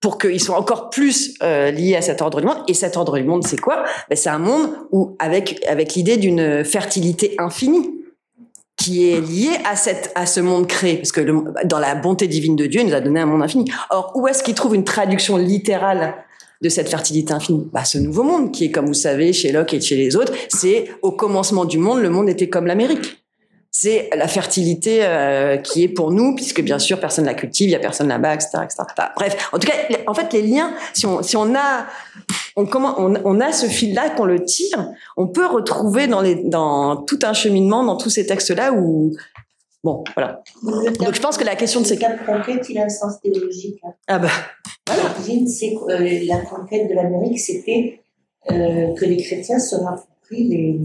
pour qu'ils soient encore plus euh, liés à cet ordre du monde. Et cet ordre du monde, c'est quoi? Ben, C'est un monde où, avec, avec l'idée d'une fertilité infinie, qui est liée à, cette, à ce monde créé. Parce que le- dans la bonté divine de Dieu, il nous a donné un monde infini. Or, où est-ce qu'il trouve une traduction littérale de cette fertilité infinie? Bah, Ce nouveau monde, qui est, comme vous savez, chez Locke et chez les autres, c'est au commencement du monde, le monde était comme l'Amérique c'est la fertilité euh, qui est pour nous, puisque bien sûr personne la cultive, il y a personne là-bas, etc., etc. Bref, en tout cas, les- en fait, les liens, si on, si on a, on, comment, on, on a ce fil-là, qu'on le tire, on peut retrouver dans, les, dans tout un cheminement, dans tous ces textes-là où, bon, voilà. Donc je pense que la question de ces cas conquête, il a un sens théologique. hein. Ah bah, que, euh, la conquête de l'Amérique, c'était euh, que les chrétiens se rapproprient les,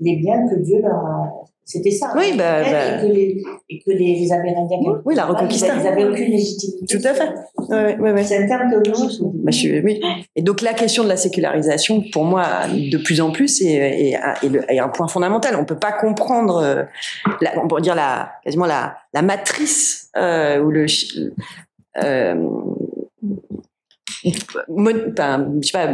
les biens que Dieu leur a. C'était ça. Oui, bah, bah. Et que les, et que les, les Amérindiens. Oui, la reconquista. Ils n'avaient aucune légitimité. Tout à fait. Ouais, ouais, ouais. C'est un terme théologique. Bah, je suis- oui. Et donc la question de la sécularisation, pour moi, de plus en plus, est, est, est le- est un point fondamental. On peut pas comprendre, euh, la, on pourrait dire la, quasiment la, la matrice euh, ou le euh, mo- enfin, je sais pas,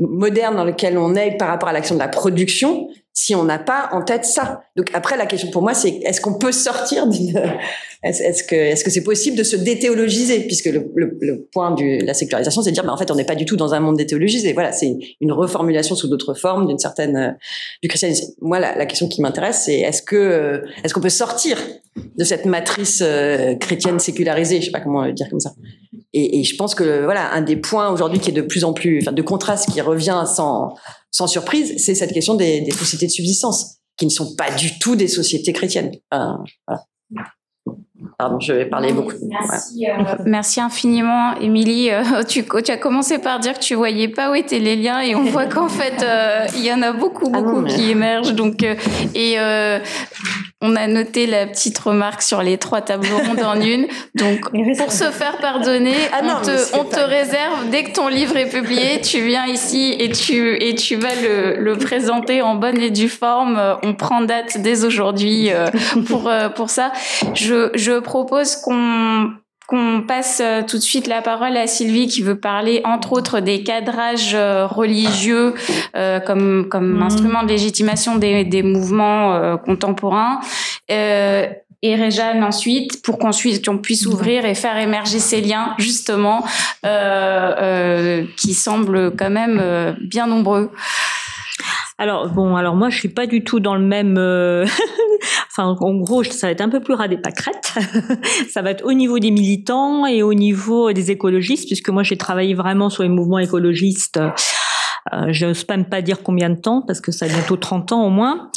moderne dans lequel on est par rapport à l'action de la production si on n'a pas en tête ça. Donc après la question pour moi c'est est-ce qu'on peut sortir d'une est-ce que est-ce que c'est possible de se déthéologiser? Puisque le, le, le point de la sécularisation c'est de dire bah, en fait on n'est pas du tout dans un monde déthéologisé voilà c'est une reformulation sous d'autres formes d'une certaine euh, du christianisme. Moi la, la question qui m'intéresse c'est est-ce que euh, est-ce qu'on peut sortir de cette matrice euh, chrétienne sécularisée je sais pas comment le dire comme ça. Et, et je pense que voilà un des points aujourd'hui qui est de plus en plus, enfin de contraste qui revient sans sans surprise, c'est cette question des, sociétés de subsistance qui ne sont pas du tout des sociétés chrétiennes. Voilà. Pardon, je vais parler beaucoup. Merci. euh, Merci infiniment, Émilie. Euh, tu, tu as commencé par dire que tu voyais pas où étaient les liens et on voit qu'en fait, euh, il y en a beaucoup, beaucoup mais- qui émergent. Donc, euh, et euh, on a noté la petite remarque sur les trois tableaux rondes en une. Donc, pour se faire pardonner, Ah on, te, on réserve, dès que ton livre est publié, tu viens ici et tu, et tu vas le, le présenter en bonne et due forme. On prend date dès aujourd'hui euh, pour, euh, pour ça. Je, je propose qu'on qu'on passe euh, tout de suite la parole à Sylvie qui veut parler entre autres des cadrages euh, religieux euh, comme comme instrument de légitimation des, des mouvements euh, contemporains euh, et Réjeanne ensuite pour qu'on qu'on puisse ouvrir et faire émerger ces liens justement qui semblent quand même bien nombreux. Alors bon, alors moi je suis pas du tout dans le même. euh, en gros, ça va être un peu plus ras des pâquerettes. ça va être au niveau des militants et au niveau des écologistes, puisque moi j'ai travaillé vraiment sur les mouvements écologistes. Euh, je n'ose pas même pas dire combien de temps, parce que ça a bientôt 30 ans au moins.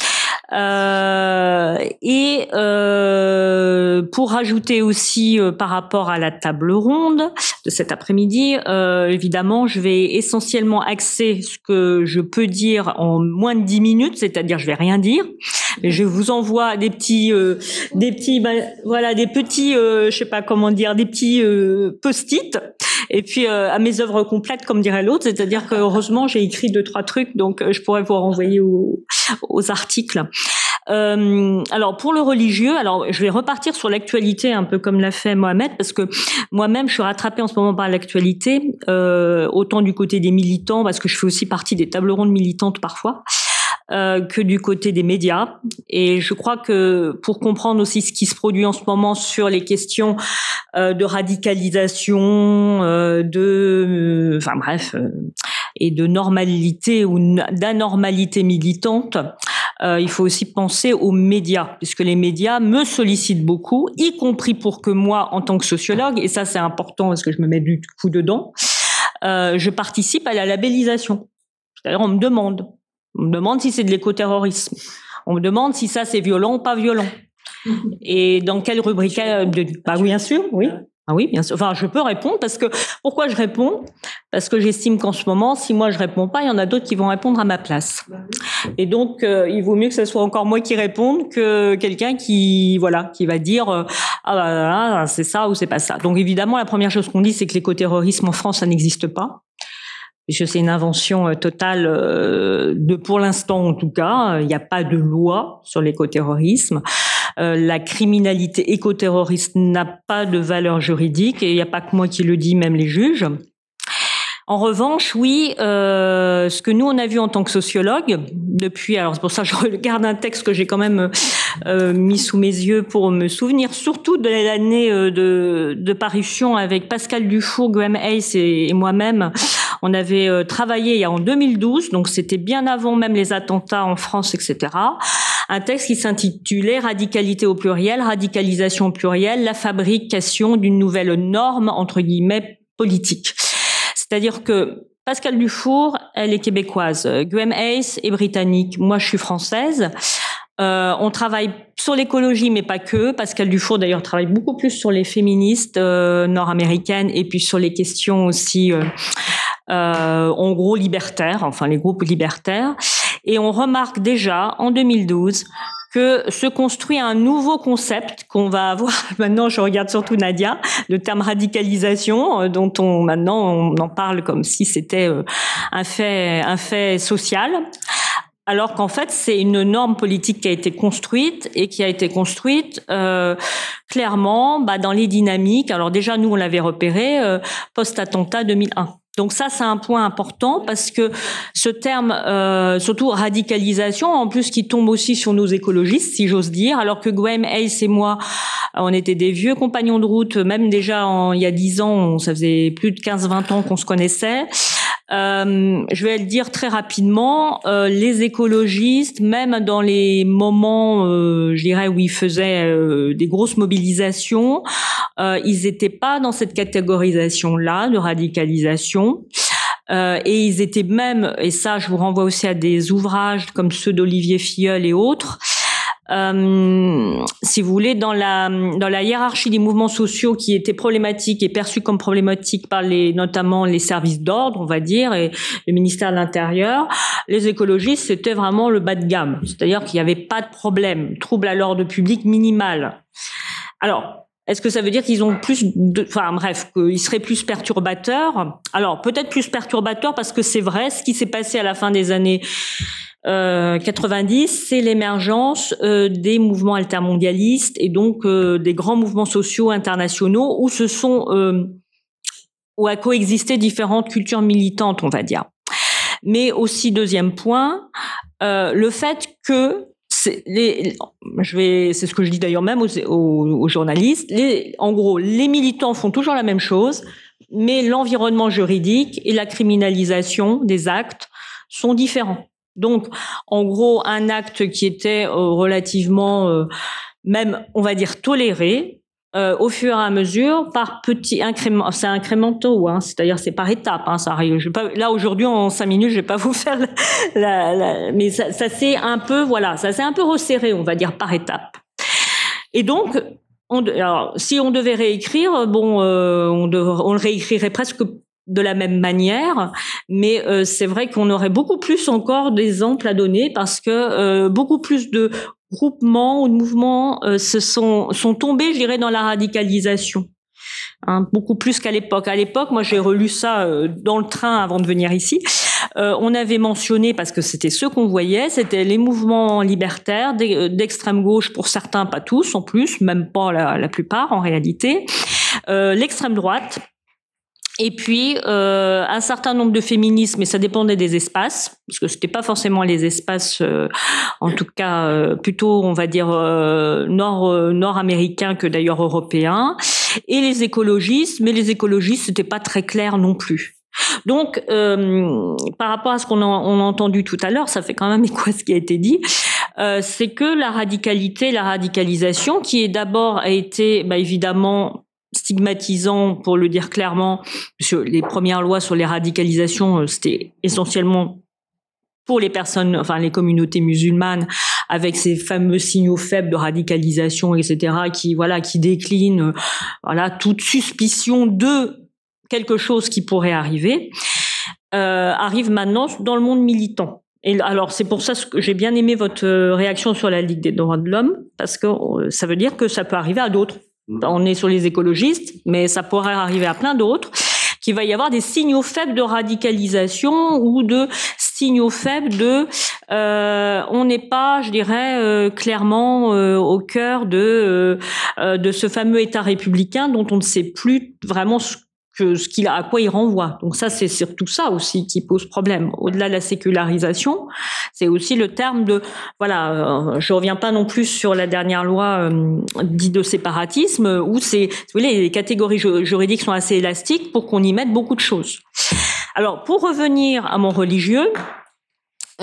Euh, et euh, pour rajouter aussi euh, par rapport à la table ronde de cet après-midi, euh, évidemment, je vais essentiellement axer ce que je peux dire en moins de 10 minutes, c'est-à-dire je vais rien dire. Mais je vous envoie des petits, euh, des petits, bah, voilà, des petits, je sais pas comment dire, des petits post-it. Et puis à mes œuvres complètes, comme dirait l'autre, c'est-à-dire que heureusement j'ai écrit deux trois trucs, donc je pourrais vous renvoyer aux, aux articles. Euh, alors pour le religieux, alors je vais repartir sur l'actualité un peu comme l'a fait Mohamed parce que moi-même je suis rattrapée en ce moment par l'actualité, euh, autant du côté des militants parce que je fais aussi partie des tables rondes militantes parfois. Euh, que du côté des médias. Et je crois que pour comprendre aussi ce qui se produit en ce moment sur les questions euh, de radicalisation, euh, de, euh, enfin bref, euh, et de normalité ou d'anormalité militante, euh, il faut aussi penser aux médias, puisque les médias me sollicitent beaucoup, y compris pour que moi, en tant que sociologue, et ça c'est important parce que je me mets du coup dedans, euh, je participe à la labellisation. C'est-à-dire on me demande, on me demande si c'est de l'écoterrorisme, on me demande si ça c'est violent ou pas violent. Et dans quelle rubrique euh, Bah oui, bien sûr, oui. Ah oui, bien sûr. Enfin, je peux répondre parce que pourquoi je réponds? Parce que j'estime qu'en ce moment, si moi je réponds pas, il y en a d'autres qui vont répondre à ma place. Et donc, euh, il vaut mieux que ce soit encore moi qui réponde que quelqu'un qui, voilà, qui va dire euh, ah bah, là, c'est ça ou c'est pas ça. Donc évidemment, la première chose qu'on dit, c'est que l'écoterrorisme en France, ça n'existe pas. Puisque c'est une invention euh, totale euh, de, pour l'instant en tout cas, il n'y a pas de loi sur l'écoterrorisme. Euh, la criminalité écoterroriste n'a pas de valeur juridique et il n'y a pas que moi qui le dis, même les juges. En revanche, oui, euh, ce que nous on a vu en tant que sociologue depuis, alors c'est pour ça que je regarde un texte que j'ai quand même euh, mis sous mes yeux pour me souvenir surtout de l'année euh, de, parution avec Pascal Dufour, Graham Hayes et moi-même. On avait euh, travaillé en 2012, donc c'était bien avant même les attentats en France, etc. Un texte qui s'intitulait Radicalité au pluriel, radicalisation au pluriel, la fabrication d'une nouvelle norme entre guillemets politique. C'est-à-dire que Pascal Dufour, elle est québécoise. Graham Hayes est britannique. Moi, je suis française. Euh, on travaille sur l'écologie, mais pas que. Pascal Dufour, d'ailleurs, travaille beaucoup plus sur les féministes euh, nord-américaines et puis sur les questions aussi, en gros, libertaires, enfin les groupes libertaires. Et on remarque déjà en 2012 que se construit un nouveau concept qu'on va avoir maintenant. Je regarde surtout Nadia, le terme radicalisation, euh, dont on maintenant on en parle comme si c'était euh, un fait un fait social. Alors qu'en fait, c'est une norme politique qui a été construite et qui a été construite euh, clairement bah, dans les dynamiques. Alors déjà, nous, on l'avait repéré euh, post-attentat 2001. Donc ça, c'est un point important parce que ce terme, euh, surtout radicalisation, en plus qui tombe aussi sur nos écologistes, si j'ose dire, alors que Graham Hayes et moi, on était des vieux compagnons de route, même déjà il y a dix ans, ça faisait plus de 15-20 ans qu'on se connaissait. Euh, je vais le dire très rapidement, euh, les écologistes, même dans les moments, euh, je dirais, où ils faisaient euh, des grosses mobilisations, euh, ils n'étaient pas dans cette catégorisation-là de radicalisation. Euh, et ils étaient même, et ça je vous renvoie aussi à des ouvrages comme ceux d'Olivier Filleul et autres, euh, si vous voulez, dans la dans la hiérarchie des mouvements sociaux qui étaient problématiques et perçus comme problématiques par les notamment les services d'ordre, on va dire, et le ministère de l'Intérieur, les écologistes c'était vraiment le bas de gamme, c'est-à-dire qu'il n'y avait pas de problème, trouble à l'ordre public minimal. Alors est-ce que ça veut dire qu'ils ont plus de, enfin bref, qu'ils seraient plus perturbateurs? Alors peut-être plus perturbateurs parce que c'est vrai, ce qui s'est passé à la fin des années euh, 90, c'est l'émergence euh, des mouvements altermondialistes et donc euh, des grands mouvements sociaux internationaux où ce sont euh, où a coexisté différentes cultures militantes, on va dire. Mais aussi deuxième point, euh, le fait que les, je vais, c'est ce que je dis d'ailleurs même aux journalistes. Les, en gros, les militants font toujours la même chose, mais l'environnement juridique et la criminalisation des actes sont différents. Donc, en gros, un acte qui était euh, relativement, euh, même, on va dire, toléré, euh, au fur et à mesure, par petits incréments, c'est incrémentaux, hein, c'est-à-dire c'est par étapes. Hein, ça arrive. Là aujourd'hui en cinq minutes, je vais pas vous faire, la, mais ça, ça s'est un peu, voilà, ça s'est un peu resserré, on va dire par étapes. Et donc, on, alors, si on devait réécrire, bon, on, on le réécrirait presque de la même manière, mais euh, c'est vrai qu'on aurait beaucoup plus encore d'exemples à donner parce que euh, beaucoup plus de groupements ou de mouvements euh, se sont, sont tombés, je dirais, dans la radicalisation. Hein, beaucoup plus qu'à l'époque. À l'époque, moi j'ai relu ça euh, dans le train avant de venir ici. Euh, on avait mentionné, parce que c'était ce qu'on voyait, c'était les mouvements libertaires d'extrême gauche pour certains, pas tous en plus, même pas la, la plupart en réalité. L'extrême droite, et puis euh, un certain nombre de féminismes, mais ça dépendait des espaces, parce que c'était pas forcément les espaces, euh, en tout cas euh, plutôt on va dire euh, nord euh, nord-américains que d'ailleurs européens, et les écologistes, mais les écologistes c'était pas très clair non plus. Donc, par rapport à ce qu'on a, on a entendu tout à l'heure, ça fait quand même écho à ce qui a été dit. c'est que la radicalité, la radicalisation, qui est d'abord a été bah, évidemment stigmatisant, pour le dire clairement, sur les premières lois sur les radicalisations, euh, c'était essentiellement pour les personnes, enfin les communautés musulmanes, avec ces fameux signaux faibles de radicalisation, etc., qui voilà, qui déclinent, euh, voilà, toute suspicion de quelque chose qui pourrait arriver, euh, arrive maintenant dans le monde militant. Et alors c'est pour ça que j'ai bien aimé votre réaction sur la Ligue des droits de l'homme, parce que ça veut dire que ça peut arriver à d'autres. Mm. On est sur les écologistes, mais ça pourrait arriver à plein d'autres qu'il va y avoir des signaux faibles de radicalisation ou de signaux faibles de euh, on n'est pas, je dirais euh, clairement euh, au cœur de euh, de ce fameux État républicain dont on ne sait plus vraiment ce que ce qu'il à quoi il renvoie. Donc ça, c'est surtout ça aussi qui pose problème. Au-delà de la sécularisation, c'est aussi le terme de voilà. Euh, je reviens pas non plus sur la dernière loi euh, dite de séparatisme où c'est, vous voulez, les catégories juridiques sont assez élastiques pour qu'on y mette beaucoup de choses. Alors pour revenir à mon religieux,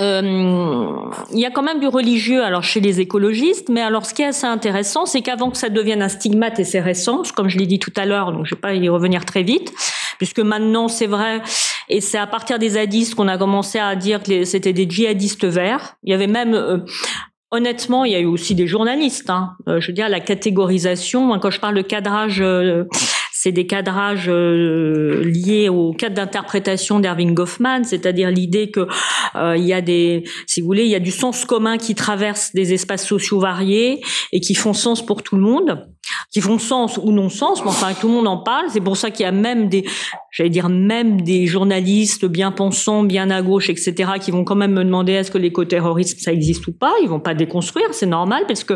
euh, il y a quand même du religieux alors chez les écologistes, mais alors ce qui est assez intéressant, c'est qu'avant que ça devienne un stigmate, et c'est récent, comme je l'ai dit tout à l'heure, donc je vais pas y revenir très vite, puisque maintenant c'est vrai, et c'est à partir des hadiths qu'on a commencé à dire que c'était des djihadistes verts. Il y avait même euh, Honnêtement, il y a eu aussi des journalistes. Hein. Euh, je veux dire, la catégorisation, quand je parle de cadrage c'est des cadrages euh, liés au cadre d'interprétation d'Erving Goffman, c'est-à-dire l'idée que euh, il y a des, si vous voulez, il y a du sens commun qui traverse des espaces sociaux variés et qui font sens pour tout le monde, qui font sens ou non sens, mais enfin tout le monde en parle. C'est pour ça qu'il y a même des, j'allais dire même des journalistes bien pensants, bien à gauche, etc., qui vont quand même me demander est-ce que l'éco-terrorisme ça existe ou pas. Ils vont pas déconstruire, c'est normal parce que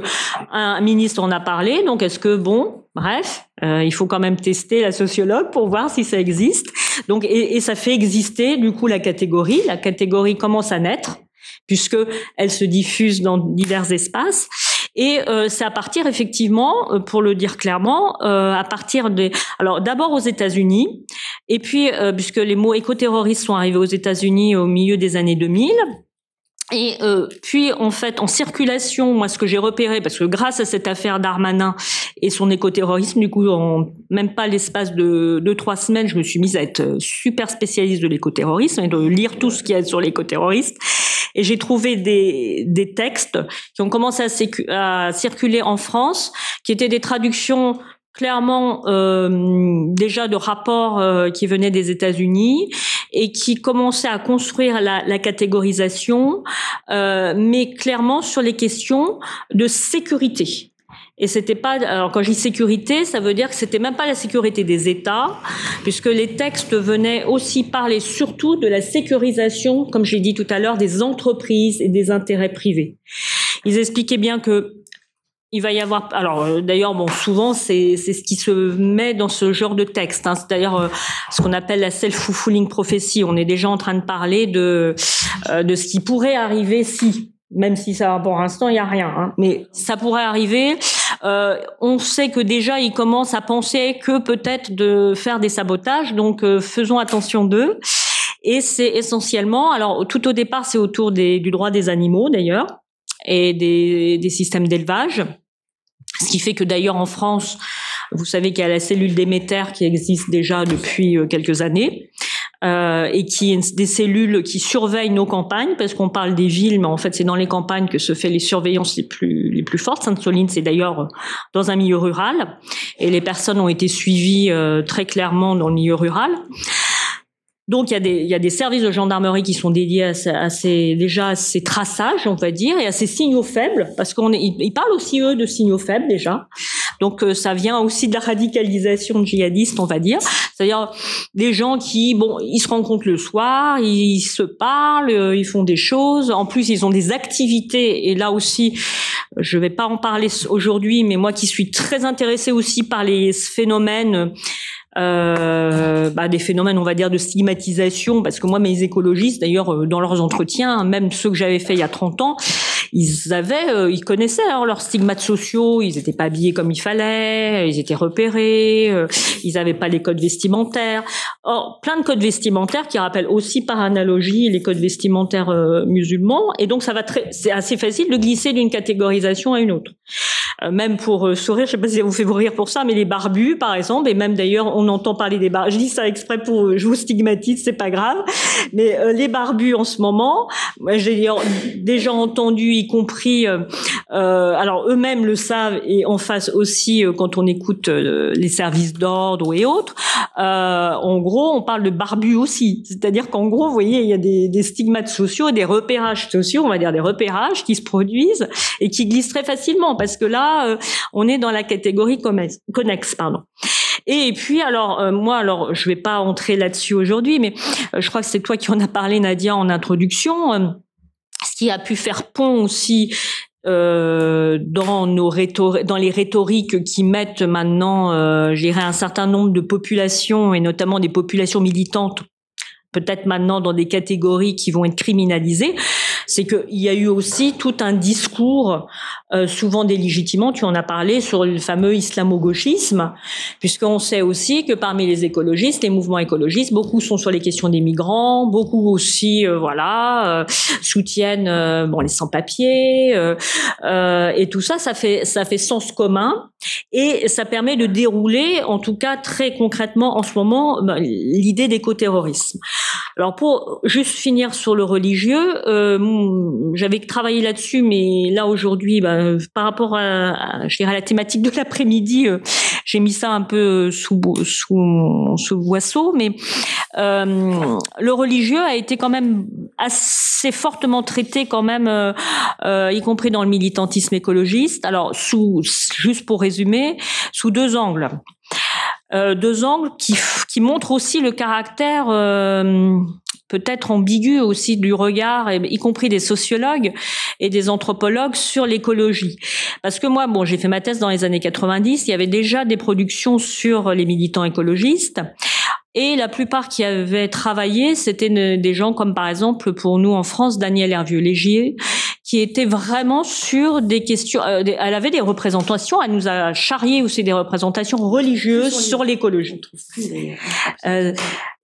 un ministre en a parlé. Donc est-ce que bon, Bref, euh, il faut quand même tester la sociologue pour voir si ça existe. Donc, et, et, ça fait exister du coup la catégorie. La catégorie commence à naître puisque elle se diffuse dans divers espaces. Et euh, c'est à partir effectivement, euh, pour le dire clairement, euh, à partir des. Alors d'abord aux États-Unis, et puis euh, puisque les mots écoterroristes sont arrivés aux États-Unis au milieu des années 2000. Et euh, puis en fait en circulation, moi ce que j'ai repéré, parce que grâce à cette affaire d'Armanin et son écoterrorisme, du coup en même pas l'espace de deux trois semaines, je me suis mise à être super spécialiste de l'écoterrorisme et de lire tout ce qu'il y a sur l'écoterrorisme. Et j'ai trouvé des, des textes qui ont commencé à, à circuler en France, qui étaient des traductions clairement euh, déjà de rapports euh, qui venaient des États-Unis et qui commençaient à construire la, catégorisation, euh, mais clairement sur les questions de sécurité. Et c'était pas, alors quand je dis sécurité, ça veut dire que c'était même pas la sécurité des États, puisque les textes venaient aussi parler surtout de la sécurisation, comme j'ai dit tout à l'heure, des entreprises et des intérêts privés. Ils expliquaient bien que il va y avoir, alors euh, d'ailleurs, bon, souvent c'est c'est ce qui se met dans ce genre de texte. Hein, c'est d'ailleurs euh, ce qu'on appelle la self-fulfilling prophecy. On est déjà en train de parler de euh, de ce qui pourrait arriver si, même si ça pour l'instant il y a rien, hein, mais ça pourrait arriver. Euh, on sait que déjà ils commencent à penser que peut-être de faire des sabotages, donc faisons attention d'eux. Et c'est essentiellement, alors tout au départ c'est autour des, du droit des animaux d'ailleurs et des, des systèmes d'élevage. Ce qui fait que d'ailleurs en France, vous savez qu'il y a la cellule Déméter qui existe déjà depuis euh, quelques années. Euh, et qui est des cellules qui surveillent nos campagnes, parce qu'on parle des villes, mais en fait c'est dans les campagnes que se fait les surveillances les plus les plus fortes. Sainte-Soline, c'est d'ailleurs dans un milieu rural, et les personnes ont été suivies euh, très clairement dans le milieu rural. Donc il y, a des, il y a des services de gendarmerie qui sont dédiés à, ces, à ces, déjà à ces traçages, on va dire, et à ces signaux faibles, parce qu'on ils parlent aussi eux de signaux faibles déjà. Donc euh, ça vient aussi de la radicalisation djihadiste, on va dire. C'est-à-dire des gens qui, bon, ils se rencontrent le soir, ils se parlent, euh, ils font des choses. En plus, ils ont des activités. Et là aussi, je vais pas en parler aujourd'hui, mais moi qui suis très intéressée aussi par les phénomènes euh, bah, des phénomènes, on va dire, de stigmatisation, parce que moi, mes écologistes, d'ailleurs, euh, dans leurs entretiens, même ceux que j'avais fait il y a 30 ans, ils avaient, euh, ils connaissaient hein, leurs stigmates sociaux, ils n'étaient pas habillés comme il fallait, ils étaient repérés, euh, ils n'avaient pas les codes vestimentaires. Or, plein de codes vestimentaires qui rappellent aussi par analogie les codes vestimentaires musulmans, et donc ça va très, c'est assez facile de glisser d'une catégorisation à une autre. Même pour sourire, je sais pas si ça vous fait rire pour ça, mais les barbus, par exemple, et même d'ailleurs, on entend parler des barbus. Je dis ça exprès pour, je vous stigmatise, c'est pas grave. Mais euh, les barbus en ce moment, j'ai déjà entendu, y compris, euh, euh, alors eux-mêmes le savent et en face aussi quand on écoute les services d'ordre et autres. en gros, on parle de barbus aussi. C'est-à-dire qu'en gros, vous voyez, il y a des, des stigmates sociaux, des repérages sociaux, on va dire des repérages qui se produisent et qui glissent très facilement parce que là, on est dans la catégorie connexe, pardon. Et puis alors euh, moi alors je vais pas entrer là-dessus aujourd'hui, mais euh, je crois que c'est toi qui en as parlé Nadia en introduction. Euh, ce qui a pu faire pont aussi dans nos dans les rhétoriques qui mettent maintenant, euh, un certain nombre de populations et notamment des populations militantes peut-être maintenant dans des catégories qui vont être criminalisées, c'est qu'il y a eu aussi tout un discours, euh, souvent délégitimant, tu en as parlé, sur le fameux islamo-gauchisme, puisqu'on sait aussi que parmi les écologistes, les mouvements écologistes, beaucoup sont sur les questions des migrants, beaucoup aussi, euh, voilà, euh, soutiennent bon les sans-papiers, et tout ça, ça fait ça fait sens commun, et ça permet de dérouler, en tout cas très concrètement en ce moment, ben, l'idée d'écoterrorisme. Alors pour juste finir sur le religieux, j'avais travaillé là-dessus, mais là aujourd'hui, bah, par rapport à, je à la thématique de l'après-midi, euh, j'ai mis ça un peu sous sous, sous boisseau, mais euh, le religieux a été quand même assez fortement traité quand même, euh, y compris dans le militantisme écologiste. Alors sous, juste pour résumer, sous deux angles. Euh, deux angles qui, qui montrent aussi le caractère euh, peut-être ambigu aussi du regard, y compris des sociologues et des anthropologues sur l'écologie. Parce que moi, bon, j'ai fait ma thèse dans les années 90, il y avait déjà des productions sur les militants écologistes. Et la plupart qui avaient travaillé, c'était des gens comme par exemple pour nous en France, Daniel Hervieux-Légier, qui était vraiment sur des questions. Euh, elle avait des représentations. Elle nous a charrié aussi des représentations religieuses sur l'écologie. Euh,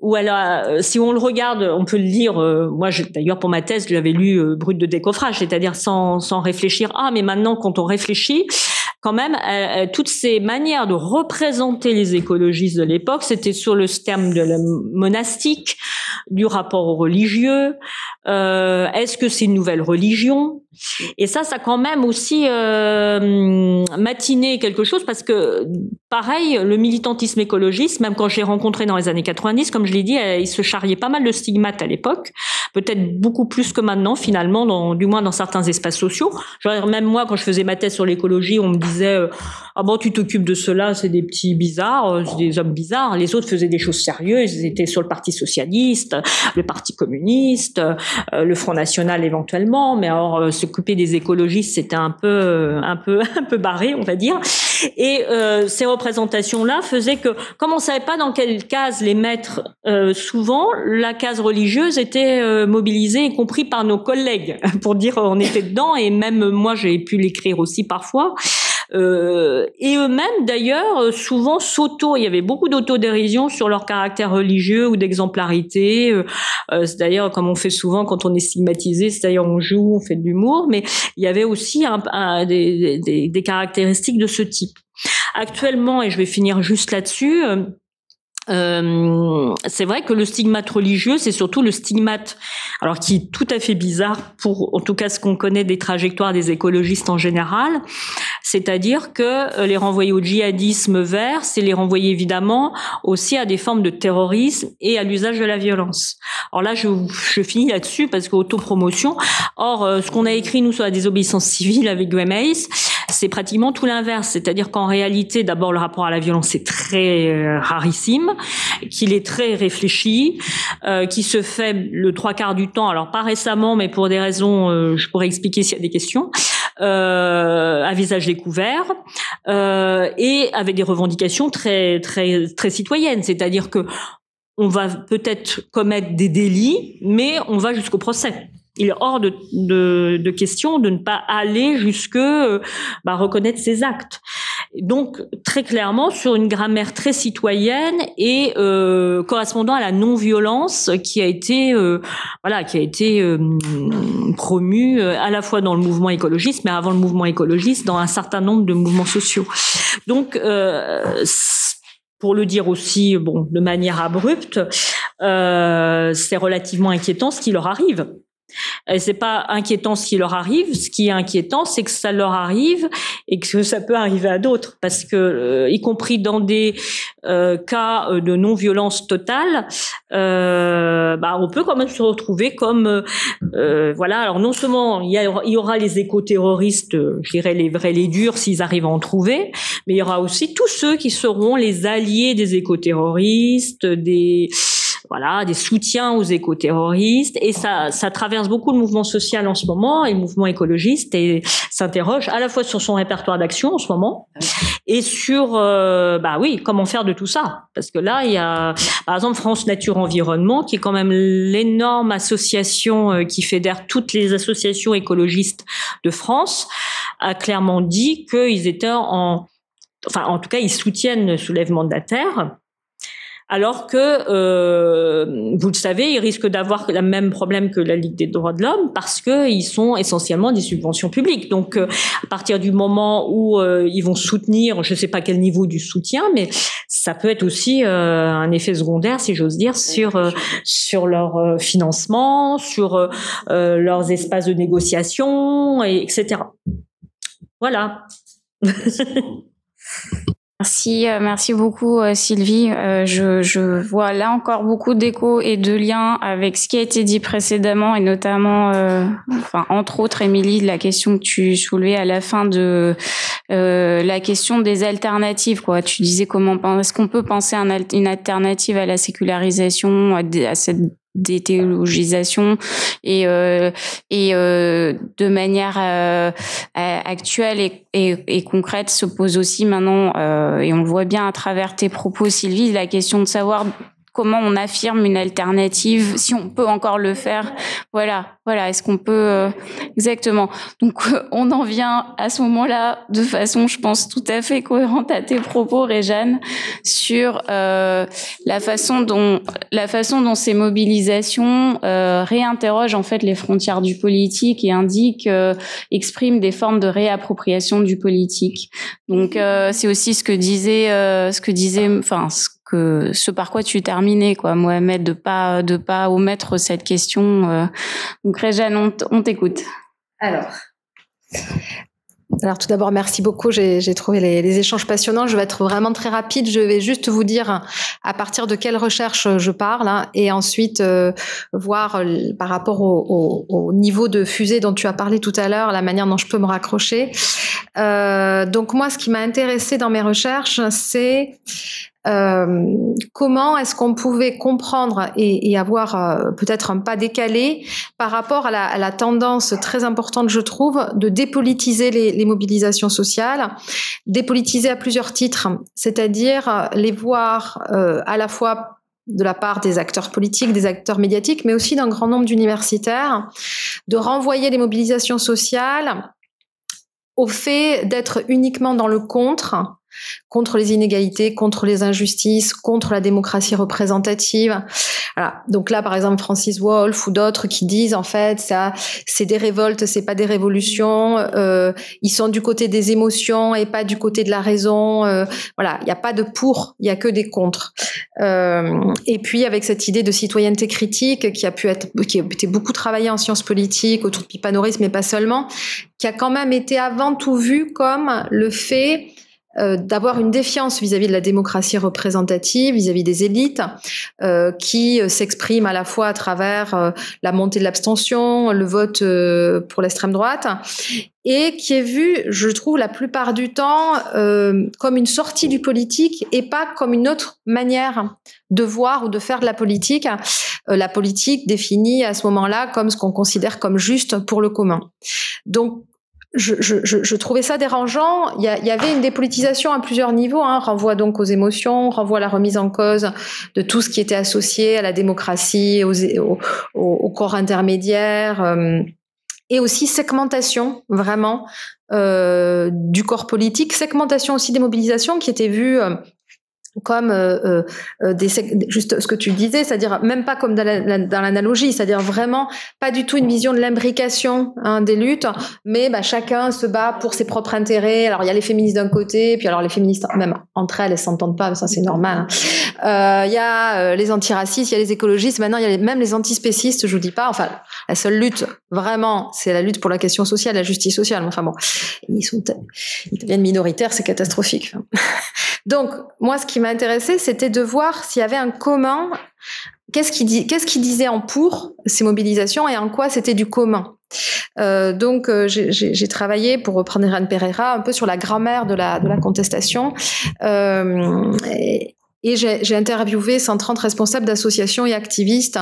où elle a, euh, si on le regarde, on peut le lire. Euh, moi, d'ailleurs, pour ma thèse, j'avais lu euh, brut de décoffrage, c'est-à-dire sans, sans réfléchir. Ah, mais maintenant, quand on réfléchit, quand même, toutes ces manières de représenter les écologistes de l'époque, c'était sur le terme de la monastique, du rapport au religieux. Euh, Est-ce que c'est une nouvelle religion? Et ça, ça quand même aussi euh, matiné quelque chose parce que, pareil, le militantisme écologiste, même quand je l'ai rencontré dans les années 90, comme je l'ai dit, il se charriait pas mal de stigmates à l'époque, peut-être beaucoup plus que maintenant, finalement, dans, du moins dans certains espaces sociaux. Genre, même moi, quand je faisais ma thèse sur l'écologie, on me disait euh, ah bon, tu t'occupes de cela, c'est des petits bizarres, euh, c'est des hommes bizarres. Les autres faisaient des choses sérieuses, ils étaient sur le Parti socialiste, le Parti communiste, euh, le Front national éventuellement, mais alors euh, s'occuper des écologistes, c'était un peu, un peu, un peu barré, on va dire. Et euh, ces représentations-là faisaient que, comme on savait pas dans quelle case les mettre, souvent la case religieuse était mobilisée, y compris par nos collègues, pour dire on était dedans. Et même moi, j'ai pu l'écrire aussi parfois. Euh, et eux-mêmes d'ailleurs euh, souvent s'auto. Il y avait beaucoup d'autodérision sur leur caractère religieux ou d'exemplarité. Euh, euh, c'est d'ailleurs comme on fait souvent quand on est stigmatisé, c'est-à-dire on joue, on fait de l'humour, mais il y avait aussi des, caractéristiques de ce type. Actuellement, et je vais finir juste là-dessus. Euh, c'est vrai que le stigmate religieux, c'est surtout le stigmate, alors qui est tout à fait bizarre pour, en tout cas, ce qu'on connaît des trajectoires des écologistes en général, c'est-à-dire que euh, les renvoyer au djihadisme vert, c'est les renvoyer évidemment aussi à des formes de terrorisme et à l'usage de la violence. Alors là, je, je finis là-dessus parce qu'autopromotion. Or, euh, ce qu'on a écrit nous sur la désobéissance civile avec Hayes, c'est pratiquement tout l'inverse, c'est-à-dire qu'en réalité, d'abord le rapport à la violence est très rarissime, qu'il est très réfléchi, euh, qui se fait le trois quarts du temps, alors pas récemment, mais pour des raisons, euh, je pourrais expliquer s'il y a des questions, euh, à visage découvert euh, et avec des revendications très très très citoyennes, c'est-à-dire que on va peut-être commettre des délits, mais on va jusqu'au procès il est hors de, question de ne pas aller jusque bah, reconnaître ses actes. Donc très clairement sur une grammaire très citoyenne et euh, correspondant à la non-violence qui a été euh, voilà qui a été euh, promue à la fois dans le mouvement écologiste mais avant le mouvement écologiste dans un certain nombre de mouvements sociaux. Donc pour le dire aussi bon de manière abrupte, c'est relativement inquiétant ce qui leur arrive c'est pas inquiétant ce qui leur arrive. Ce qui est inquiétant, c'est que ça leur arrive et que ça peut arriver à d'autres, parce que euh, y compris dans des euh, cas euh, de non-violence totale, euh, bah, on peut quand même se retrouver comme euh, voilà. Alors non seulement il y, il y aura les éco-terroristes, je dirais les vrais, les durs s'ils arrivent à en trouver, mais il y aura aussi tous ceux qui seront les alliés des éco-terroristes, des voilà, des soutiens aux éco-terroristes, et ça, ça traverse beaucoup le mouvement social en ce moment, et le mouvement écologiste, et s'interroge à la fois sur son répertoire d'action en ce moment, et sur, euh, bah oui, comment faire de tout ça, parce que là, il y a, par exemple, France Nature Environnement, qui est quand même l'énorme association euh, qui fédère toutes les associations écologistes de France, a clairement dit qu'ils étaient en, enfin, en tout cas, ils soutiennent le soulèvement de la terre alors que, euh, vous le savez, ils risquent d'avoir le même problème que la Ligue des droits de l'homme parce qu'ils sont essentiellement des subventions publiques. Donc, euh, à partir du moment où euh, ils vont soutenir, je ne sais pas quel niveau du soutien, mais ça peut être aussi euh, un effet secondaire, si j'ose dire, sur euh, sur leur euh, financement, sur leurs espaces de négociation, et, etc. Voilà. Merci, euh, merci beaucoup euh, Sylvie. Euh, je, je, vois là encore beaucoup d'échos et de liens avec ce qui a été dit précédemment et notamment, enfin entre autres, Émilie, la question que tu soulevais à la fin de la question des alternatives. Quoi, tu disais comment est-ce qu'on peut penser un, une alternative à la sécularisation, à cette déthéologisation et euh, et euh, de manière euh, actuelle et, et, et, concrète se pose aussi maintenant et on le voit bien à travers tes propos Sylvie la question de savoir comment on affirme une alternative, si on peut encore le faire. Voilà, voilà. Est-ce qu'on peut euh, exactement Donc, euh, on en vient à ce moment-là de façon, je pense, tout à fait cohérente à tes propos, Réjeanne, sur euh, la façon dont la façon dont ces mobilisations réinterrogent en fait les frontières du politique et indiquent, expriment des formes de réappropriation du politique. Donc, c'est aussi ce que disait, ce que disait, enfin, ce que ce par quoi tu terminais, quoi, Mohamed, de pas de pas omettre cette question. Euh. Donc Réjeanne, on, on t'écoute. Alors. Alors tout d'abord, merci beaucoup. J'ai trouvé les, les, échanges passionnants. Je vais être vraiment très rapide. Je vais juste vous dire à partir de quelle recherche je parle hein, et ensuite euh, voir euh, par rapport au, au, au, niveau de fusée dont tu as parlé tout à l'heure, la manière dont je peux me raccrocher. Euh, donc moi, ce qui m'a intéressé dans mes recherches, c'est euh, comment est-ce qu'on pouvait comprendre et, avoir euh, peut-être un pas décalé par rapport à la, tendance très importante, je trouve, de dépolitiser les, mobilisations sociales, dépolitiser à plusieurs titres, c'est-à-dire euh, les voir à la fois de la part des acteurs politiques, des acteurs médiatiques, mais aussi d'un grand nombre d'universitaires, de renvoyer les mobilisations sociales au fait d'être uniquement dans le contre, contre les inégalités, contre les injustices, contre la démocratie représentative. Voilà. Donc là, par exemple, Francis Wolff ou d'autres qui disent en fait, ça, c'est des révoltes, c'est pas des révolutions. Euh, ils sont du côté des émotions et pas du côté de la raison. Euh, voilà, il n'y a pas de pour, il y a que des contre. Euh, et puis avec cette idée de citoyenneté critique qui a pu être, qui a été beaucoup travaillée en sciences politiques autour de Pipanoris, mais pas seulement, qui a quand même été avant tout vu comme le fait euh, d'avoir une défiance vis-à-vis de la démocratie représentative, vis-à-vis des élites, euh, qui euh, s'expriment à la fois à travers euh, la montée de l'abstention, le vote pour l'extrême droite, et qui est vu, je trouve, la plupart du temps comme une sortie du politique et pas comme une autre manière de voir ou de faire de la politique. la politique définie à ce moment-là comme ce qu'on considère comme juste pour le commun. Donc je, je, je, trouvais ça dérangeant. Il y, a, il y, avait une dépolitisation à plusieurs niveaux, hein, renvoie donc aux émotions, renvoie à la remise en cause de tout ce qui était associé à la démocratie, aux, au, au corps intermédiaire, euh, et aussi segmentation vraiment euh, du corps politique, segmentation aussi des mobilisations qui étaient vues. Euh, comme euh, euh, des, juste ce que tu disais, c'est-à-dire même pas comme dans l'analogie, c'est-à-dire vraiment pas du tout une vision de l'imbrication hein, des luttes, mais bah, chacun se bat pour ses propres intérêts. Alors il y a les féministes d'un côté, puis alors les féministes même entre elles, elles s'entendent pas, ça c'est normal. Hein. Euh, il y a euh, les antiracistes, il y a les écologistes, maintenant il y a même les antispécistes, je vous dis pas. Enfin, la seule lutte vraiment, c'est la lutte pour la question sociale, la justice sociale. Enfin bon, ils sont ils deviennent minoritaires, c'est catastrophique. Donc moi, ce qui m'a intéressé, c'était de voir s'il y avait un commun. Qu'est-ce qui, qu'est-ce disait en pour ces mobilisations et en quoi c'était du commun? Euh, donc euh, j'ai travaillé pour reprendre Irène Pereira un peu sur la grammaire de la, de la contestation euh, et, et j'ai interviewé 130 responsables d'associations et activistes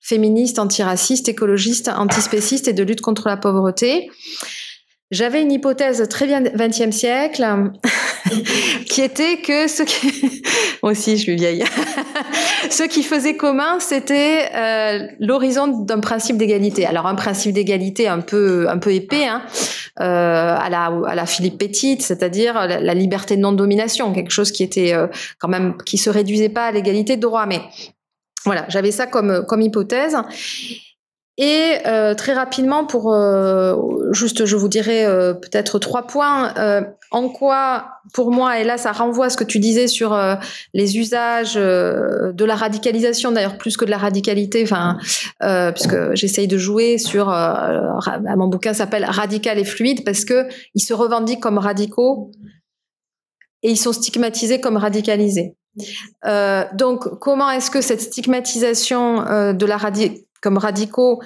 féministes, antiracistes, écologistes, antispécistes et de lutte contre la pauvreté. J'avais une hypothèse très bien 20e siècle qui était que ce qui moi aussi je suis vieille. Ce qui faisait commun c'était euh, l'horizon d'un principe d'égalité. Alors un principe d'égalité un peu un peu épais hein, euh, à la à la Philippe Petit c'est-à-dire la, liberté de non domination quelque chose qui était euh, quand même qui se réduisait pas à l'égalité de droit. Mais voilà j'avais ça comme comme hypothèse et euh, très rapidement, pour euh, juste, je vous dirais euh, peut-être trois points. Euh, en quoi, pour moi, et là, ça renvoie à ce que tu disais sur euh, les usages euh, de la radicalisation, d'ailleurs plus que de la radicalité, enfin, puisque j'essaye de jouer sur. mon bouquin s'appelle Radical et fluide parce que ils se revendiquent comme radicaux et ils sont stigmatisés comme radicalisés. donc, comment est-ce que cette stigmatisation de la radicalité comme radicaux,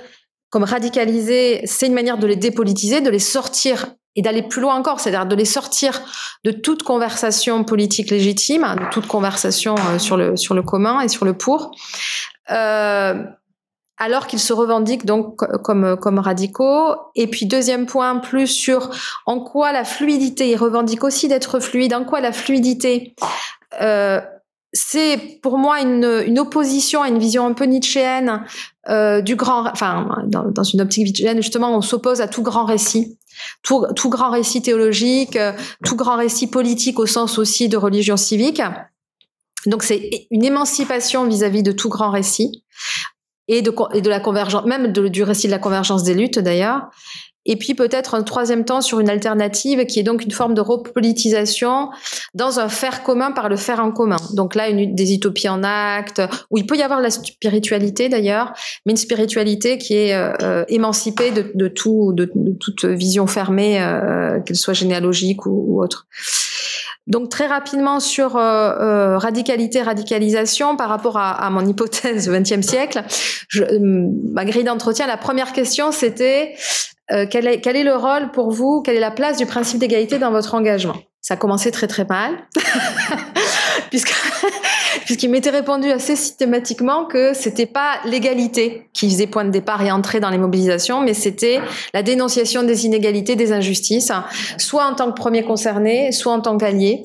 comme radicalisés, c'est une manière de les dépolitiser, de les sortir et d'aller plus loin encore, c'est-à-dire de les sortir de toute conversation politique légitime, de toute conversation euh, sur le sur le commun et sur le pour, euh, alors qu'ils se revendiquent donc comme comme radicaux. Et puis deuxième point, plus sur en quoi la fluidité, ils revendiquent aussi d'être fluide, en quoi la fluidité euh, c'est pour moi une, opposition à une vision un peu nietzschéenne euh, du grand, enfin dans, une optique nietzschéenne justement, on s'oppose à tout grand récit, tout, grand récit théologique, euh, tout grand récit politique au sens aussi de religion civique. Donc c'est une émancipation vis-à-vis -vis de tout grand récit et de, la convergence, même du récit de la convergence des luttes d'ailleurs. Et puis peut-être un troisième temps sur une alternative qui est donc une forme de repolitisation dans un faire commun par le faire en commun. Donc là, une, des utopies en acte, où il peut y avoir la spiritualité d'ailleurs, mais une spiritualité qui est euh, euh émancipée de, tout, de, toute vision fermée, euh, qu'elle soit généalogique ou, autre. Donc très rapidement sur radicalité, radicalisation par rapport à, à mon hypothèse 20e siècle, je, ma grille d'entretien, la première question c'était euh, quel, est, quel est le rôle pour vous, quelle est la place du principe d'égalité dans votre engagement? Ça a commencé très très mal, puisque puisqu'il m'était répondu assez systématiquement que c'était pas l'égalité qui faisait point de départ et entrer dans les mobilisations, mais c'était la dénonciation des inégalités, des injustices, soit en tant que premier concerné, soit en tant qu'allié,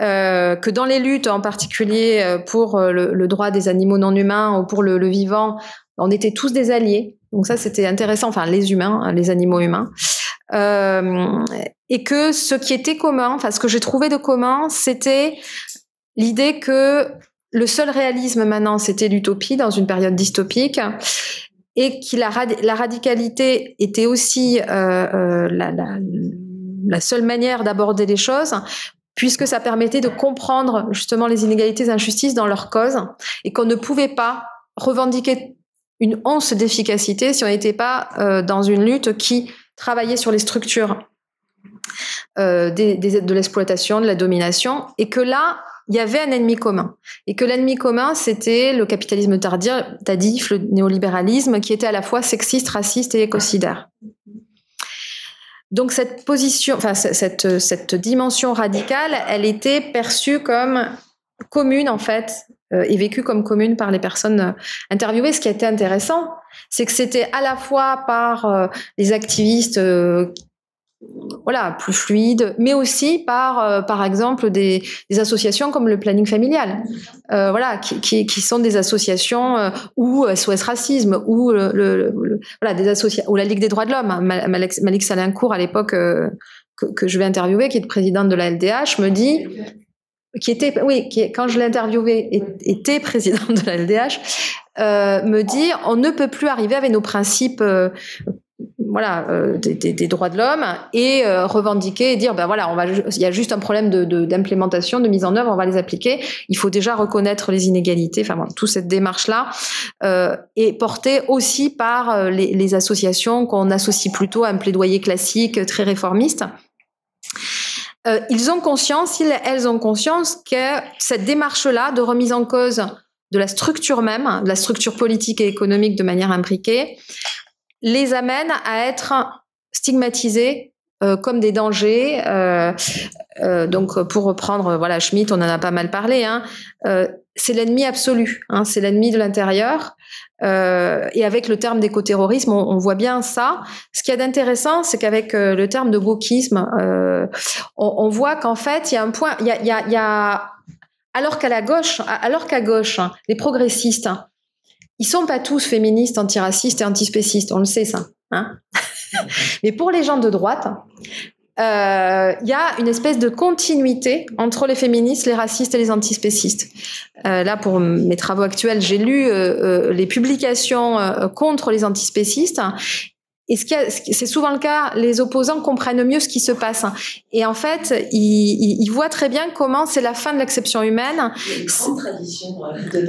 euh, que dans les luttes, en particulier euh, pour euh, le, le, droit des animaux non humains ou pour le, le vivant, on était tous des alliés donc ça, c'était intéressant. Enfin, les humains, les animaux humains. euh, et que ce qui était commun, enfin ce que j'ai trouvé de commun, c'était l'idée que le seul réalisme maintenant, c'était l'utopie dans une période dystopique, et que la, radicalité était aussi euh, euh, la, la, la seule manière d'aborder les choses, puisque ça permettait de comprendre justement les inégalités et injustices dans leur cause, et qu'on ne pouvait pas revendiquer une once d'efficacité si on n'était pas euh, dans une lutte qui travaillait sur les structures euh, des, de l'exploitation, de la domination, et que là, il y avait un ennemi commun. Et que l'ennemi commun, c'était le capitalisme tardif, le néolibéralisme, qui était à la fois sexiste, raciste et écocidaire. Donc cette position, enfin cette, cette dimension radicale, elle était perçue comme commune en fait euh, et vécue comme commune par les personnes interviewées. Ce qui a été intéressant, c'est que c'était à la fois par euh, les activistes euh, voilà, plus fluide, mais aussi par, euh, par exemple, des, associations comme le planning familial, euh, voilà, qui, sont des associations euh, ou SOS Racisme, ou, le, voilà, des ou la Ligue des droits de l'homme. Malik, Malik Salincourt, à l'époque, euh, que, que, je vais interviewer, qui est présidente de la LDH, me dit qui était, oui, qui, quand je l'ai interviewé, était présidente de la LDH, euh, me dit on ne peut plus arriver avec nos principes euh, voilà euh, des, des, des, droits de l'homme et revendiquer et dire ben voilà on va il y a juste un problème de d'implémentation de, mise en œuvre on va les appliquer. Il faut déjà reconnaître les inégalités enfin voilà, toute cette démarche là est portée aussi par les, les associations qu'on associe plutôt à un plaidoyer classique très réformiste euh, ils ont conscience elles ont conscience que cette démarche là de remise en cause de la structure même de la structure politique et économique de manière imbriquée les amène à être stigmatisés euh, comme des dangers. Euh, donc, pour reprendre, voilà, Schmitt, on en a pas mal parlé. Hein, c'est l'ennemi absolu. Hein, c'est l'ennemi de l'intérieur. Euh, et avec le terme d'écoterrorisme, on, voit bien ça. Ce qui est intéressant, c'est qu'avec le terme de wokisme, on, on, voit qu'en fait, il y a un point. Y a, y a, y a alors qu'à la gauche, alors qu'à gauche, hein, les progressistes ils sont pas tous féministes, antiracistes et antispécistes, on le sait ça. Hein Mais pour les gens de droite, il euh, y a une espèce de continuité entre les féministes, les racistes et les antispécistes. Euh, là, pour mes travaux actuels, j'ai lu euh, euh les publications euh, contre les antispécistes et ce c'est souvent le cas, les opposants comprennent mieux ce qui se passe. Et en fait, ils, ils voient très bien comment c'est la fin de l'exception humaine. Il y a une grande tradition de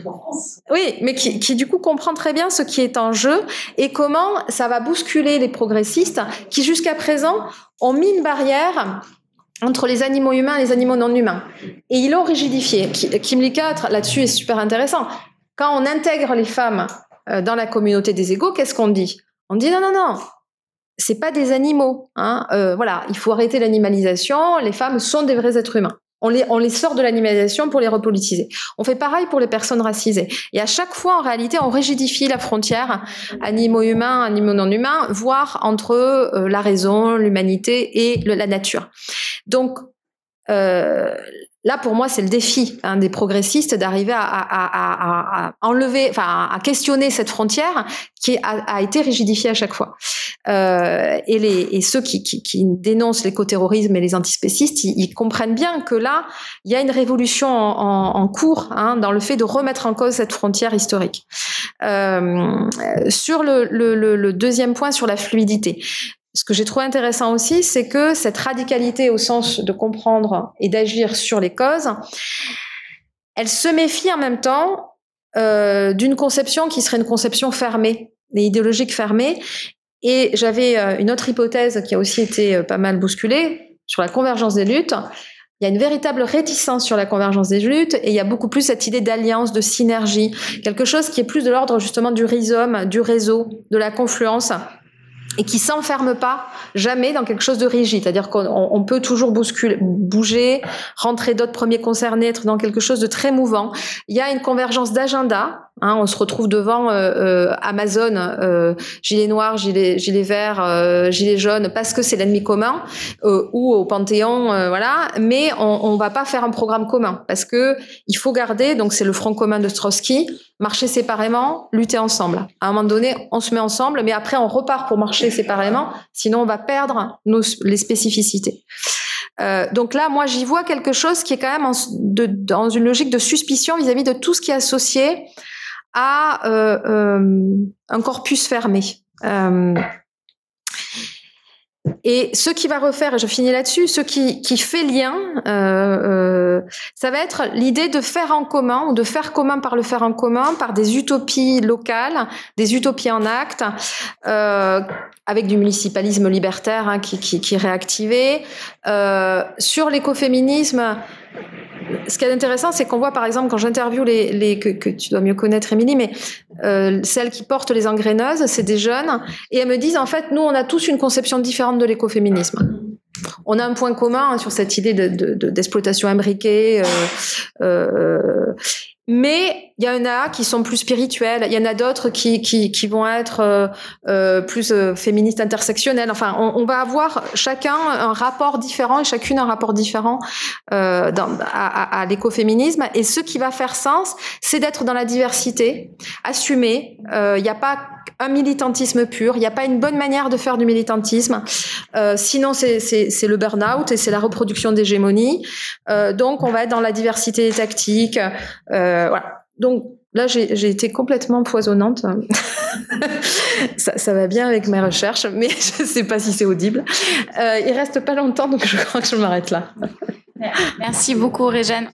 droit en France. Oui, mais qui, qui, du coup comprend très bien ce qui est en jeu et comment ça va bousculer les progressistes qui jusqu'à présent ont mis une barrière entre les animaux humains et les animaux non humains. Et ils l'ont rigidifié. Kim Lika, là-dessus, est super intéressant. Quand on intègre les femmes euh, dans la communauté des égaux, qu'est-ce qu'on dit? On dit non, non, non, c'est pas des animaux. Hein. Euh, voilà, il faut arrêter l'animalisation. Les femmes sont des vrais êtres humains. On les, on les sort de l'animalisation pour les repolitiser. On fait pareil pour les personnes racisées. Et à chaque fois, en réalité, on rigidifie la frontière animaux humains, animaux non humains, voire entre euh, la raison, l'humanité et la nature. Donc, euh, Là, pour moi, c'est le défi hein, des progressistes d'arriver à, enlever, enfin, à questionner cette frontière qui a, été rigidifiée à chaque fois. Euh, et, les, et ceux qui, qui, qui dénoncent l'écoterrorisme et les antispécistes, ils, comprennent bien que là, il y a une révolution en, cours hein, dans le fait de remettre en cause cette frontière historique. Euh, sur le deuxième point, sur la fluidité, ce que j'ai trouvé intéressant aussi, c'est que cette radicalité au sens de comprendre et d'agir sur les causes, elle se méfie en même temps euh, d'une conception qui serait une conception fermée, et idéologique fermée. Et j'avais euh, une autre hypothèse qui a aussi été euh, pas mal bousculée sur la convergence des luttes. Il y a une véritable réticence sur la convergence des luttes et il y a beaucoup plus cette idée d'alliance, de synergie, quelque chose qui est plus de l'ordre justement du rhizome, du réseau, de la confluence et qui s'enferme pas jamais dans quelque chose de rigide. C'est-à-dire qu'on peut toujours bousculer, bouger, rentrer d'autres premiers concernés, être dans quelque chose de très mouvant. Il y a une convergence d'agenda Hein, on se retrouve devant euh, euh, Amazon, euh, gilet noir, gilet, gilet vert, euh, gilet jaune, parce que c'est l'ennemi commun, ou au Panthéon, voilà. Mais on, on va pas faire un programme commun, parce que il faut garder. Donc c'est le front commun de Trotsky, marcher séparément, lutter ensemble. À un moment donné, on se met ensemble, mais après on repart pour marcher séparément, sinon on va perdre nos, les spécificités. Donc là, moi, j'y vois quelque chose qui est quand même dans une logique de suspicion vis-à-vis de tout ce qui est associé à euh, euh, un corpus fermé. Euh, et ce qui va refaire, et je finis là-dessus, ce qui, qui fait lien, ça va être l'idée de faire en commun, ou de faire commun par le faire en commun, par des utopies locales, des utopies en acte, avec du municipalisme libertaire hein, qui, qui, qui est réactivé. Sur l'écoféminisme, ce qui est intéressant, c'est qu'on voit par exemple quand j'interviewe les, que, tu dois mieux connaître, Émilie, mais euh, celles qui portent les engraineuses, c'est des jeunes, et elles me disent en fait, nous, on a tous une conception différente de l'écoféminisme. On a un point commun hein, sur cette idée de- de- de- d'exploitation imbriquée. euh, euh, mais il y en a qui sont plus spirituels, il y en a d'autres qui, qui, qui vont être euh, euh, plus euh, féministes intersectionnelles. Enfin, on, on va avoir chacun un rapport différent et chacune un rapport différent euh, dans, à, à, l'écoféminisme. Et ce qui va faire sens, c'est d'être dans la diversité, assumer. Euh, Il n'y a pas un militantisme pur, il n'y a pas une bonne manière de faire du militantisme. Euh, sinon, c'est le burn-out et c'est la reproduction d'hégémonie. Euh, donc, on va être dans la diversité des tactiques. Euh, voilà. Donc, là, j'ai été complètement poisonnante. ça, va bien avec mes recherches, mais je ne sais pas si c'est audible. Euh, il reste pas longtemps, donc je crois que je m'arrête là. Merci beaucoup, Réjeanne.